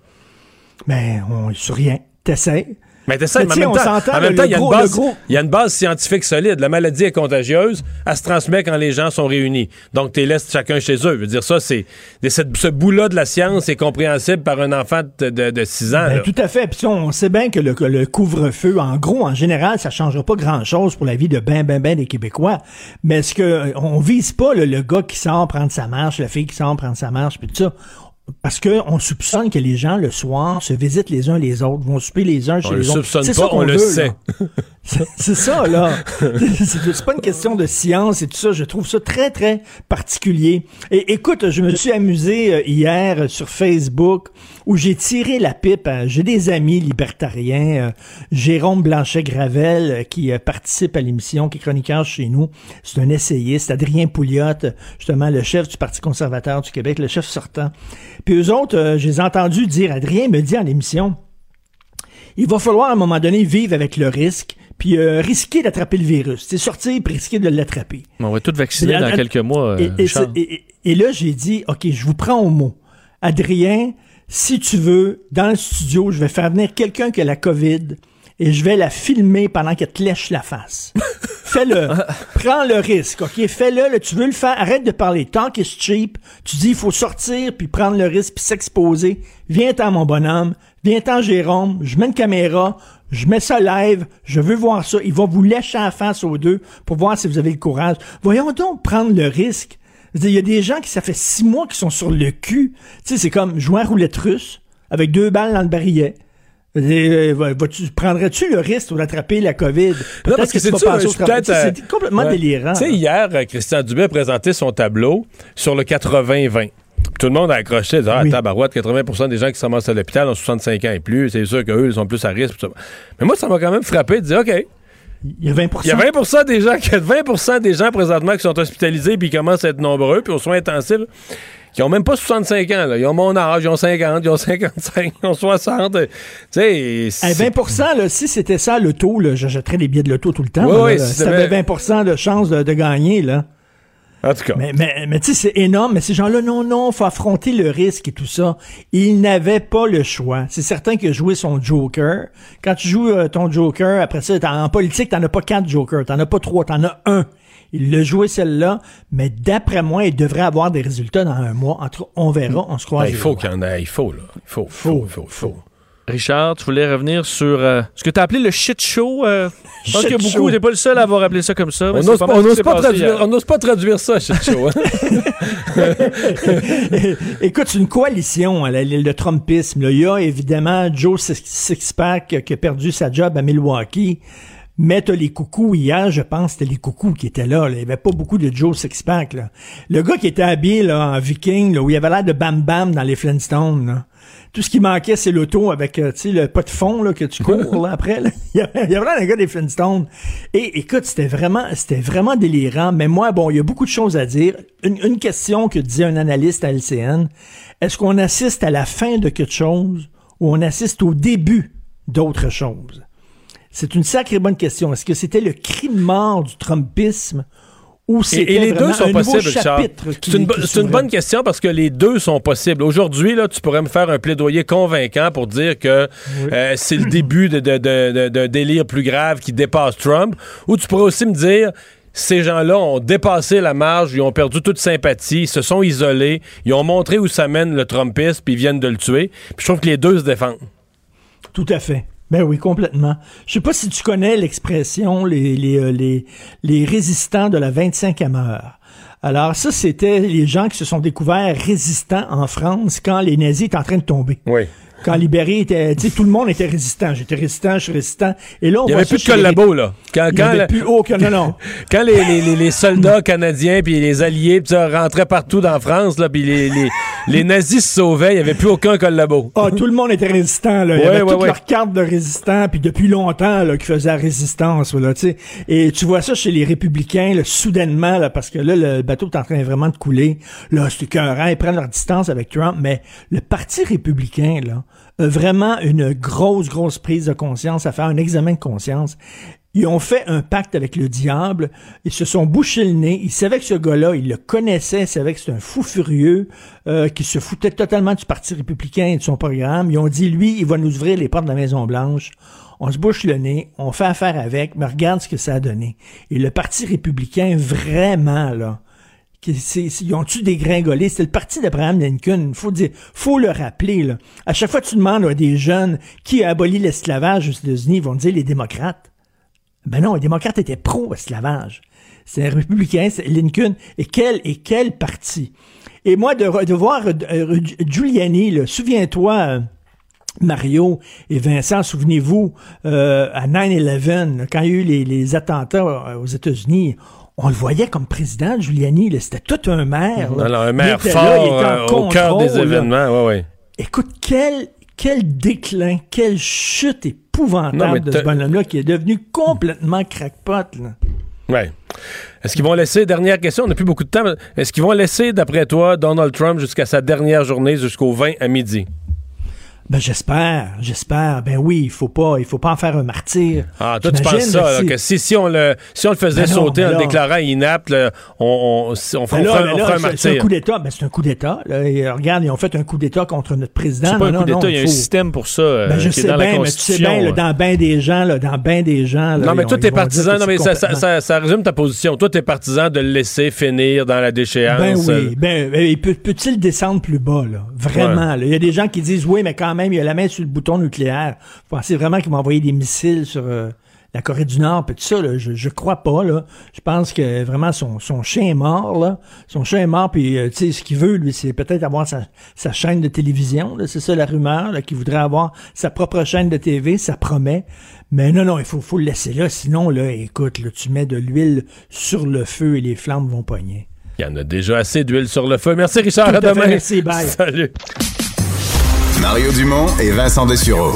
Mais on sur rien. T'essayes. Mais t'es ça, Mais en même temps, s'entend, en même le temps, il y, a une base- le gros- il y a une base scientifique solide. La maladie est contagieuse, elle se transmet quand les gens sont réunis. Donc, tu laisses chacun chez eux. Je veux dire, ça, c'est. Ce bout-là de la science est compréhensible par un enfant de, de, de 6 ans. Ben, tout à fait. Puis on sait bien que le, couvre-feu, en gros, en général, ça changera pas grand-chose pour la vie de ben, ben, ben des Québécois. Mais est-ce que on vise pas le, le gars qui sort prendre sa marche, la fille qui sort prendre sa marche, puis tout ça? Parce que on soupçonne que les gens, le soir, se visitent les uns les autres, vont souper les uns chez On le les autres. soupçonne C'est pas, qu'on on le veut, sait. C'est- ça, là. C'est pas une question de science et tout ça. Je trouve ça très, très particulier. Et écoute, je me suis amusé euh, hier sur Facebook où j'ai tiré la pipe. J'ai des amis libertariens. euh, Jérôme Blanchet-Gravel euh, qui participe à l'émission, qui est chroniqueur chez nous. C'est un essayiste. Adrien Pouliot, justement, le chef du Parti conservateur du Québec, le chef sortant. Puis eux autres, euh, je les ai entendus dire, Adrien me dit en émission, il va falloir à un moment donné vivre avec le risque, puis euh, risquer d'attraper le virus. C'est sortir puis risquer de l'attraper. On va tout vacciner dans quelques mois. Et, euh, et là, j'ai dit, OK, je vous prends au mot. Adrien, si tu veux, dans le studio, je vais faire venir quelqu'un qui a la COVID et je vais la filmer pendant qu'elle te lèche la face. Fais-le. Prends le risque, OK? Fais-le. là, tu veux le faire. Arrête de parler. Talk is cheap. Tu dis, il faut sortir puis prendre le risque puis s'exposer. Viens-t'en, mon bonhomme. Viens-t'en, Jérôme. Je mets une caméra. Je mets ça live. Je veux voir ça. Il va vous lécher la face aux deux pour voir si vous avez le courage. Voyons donc prendre le risque. Il y a des gens qui, ça fait six mois qui sont sur le cul. Tu sais, c'est comme jouer à roulette russe avec deux balles dans le barillet. Prendrais-tu le risque d'attraper la COVID? Non, parce que, c'est peut-être, sais, euh, C'est complètement ouais. délirant. Tu sais, hier, euh, Christian Dubé a présenté son tableau sur le 80-20. Tout le monde a accroché, disant, ah, tabarouette, 80% des gens qui se ramassent à l'hôpital ont 65 ans et plus, c'est sûr qu'eux, ils sont plus à risque. Mais moi, ça m'a quand même frappé de dire, OK. Il y a 20% Il y a 20 des gens, qui- 20 des gens présentement qui sont hospitalisés puis qui commencent à être nombreux, puis aux soins intensifs, qui ont même pas 65 ans. Là. Ils ont mon âge, ils ont 50, ils ont 55, ils ont 60. Tu sais, Hey, c'est- 20 là, si c'était ça le taux, là, j'achèterais des billets de l'auto tout le temps. Ouais, là. si si t'avais t'avais- 20% de chance de, de gagner, là. En tout cas. Mais, mais, mais tu sais, c'est énorme. Mais ces gens-là, non, non, faut affronter le risque et tout ça. Ils n'avaient pas le choix. C'est certain que jouer son Joker, quand tu joues euh, ton Joker, après ça, en politique, t'en as pas quatre Jokers, t'en as pas trois, t'en as un. Il l'a joué celle-là, mais d'après moi, il devrait avoir des résultats dans un mois. Entre, on verra, on se croise. Ben, il faut qu'il y en ait. Il faut, là. Il faut, faut, il faut, il faut. Richard, tu voulais revenir sur euh, ce que tu as appelé le shit show. euh, je pense que beaucoup, t'es pas le seul à avoir appelé ça comme ça. mais On n'ose pas traduire, pas ça, shit show. hein. Écoute, c'est une coalition, hein, le, le Trumpisme. là. Il y a évidemment Joe Six- Sixpack qui a perdu sa job à Milwaukee. Mais t'as les coucous, hier, je pense, c'était les coucous qui étaient là, là. Il y avait pas beaucoup de Joe Sixpack, là. Le gars qui était habillé, là, en viking, là, où il avait l'air de Bam Bam dans les Flintstones, là. Tout ce qui manquait, c'est l'auto avec, euh, tu sais, le pas de fond, là, que tu cours, là, après, là. Il y avait, il y avait l'air d'un gars des Flintstones. Et écoute, c'était vraiment, c'était vraiment délirant. Mais moi, bon, il y a beaucoup de choses à dire. Une, une question que disait un analyste à LCN. Est-ce qu'on assiste à la fin de quelque chose ou on assiste au début d'autre chose? C'est une sacrée bonne question. Est-ce que c'était le cri de mort du Trumpisme ou Et, et les deux sont possibles, C'est une, bonne question parce que les deux sont possibles. Aujourd'hui, là, tu pourrais me faire un plaidoyer convaincant pour dire que euh, c'est le début de- de- de- de- d'un délire plus grave qui dépasse Trump. Ou tu pourrais aussi me dire ces gens-là ont dépassé la marge, ils ont perdu toute sympathie, ils se sont isolés, ils ont montré où ça mène le Trumpisme, puis ils viennent de le tuer. Puis je trouve que les deux se défendent. Tout à fait. Ben oui, complètement. Je sais pas si tu connais l'expression les, les, euh, les, les résistants de la 25e heure. Alors ça, c'était les gens qui se sont découverts résistants en France quand les nazis étaient en train de tomber. Oui. Quand Libéré était, tu sais, tout le monde était résistant. J'étais résistant, je suis résistant. Et là, on Il n'y avait plus de chez les collabo, là. Quand, Il y quand avait plus aucun, non, non. Quand les, les- les- les soldats canadiens puis les alliés pis ça, rentraient partout dans France, là, puis les, les, les nazis se sauvaient, il n'y avait plus aucun collabo. Ah, tout le monde était résistant, là. Il y Ouais, avait ouais, toutes ouais. leurs cartes de résistants, puis depuis longtemps, là, qui faisaient la résistance, là, tu sais. Et tu vois ça chez les républicains, là, soudainement, là, parce que là, le bateau est en train vraiment de couler. Là, c'est écœurant, ils prennent leur distance avec Trump, mais le parti républicain, là, vraiment une grosse, grosse prise de conscience à faire, un examen de conscience. Ils ont fait un pacte avec le diable. Ils se sont bouchés le nez. Ils savaient que ce gars-là, ils le connaissaient. Ils savaient que c'était un fou furieux euh, qui se foutait totalement du Parti républicain et de son programme. Ils ont dit, lui, il va nous ouvrir les portes de la Maison-Blanche. On se bouche le nez, on fait affaire avec, mais regarde ce que ça a donné. Et le Parti républicain, vraiment, là, ils ont-tu dégringolé? C'était le parti d'Abraham Lincoln. Faut dire, faut le rappeler, là. À chaque fois que tu demandes à des jeunes qui a aboli l'esclavage aux États-Unis, ils vont dire les démocrates. Ben non, les démocrates étaient pro-esclavage. C'est un républicain, c'est Lincoln. Et quel, et quel parti? Et moi, de, de voir euh, euh, Giuliani, souviens-toi, euh, Mario et Vincent, souvenez-vous, euh, à 9-11, là, quand il y a eu les, attentats aux États-Unis, on le voyait comme président, Giuliani, c'était tout un maire. Alors, un maire fort là, il était en euh, au cœur des événements. Ouais, ouais. Écoute, quel, quel déclin, quelle chute Non, épouvantable de ce bonhomme-là qui est devenu complètement crackpot. Là. Ouais. Est-ce qu'ils vont laisser, dernière question, on n'a plus beaucoup de temps, est-ce qu'ils vont laisser, d'après toi, Donald Trump jusqu'à sa dernière journée, jusqu'au 20 à midi? Ben j'espère, j'espère. Ben oui, il faut pas, il faut pas en faire un martyr. Ah, toi, tu penses ça, là, que si, si, on le, si on le faisait Ben non, sauter ben en le là- déclarant inapte, là, on, on, on, Ben on là, fera, ben on là, fera un c'est- c'est un martyr. coup d'État. Ben c'est un coup d'État. euh, regarde, ils ont fait un coup d'État contre notre président. C'est pas un coup d'État, il y a un système pour ça euh, Ben, je qui est sais dans la bien, mais tu sais bien, euh. dans bien des gens, là, dans bien des gens. Non, mais toi, t'es partisan, non, mais ça, ça, résume ta position. Toi, t'es partisan de le laisser finir dans la déchéance. Ben euh, oui, ben, ben, peut- peut-il descendre plus bas, là? Vraiment. Il y a des gens qui disent, oui, mais quand même, il a la main sur le bouton nucléaire. Vous pensez vraiment qu'ils vont envoyer des missiles sur euh, la Corée du Nord, puis tout ça, là? Je, je crois pas, là. Je pense que vraiment son, son chien est mort, là. Son chien est mort, puis, euh, tu sais, ce qu'il veut, lui, c'est peut-être avoir sa, sa chaîne de télévision. C'est ça la rumeur, là, qu'il voudrait avoir sa propre chaîne de TV, ça promet. Mais non, non, il faut, faut le laisser là. Sinon, là, écoute, là, tu mets de l'huile sur le feu et les flammes vont pogner. Il y en a déjà assez d'huile sur le feu. Merci, Richard. Tout à à fait, demain. merci, bye. Salut. Mario Dumont et Vincent Dessureau.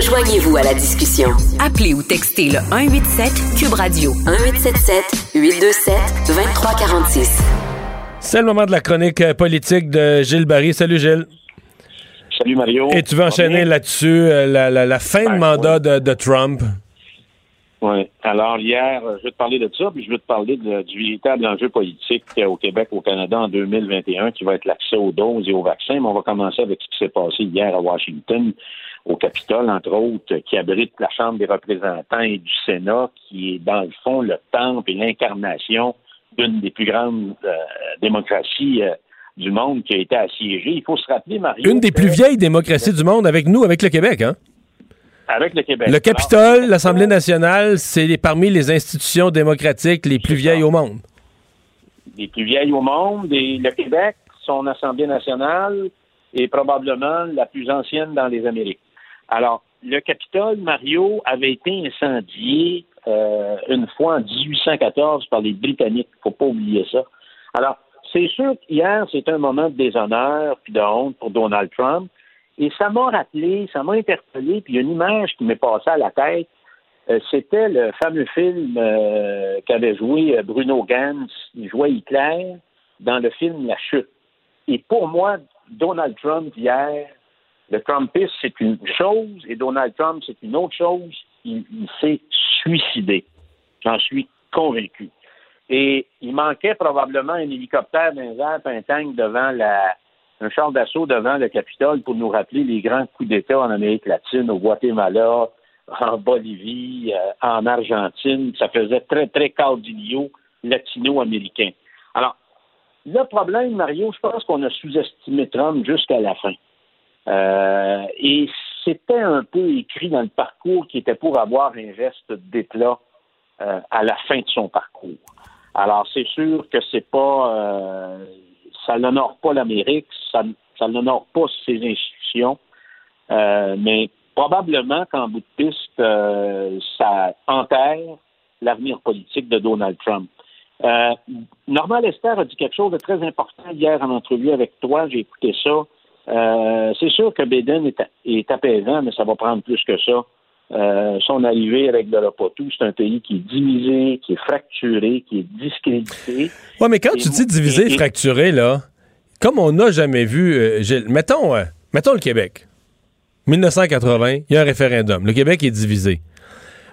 Joignez-vous à la discussion. Appelez ou textez le 187 Cube Radio 1877 827 2346. C'est le moment de la chronique euh, politique de Gilles Barry. Salut, Gilles. Salut, Mario. Et tu veux enchaîner là-dessus euh, la, la- la fin de Ben, mandat de, de Trump? Oui. Alors, hier, euh, je vais te parler de ça, puis je vais te parler de- du véritable enjeu politique a au Québec, au Canada en 2021, qui va être l'accès aux doses et aux vaccins. Mais on va commencer avec ce qui s'est passé hier à Washington, au Capitole, entre autres, qui abrite la Chambre des représentants et du Sénat, qui est, dans le fond, le temple et l'incarnation d'une des plus grandes euh, démocraties euh, du monde qui a été assiégée. Il faut se rappeler, Mario... Une des plus vieilles démocraties du monde avec nous, avec le Québec. Hein? Avec le Québec. Le Capitole, l'Assemblée nationale, c'est les- parmi les institutions démocratiques les plus vieilles au monde. les plus vieilles au monde. Et le Québec, son Assemblée nationale, est probablement la plus ancienne dans les Amériques. Alors, le Capitole, Mario, avait été incendié euh, une fois en 1814 par les Britanniques. faut pas oublier ça. Alors, c'est sûr qu'hier, c'est un moment de déshonneur puis de honte pour Donald Trump. Et ça m'a rappelé, ça m'a interpellé, puis il y a une image qui m'est passée à la tête. Euh, C'était le fameux film euh, qu'avait joué euh, Bruno Gantz. Il jouait Hitler dans le film La Chute. Et pour moi, Donald Trump hier, le Trumpiste, c'est une chose, et Donald Trump, c'est une autre chose. Il, s'est suicidé. J'en suis convaincu. Et il manquait probablement un hélicoptère airs, puis un tank devant la, un char d'assaut devant le Capitole pour nous rappeler les grands coups d'État en Amérique latine, au Guatemala, en Bolivie, euh, en Argentine. Ça faisait très, très caudillo latino-américain. Alors, le problème, Mario, je pense qu'on a sous-estimé Trump jusqu'à la fin. Euh, et c'était un peu écrit dans le parcours qui était pour avoir un geste d'éclat euh, à la fin de son parcours. Alors, c'est sûr que c'est pas, euh, ça n'honore pas l'Amérique, ça, n'honore pas ses institutions, euh, mais probablement qu'en bout de piste, euh, ça enterre l'avenir politique de Donald Trump. Euh, Normand Lester a dit quelque chose de très important hier en entrevue avec toi. J'ai écouté ça. Euh, c'est sûr que Biden est apaisant, mais ça va prendre plus que ça. Euh, son arrivée réglera pas tout. C'est un pays qui est divisé, qui est fracturé, qui est discrédité. Ouais, mais quand Et tu dis divisé, et- et- fracturé, là, comme on n'a jamais vu, euh, Gilles, mettons, euh, mettons le Québec. 1980, il y a un référendum. Le Québec est divisé.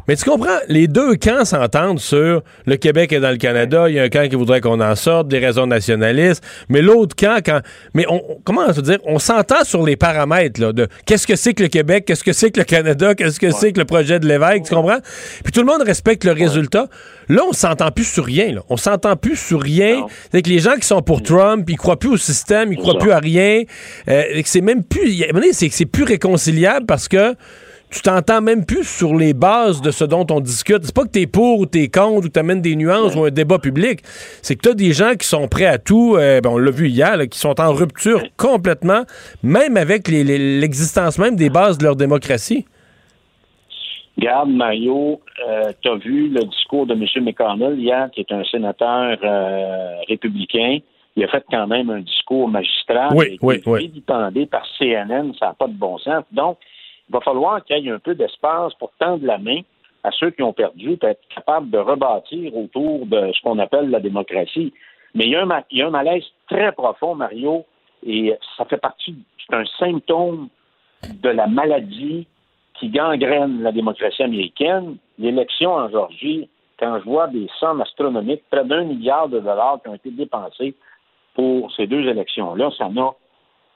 Mais tu comprends, les deux camps s'entendent sur le Québec est dans le Canada, il y a un camp qui voudrait qu'on en sorte, des raisons nationalistes, mais l'autre camp, quand. Mais on, comment se dire, on s'entend sur les paramètres, là, de qu'est-ce que c'est que le Québec, qu'est-ce que c'est que le Canada, qu'est-ce que c'est que le projet de l'évêque, tu comprends? Puis tout le monde respecte le résultat. Là, on s'entend plus sur rien, là. On s'entend plus sur rien. C'est que les gens qui sont pour Trump, ils croient plus au système, ils croient plus à rien. Euh, c'est même plus. c'est plus réconciliable parce que tu t'entends même plus sur les bases de ce dont on discute. C'est pas que t'es pour ou t'es contre ou t'amènes des nuances ou un débat public. C'est que t'as des gens qui sont prêts à tout, euh, ben, on l'a vu hier, là, qui sont en rupture complètement, même avec l'existence même des bases de leur démocratie. Garde, Mario, tu as vu le discours de M. McConnell hier, qui est un sénateur euh, républicain. Il a fait quand même un discours magistral. Oui, été oui, oui. par CNN, ça n'a pas de bon sens. Donc, il va falloir qu'il y ait un peu d'espace pour tendre la main à ceux qui ont perdu, pour être capable de rebâtir autour de ce qu'on appelle la démocratie. Mais il y, a un, malaise très profond, Mario, et ça fait partie, c'est un symptôme de la maladie qui gangrène la démocratie américaine. L'élection en Georgie, quand je vois des sommes astronomiques, près d'un milliard de dollars qui ont été dépensés pour ces deux élections-là, ça n'a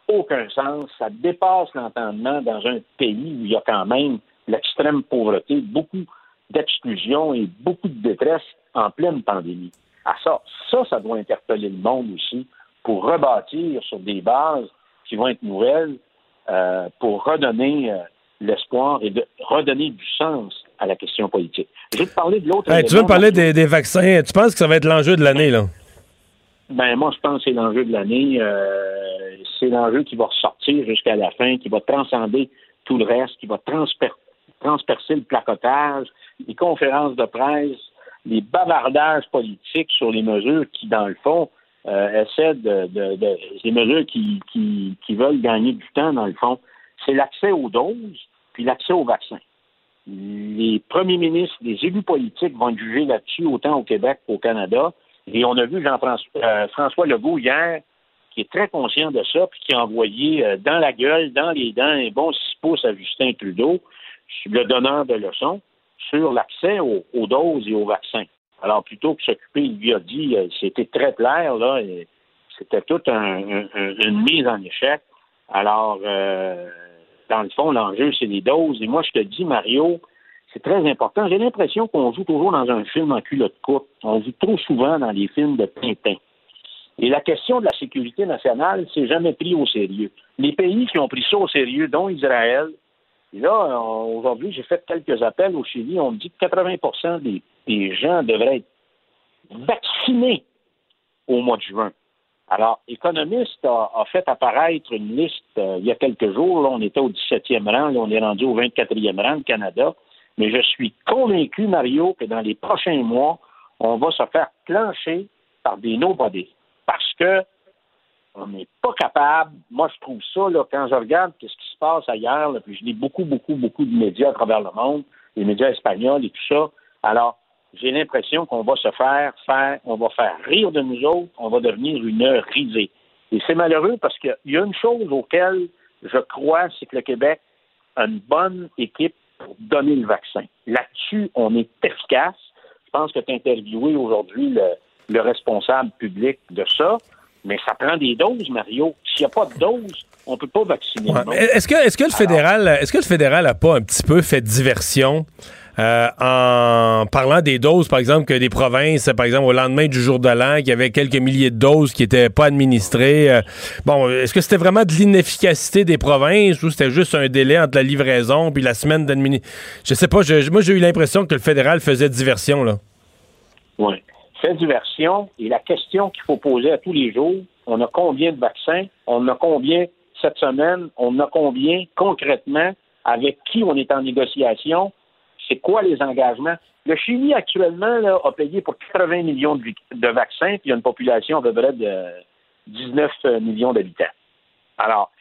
aucun sens. Ça dépasse l'entendement dans un pays où il y a quand même l'extrême pauvreté, beaucoup d'exclusion et beaucoup de détresse en pleine pandémie. À ça, ça, ça doit interpeller le monde aussi pour rebâtir sur des bases qui vont être nouvelles, euh, pour redonner euh, l'espoir et de redonner du sens à la question politique. Je vais te parler de l'autre. Hey, tu veux me parler des, des vaccins? Tu penses que ça va être l'enjeu de l'année, là? Ben moi, je pense que c'est l'enjeu de l'année. Euh, c'est l'enjeu qui va ressortir jusqu'à la fin, qui va transcender tout le reste, qui va transper- transpercer le placotage, les conférences de presse, les bavardages politiques sur les mesures qui, dans le fond, euh, essaient de, de, de les mesures qui, qui, qui veulent gagner du temps, dans le fond. C'est l'accès aux doses, puis l'accès aux vaccins. Les premiers ministres, les élus politiques vont être jugés là-dessus, autant au Québec qu'au Canada. Et on a vu Jean-François euh, François Legault hier, qui est très conscient de ça, puis qui a envoyé euh, dans la gueule, dans les dents, un bon six pouces à Justin Trudeau, le donneur de leçons, sur l'accès aux, doses et aux vaccins. Alors, plutôt que s'occuper, il lui a dit, euh, c'était très clair, là, c'était toute un- un- un- une mise en échec. Alors, dans le fond, l'enjeu, c'est les doses. Et moi, je te dis, Mario, c'est très important. J'ai l'impression qu'on joue toujours dans un film en culotte courte. On joue trop souvent dans les films de Tintin. Et la question de la sécurité nationale, c'est jamais pris au sérieux. Les pays qui ont pris ça au sérieux, dont Israël, et là, on- aujourd'hui, j'ai fait quelques appels au Chili. On me dit que 80 des, des gens devraient être vaccinés au mois de juin. Alors, Économiste a, a fait apparaître une liste euh, il y a quelques jours. Là, on était au 17e rang, là, on est rendu au 24e rang, le Canada. Mais je suis convaincu, Mario, que dans les prochains mois, on va se faire plancher par des nobody. Parce que on n'est pas capable. Moi, je trouve ça, là, quand je regarde ce qui se passe ailleurs, puis je lis beaucoup, beaucoup, beaucoup de médias à travers le monde, les médias espagnols et tout ça. Alors, j'ai l'impression qu'on va se faire faire, on va faire rire de nous autres, on va devenir une risée. Et c'est malheureux parce qu'il y a une chose auquel je crois, c'est que le Québec a une bonne équipe pour donner le vaccin. Là-dessus, on est efficace. Je pense que tu as interviewé aujourd'hui le, le responsable public de ça, mais ça prend des doses, Mario. S'il n'y a pas de doses, on ne peut pas vacciner. Ouais, Est-ce que, est-ce que le fédéral, est-ce que le fédéral a pas un petit peu fait diversion euh, en parlant des doses, par exemple, que des provinces, par exemple, au lendemain du jour de l'an, qu'il y avait quelques milliers de doses qui n'étaient pas administrées. euh, bon, est-ce que c'était vraiment de l'inefficacité des provinces ou c'était juste un délai entre la livraison puis la semaine d'administration? Je sais pas, je- moi j'ai eu l'impression que le fédéral faisait diversion, là. Oui. Fait diversion. Et la question qu'il faut poser à tous les jours, on a combien de vaccins? On a combien cette semaine? On a combien concrètement? Avec qui on est en négociation? C'est quoi les engagements? Le Chili, actuellement, a payé pour 80 millions de, vaccins, puis il y a une population à peu près de 19 millions d'habitants. Alors,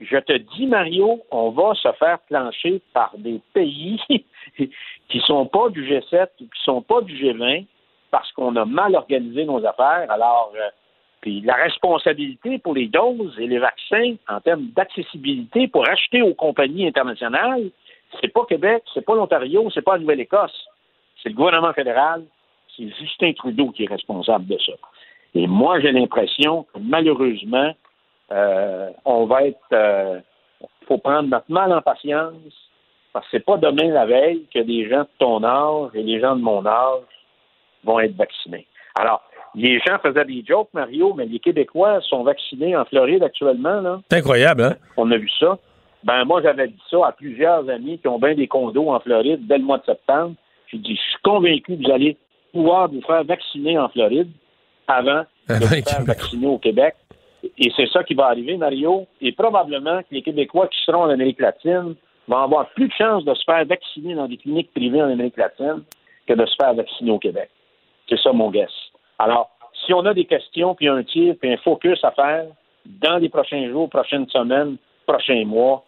je te dis, Mario, on va se faire plancher par des pays qui sont pas du G7 ou qui sont pas du G20 parce qu'on a mal organisé nos affaires. Alors, euh, puis la responsabilité pour les doses et les vaccins en termes d'accessibilité pour acheter aux compagnies internationales, C'est pas Québec, c'est pas l'Ontario, c'est pas la Nouvelle-Écosse. C'est le gouvernement fédéral, c'est Justin Trudeau qui est responsable de ça. Et moi, j'ai l'impression que malheureusement, euh, on va être. Euh, faut prendre notre mal en patience, parce que c'est pas demain la veille que des gens de ton âge et des gens de mon âge vont être vaccinés. Alors, les gens faisaient des jokes, Mario, mais les Québécois sont vaccinés en Floride actuellement. Là. C'est incroyable, hein? On a vu ça. Ben, moi, j'avais dit ça à plusieurs amis qui ont bien des condos en Floride dès le mois de septembre. J'ai dit, je suis convaincu que vous allez pouvoir vous faire vacciner en Floride avant de vous faire vacciner au Québec. Et c'est ça qui va arriver, Mario. Et probablement que les Québécois qui seront en Amérique latine vont avoir plus de chances de se faire vacciner dans des cliniques privées en Amérique latine que de se faire vacciner au Québec. C'est ça mon guess. Alors, si on a des questions, puis un tir, puis un focus à faire dans les prochains jours, prochaines semaines, prochains mois,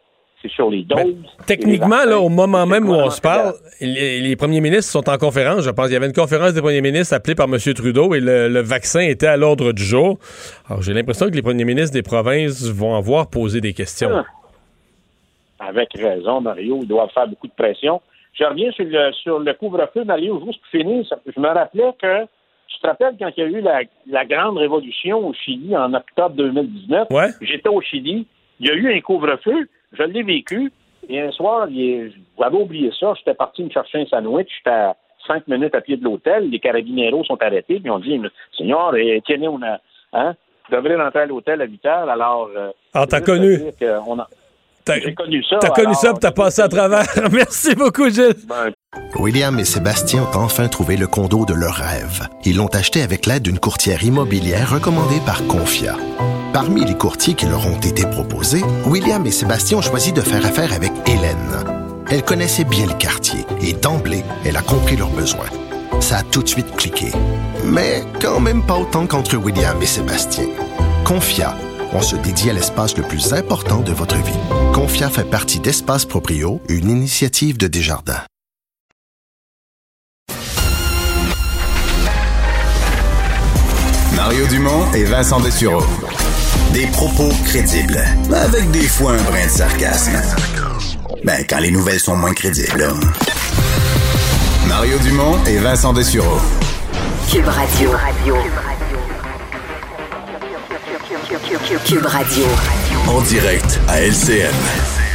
c'est sur les doses. Techniquement, là, au moment même où on se parle, les, les, premiers ministres sont en conférence. Je pense qu'il y avait une conférence des premiers ministres appelée par M. Trudeau et le, le vaccin était à l'ordre du jour. Alors, j'ai l'impression que les premiers ministres des provinces vont avoir posé des questions. Ah. Avec raison, Mario. Ils doivent faire beaucoup de pression. Je reviens sur le, sur le couvre-feu, Mario, juste pour finir. Je me rappelais que tu te rappelles quand il y a eu la, la grande révolution au Chili en octobre 2019? Ouais. J'étais au Chili. Il y a eu un couvre-feu. Je l'ai vécu. Et un soir, j'avais oublié ça. J'étais parti me chercher un sandwich. J'étais à cinq minutes à pied de l'hôtel. Les carabineros sont arrêtés. Puis on dit, Seigneur, tiens, on a, hein, vous devrez rentrer à l'hôtel à 8 heures. Alors, euh, ah, t'as connu. A, j'ai connu ça. T'as connu ça, puis t'as passé à travers. Merci beaucoup, Gilles. Ben, William et Sébastien ont enfin trouvé le condo de leur rêve. Ils l'ont acheté avec l'aide d'une courtière immobilière recommandée par Confia. Parmi les courtiers qui leur ont été proposés, William et Sébastien ont choisi de faire affaire avec Hélène. Elle connaissait bien le quartier et d'emblée, elle a compris leurs besoins. Ça a tout de suite cliqué. Mais quand même pas autant qu'entre William et Sébastien. Confia, on se dédie à l'espace le plus important de votre vie. Confia fait partie d'Espace Proprio, une initiative de Desjardins. Mario Dumont et Vincent Dessureau. Des propos crédibles, avec des fois un brin de sarcasme. Ben, quand les nouvelles sont moins crédibles. Mario Dumont et Vincent Dessureau. Cube Radio. Cube Radio. En direct à LCN.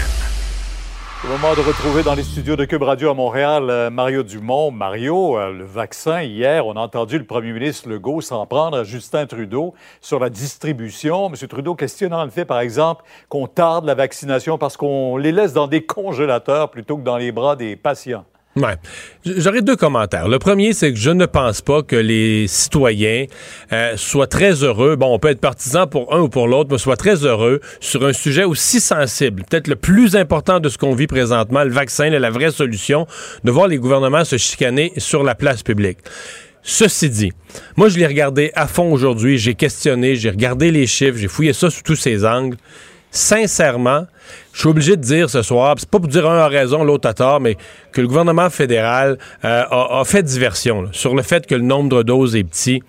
Le moment de retrouver dans les studios de Cube Radio à Montréal euh, Mario Dumont. Mario, euh, le vaccin, hier, on a entendu le premier ministre Legault s'en prendre à Justin Trudeau sur la distribution. M. Trudeau questionnant le fait, par exemple, qu'on tarde la vaccination parce qu'on les laisse dans des congélateurs plutôt que dans les bras des patients. Ouais. J'aurais deux commentaires. Le premier, c'est que je ne pense pas que les citoyens euh, soient très heureux. Bon, on peut être partisan pour un ou pour l'autre, mais soient très heureux sur un sujet aussi sensible, peut-être le plus important de ce qu'on vit présentement, le vaccin, la vraie solution, de voir les gouvernements se chicaner sur la place publique. Ceci dit, moi, je l'ai regardé à fond aujourd'hui. J'ai questionné, j'ai regardé les chiffres, j'ai fouillé ça sous tous ses angles. Sincèrement, je suis obligé de dire ce soir, c'est pas pour dire un a raison, l'autre a tort, mais que le gouvernement fédéral euh, a, a, fait diversion là, sur le fait que le nombre de doses est petit.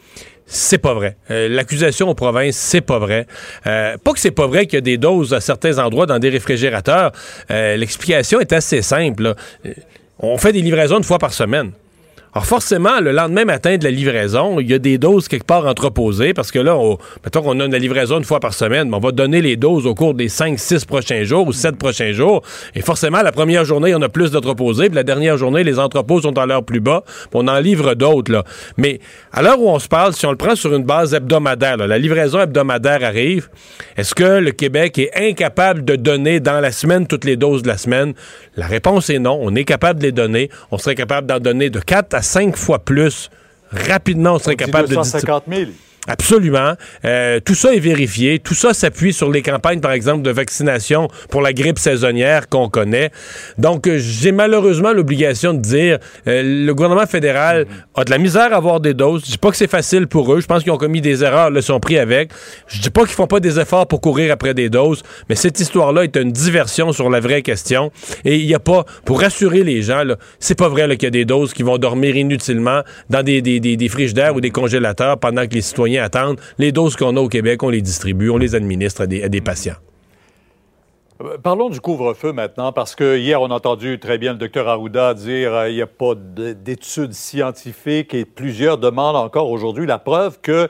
C'est pas vrai. Euh, L'accusation aux provinces, c'est pas vrai. Euh, pas que c'est pas vrai qu'il y a des doses à certains endroits dans des réfrigérateurs. Euh, L'explication est assez simple. Là. On fait des livraisons une fois par semaine. Alors forcément, le lendemain matin de la livraison, il y a des doses quelque part entreposées parce que là, on, mettons qu'on a une livraison une fois par semaine, mais on va donner les doses au cours des 5, 6 prochains jours ou 7 prochains jours. Et forcément, la première journée, en a plus d'entreposés, puis la dernière journée, les entrepôts sont à l'heure plus bas, puis on en livre d'autres. là. Mais à l'heure où on se parle, si on le prend sur une base hebdomadaire, là, la livraison hebdomadaire arrive, est-ce que le Québec est incapable de donner dans la semaine toutes les doses de la semaine? La réponse est non. On est capable de les donner. On serait capable d'en donner de 4 à cinq fois plus. Rapidement, on serait On dit capable 250 000. Absolument. Euh, tout ça est vérifié. Tout ça s'appuie sur les campagnes, par exemple, de vaccination pour la grippe saisonnière qu'on connaît. Donc, euh, j'ai malheureusement l'obligation de dire, euh, le gouvernement fédéral a de la misère à avoir des doses. Je dis pas que c'est facile pour eux. Je pense qu'ils ont commis des erreurs, le sont pris avec. Je dis pas qu'ils font pas des efforts pour courir après des doses, mais cette histoire-là est une diversion sur la vraie question. Et il n'y a pas, pour rassurer les gens, c'est pas vrai qu'il y a des doses qui vont dormir inutilement dans des, des, des, des frigidaires ou des congélateurs pendant que les citoyens attendent. Les doses qu'on a au Québec, on les distribue, on les administre à des, à des patients. Euh, Parlons du couvre-feu maintenant, parce que hier, on a entendu très bien le docteur Arruda dire euh, il n'y a pas d'études scientifiques et plusieurs demandent encore aujourd'hui la preuve que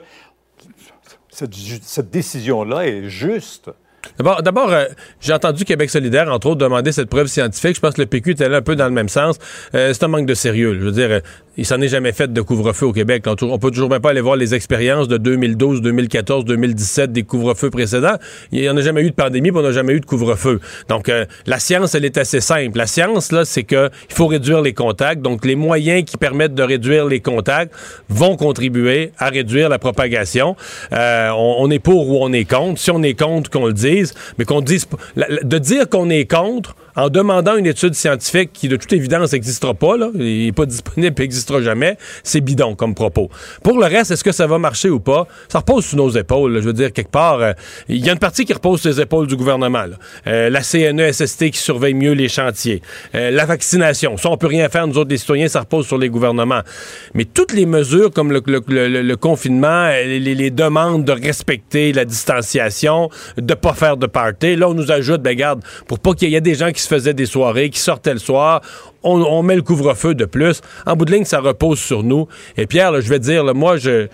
cette, décision-là est juste. D'abord, euh, j'ai entendu Québec solidaire, entre autres, demander cette preuve scientifique. Je pense que le PQ était là un peu dans le même sens. Euh, c'est un manque de sérieux. Je veux dire, euh, il s'en est jamais fait de couvre-feu au Québec. On, peut toujours même pas aller voir les expériences de 2012, 2014, 2017 des couvre-feux précédents. Il n'y en a jamais eu de pandémie, puis on n'a jamais eu de couvre-feu. Donc, euh, la science, elle est assez simple. La science, là, c'est que il faut réduire les contacts. Donc, les moyens qui permettent de réduire les contacts vont contribuer à réduire la propagation. Euh, on, est pour ou on est contre. Si on est contre, qu'on le dise, mais qu'on dise de dire qu'on est contre en demandant une étude scientifique qui, de toute évidence, n'existera pas, là, il n'est pas disponible et n'existera jamais, c'est bidon comme propos. Pour le reste, est-ce que ça va marcher ou pas? Ça repose sur nos épaules. là. Je veux dire, quelque part, euh, il y a une partie qui repose sur les épaules du gouvernement. là. Euh, la CNESST qui surveille mieux les chantiers. Euh, la vaccination. Ça, on peut rien faire, nous autres, les citoyens, ça repose sur les gouvernements. Mais toutes les mesures comme le, le- le- le confinement, euh, les, les demandes de respecter la distanciation, de pas faire de party, là, on nous ajoute, ben garde, pour pas qu'il y ait des gens qui se faisaient des soirées, qui sortaient le soir, on, met le couvre-feu de plus. En bout de ligne, ça repose sur nous. Et Pierre, je vais dire, là, moi, je...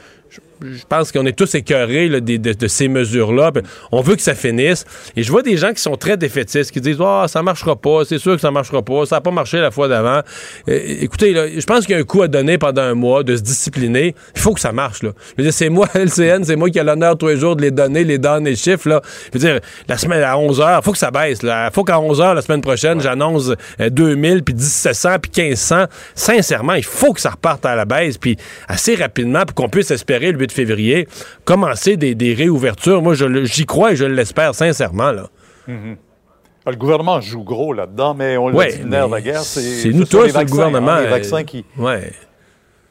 je- pense qu'on est tous écœurés là, de, de ces mesures-là. On veut que ça finisse. Et je vois des gens qui sont très défaitistes, qui disent Ah, ça marchera pas, c'est sûr que ça marchera pas, ça n'a pas marché la fois d'avant. Euh, écoutez, là, je pense qu'il y a un coup à donner pendant un mois de se discipliner. Il faut que ça marche. Là. Je veux dire, c'est moi, LCN, c'est moi qui ai l'honneur tous les jours de les donner, les donner, les chiffres. Là. Je veux dire, la semaine à 11h, il faut que ça baisse. Il faut qu'à 11h, la semaine prochaine, j'annonce euh, 2000, puis 1700, puis 1500. Sincèrement, il faut que ça reparte à la baisse, puis assez rapidement, pour qu'on puisse espérer le 8 février, commencer des, des réouvertures. Moi, j'y crois et je l'espère sincèrement. Là. Mhm. Le gouvernement joue gros là-dedans, mais on l'a Ouais, dit, le nerf de la guerre, c'est c'est ce nous tous, le vaccins, gouvernement, hein, les euh, vaccins qui, Ouais.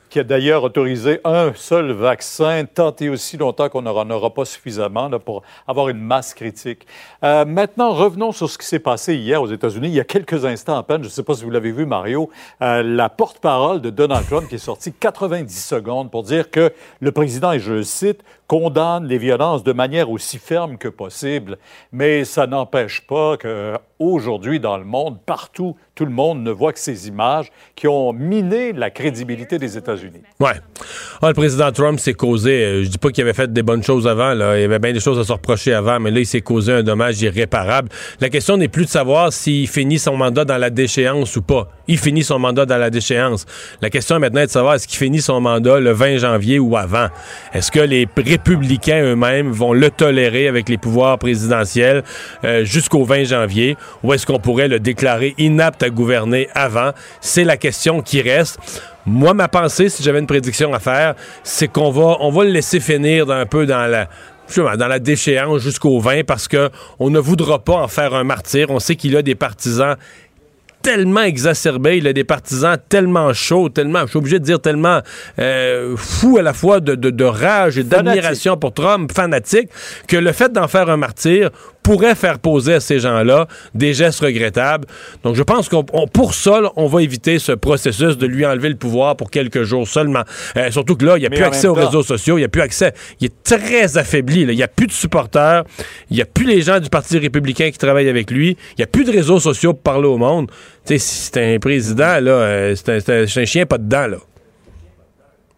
Qui a d'ailleurs autorisé un seul vaccin, tant et aussi longtemps qu'on n'en aura pas suffisamment pour avoir une masse critique. Euh, maintenant, revenons sur ce qui s'est passé hier aux États-Unis. Il y a quelques instants à peine, je ne sais pas si vous l'avez vu, Mario, euh, la porte-parole de Donald Trump qui est sortie 90 secondes pour dire que le président, et je le cite, condamne les violences de manière aussi ferme que possible. Mais ça n'empêche pas qu'aujourd'hui, dans le monde, partout, tout le monde ne voit que ces images qui ont miné la crédibilité des États-Unis. Ouais. Ah, le président Trump s'est causé, euh, je dis pas qu'il avait fait des bonnes choses avant, là. il y avait bien des choses à se reprocher avant, mais là, il s'est causé un dommage irréparable. La question n'est plus de savoir s'il finit son mandat dans la déchéance ou pas. Il finit son mandat dans la déchéance. La question est maintenant de savoir est-ce qu'il finit son mandat le 20 janvier ou avant. Est-ce que les républicains eux-mêmes vont le tolérer avec les pouvoirs présidentiels euh, jusqu'au 20 janvier ou est-ce qu'on pourrait le déclarer inapte à gouverner avant? C'est la question qui reste. Moi, ma pensée, si j'avais une prédiction à faire, c'est qu'on va, le laisser finir un peu dans la justement, dans la déchéance jusqu'au 20 parce que on ne voudra pas en faire un martyr. On sait qu'il a des partisans tellement exacerbé, il a des partisans tellement chauds, tellement, je suis obligé de dire tellement euh, fous à la fois de, de- de rage et d'admiration pour Trump, fanatique, que le fait d'en faire un martyr pourrait faire poser à ces gens-là des gestes regrettables. Donc je pense qu'on on- pour ça, là, on va éviter ce processus de lui enlever le pouvoir pour quelques jours seulement. Euh, surtout que là, il n'y a Mais plus accès aux temps- réseaux sociaux, il n'y a plus accès. Il est très affaibli. Il n'y a plus de supporters, il n'y a plus les gens du Parti républicain qui travaillent avec lui, il n'y a plus de réseaux sociaux pour parler au monde. Sais, si c'est un président, là, euh, c'est un, c'est un- c'est un chien pas dedans, là.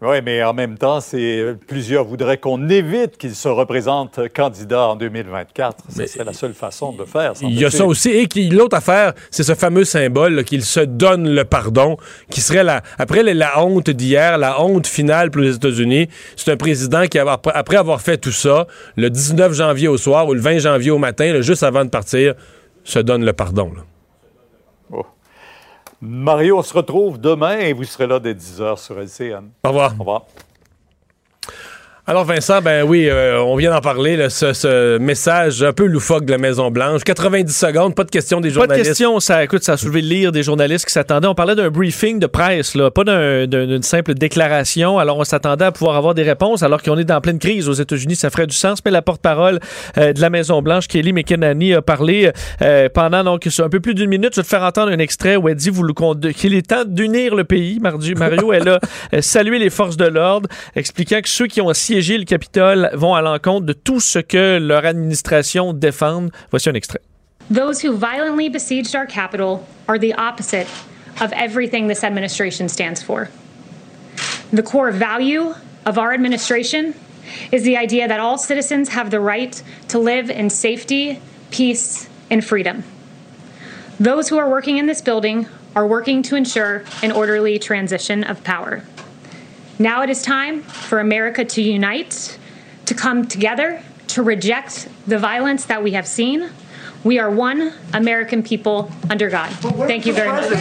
Oui, mais en même temps, c'est plusieurs voudraient qu'on évite qu'il se représente candidat en 2024. Ce serait la seule façon de le faire. Il y a ça aussi. Et l'autre affaire, c'est ce fameux symbole qu'il se donne le pardon, qui serait la, après la, la honte d'hier, la honte finale pour les États-Unis. C'est un président qui, après avoir fait tout ça, le 19 janvier au soir ou le 20 janvier au matin, là, juste avant de partir, se donne le pardon. là. Mario, on se retrouve demain et vous serez là dès 10h sur LCN. Au revoir. Au revoir. Alors Vincent, ben oui, euh, on vient d'en parler, là, ce, ce message un peu loufoque de la Maison-Blanche. 90 secondes, pas de questions des Pas de journalistes. question, ça, écoute, ça a soulevé le lire des journalistes qui s'attendaient. On parlait d'un briefing de presse, là, pas d'un- d'un- d'une simple déclaration. Alors, on s'attendait à pouvoir avoir des réponses, alors qu'on est dans pleine crise aux États-Unis. Ça ferait du sens. Mais la porte-parole euh, de la Maison-Blanche, Kelly McEnany, a parlé euh, pendant donc un peu plus d'une minute. Je vais te faire entendre un extrait où elle dit qu'il est temps d'unir le pays. Mardi- Mario, elle a euh, salué les forces de l'ordre, expliquant que ceux qui ont assiégé le Capitole vont à l'encontre de tout ce que leur administration défend. Voici un extrait. Those who violently besieged our capital are the opposite of everything this administration stands for. The core value of our administration is the idea that all citizens have the right to live in safety, peace, and freedom. Those who are working in this building are working to ensure an orderly transition of power. Now it is time for America to unite, to come together, to reject the violence that we have seen. We are one American people under God. Thank you very much.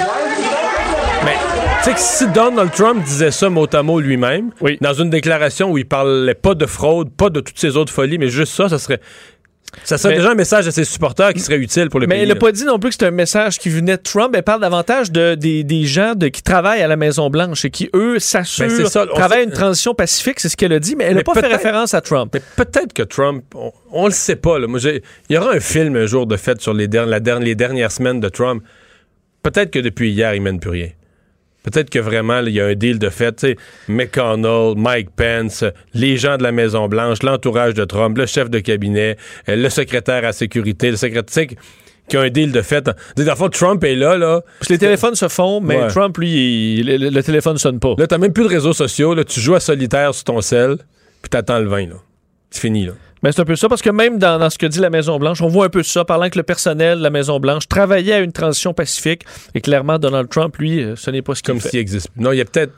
Mais tu sais que si Donald Trump disait ça mot à mot lui-même, dans une déclaration où il parlait pas de fraude, pas de toutes ces autres folies, mais juste ça, ça serait. Ça serait Mais- déjà un message à ses supporters qui serait utile pour le Mais pays. il n'a là. pas dit non plus que c'est un message qui venait de Trump. Elle parle davantage de, des, des gens de, qui travaillent à la Maison-Blanche et qui, eux, s'assurent, Ben, ça, on travaillent une transition pacifique. C'est ce qu'elle a dit, mais elle n'a Mais pas fait référence à Trump. Mais peut-être que Trump, on, on le sait pas. Là. Moi, j'ai- il y aura un film un jour de fait sur les, der- la der- les dernières semaines de Trump. Peut-être que depuis hier, il mène plus rien. Peut-être que vraiment, il y a un deal de fait. McConnell, Mike Pence, les gens de la Maison-Blanche, l'entourage de Trump, le chef de cabinet, euh, le secrétaire à la sécurité, le secrétaire, qui a un deal de fait. Dans le fond, Trump est là, là. Parce que les téléphones se font, mais Ouais. Trump, lui, il- le, le téléphone sonne pas. Là, t'as même plus de réseaux sociaux. Là, tu joues à solitaire sur ton sel, puis t'attends le vin. Là. C'est fini. Là. Mais c'est un peu ça, parce que même dans, dans ce que dit la Maison-Blanche, on voit un peu ça, parlant que le personnel de la Maison-Blanche travaillait à une transition pacifique, et clairement, Donald Trump, lui, euh, ce n'est pas ce qu'il Comme s'il existe. Non, il y a peut-être.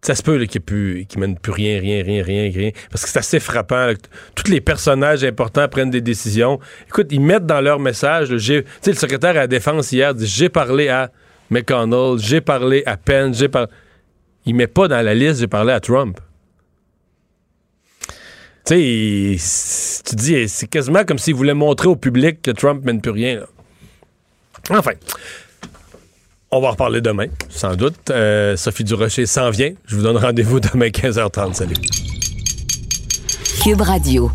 Ça se peut qu'il ne mène plus rien, rien, rien, rien, rien. Parce que c'est assez frappant. là, Tous les personnages importants prennent des décisions. Écoute, ils mettent dans leur message. Tu sais, le secrétaire à la Défense hier dit J'ai parlé à McConnell, j'ai parlé à Pence, j'ai parlé. Il met pas dans la liste J'ai parlé à Trump. Tu sais, tu dis, c'est quasiment comme s'il voulait montrer au public que Trump mène plus rien. Enfin. On va en reparler demain, sans doute. Euh, Sophie Durocher s'en vient. Je vous donne rendez-vous demain 15h30. Salut. Cube Radio.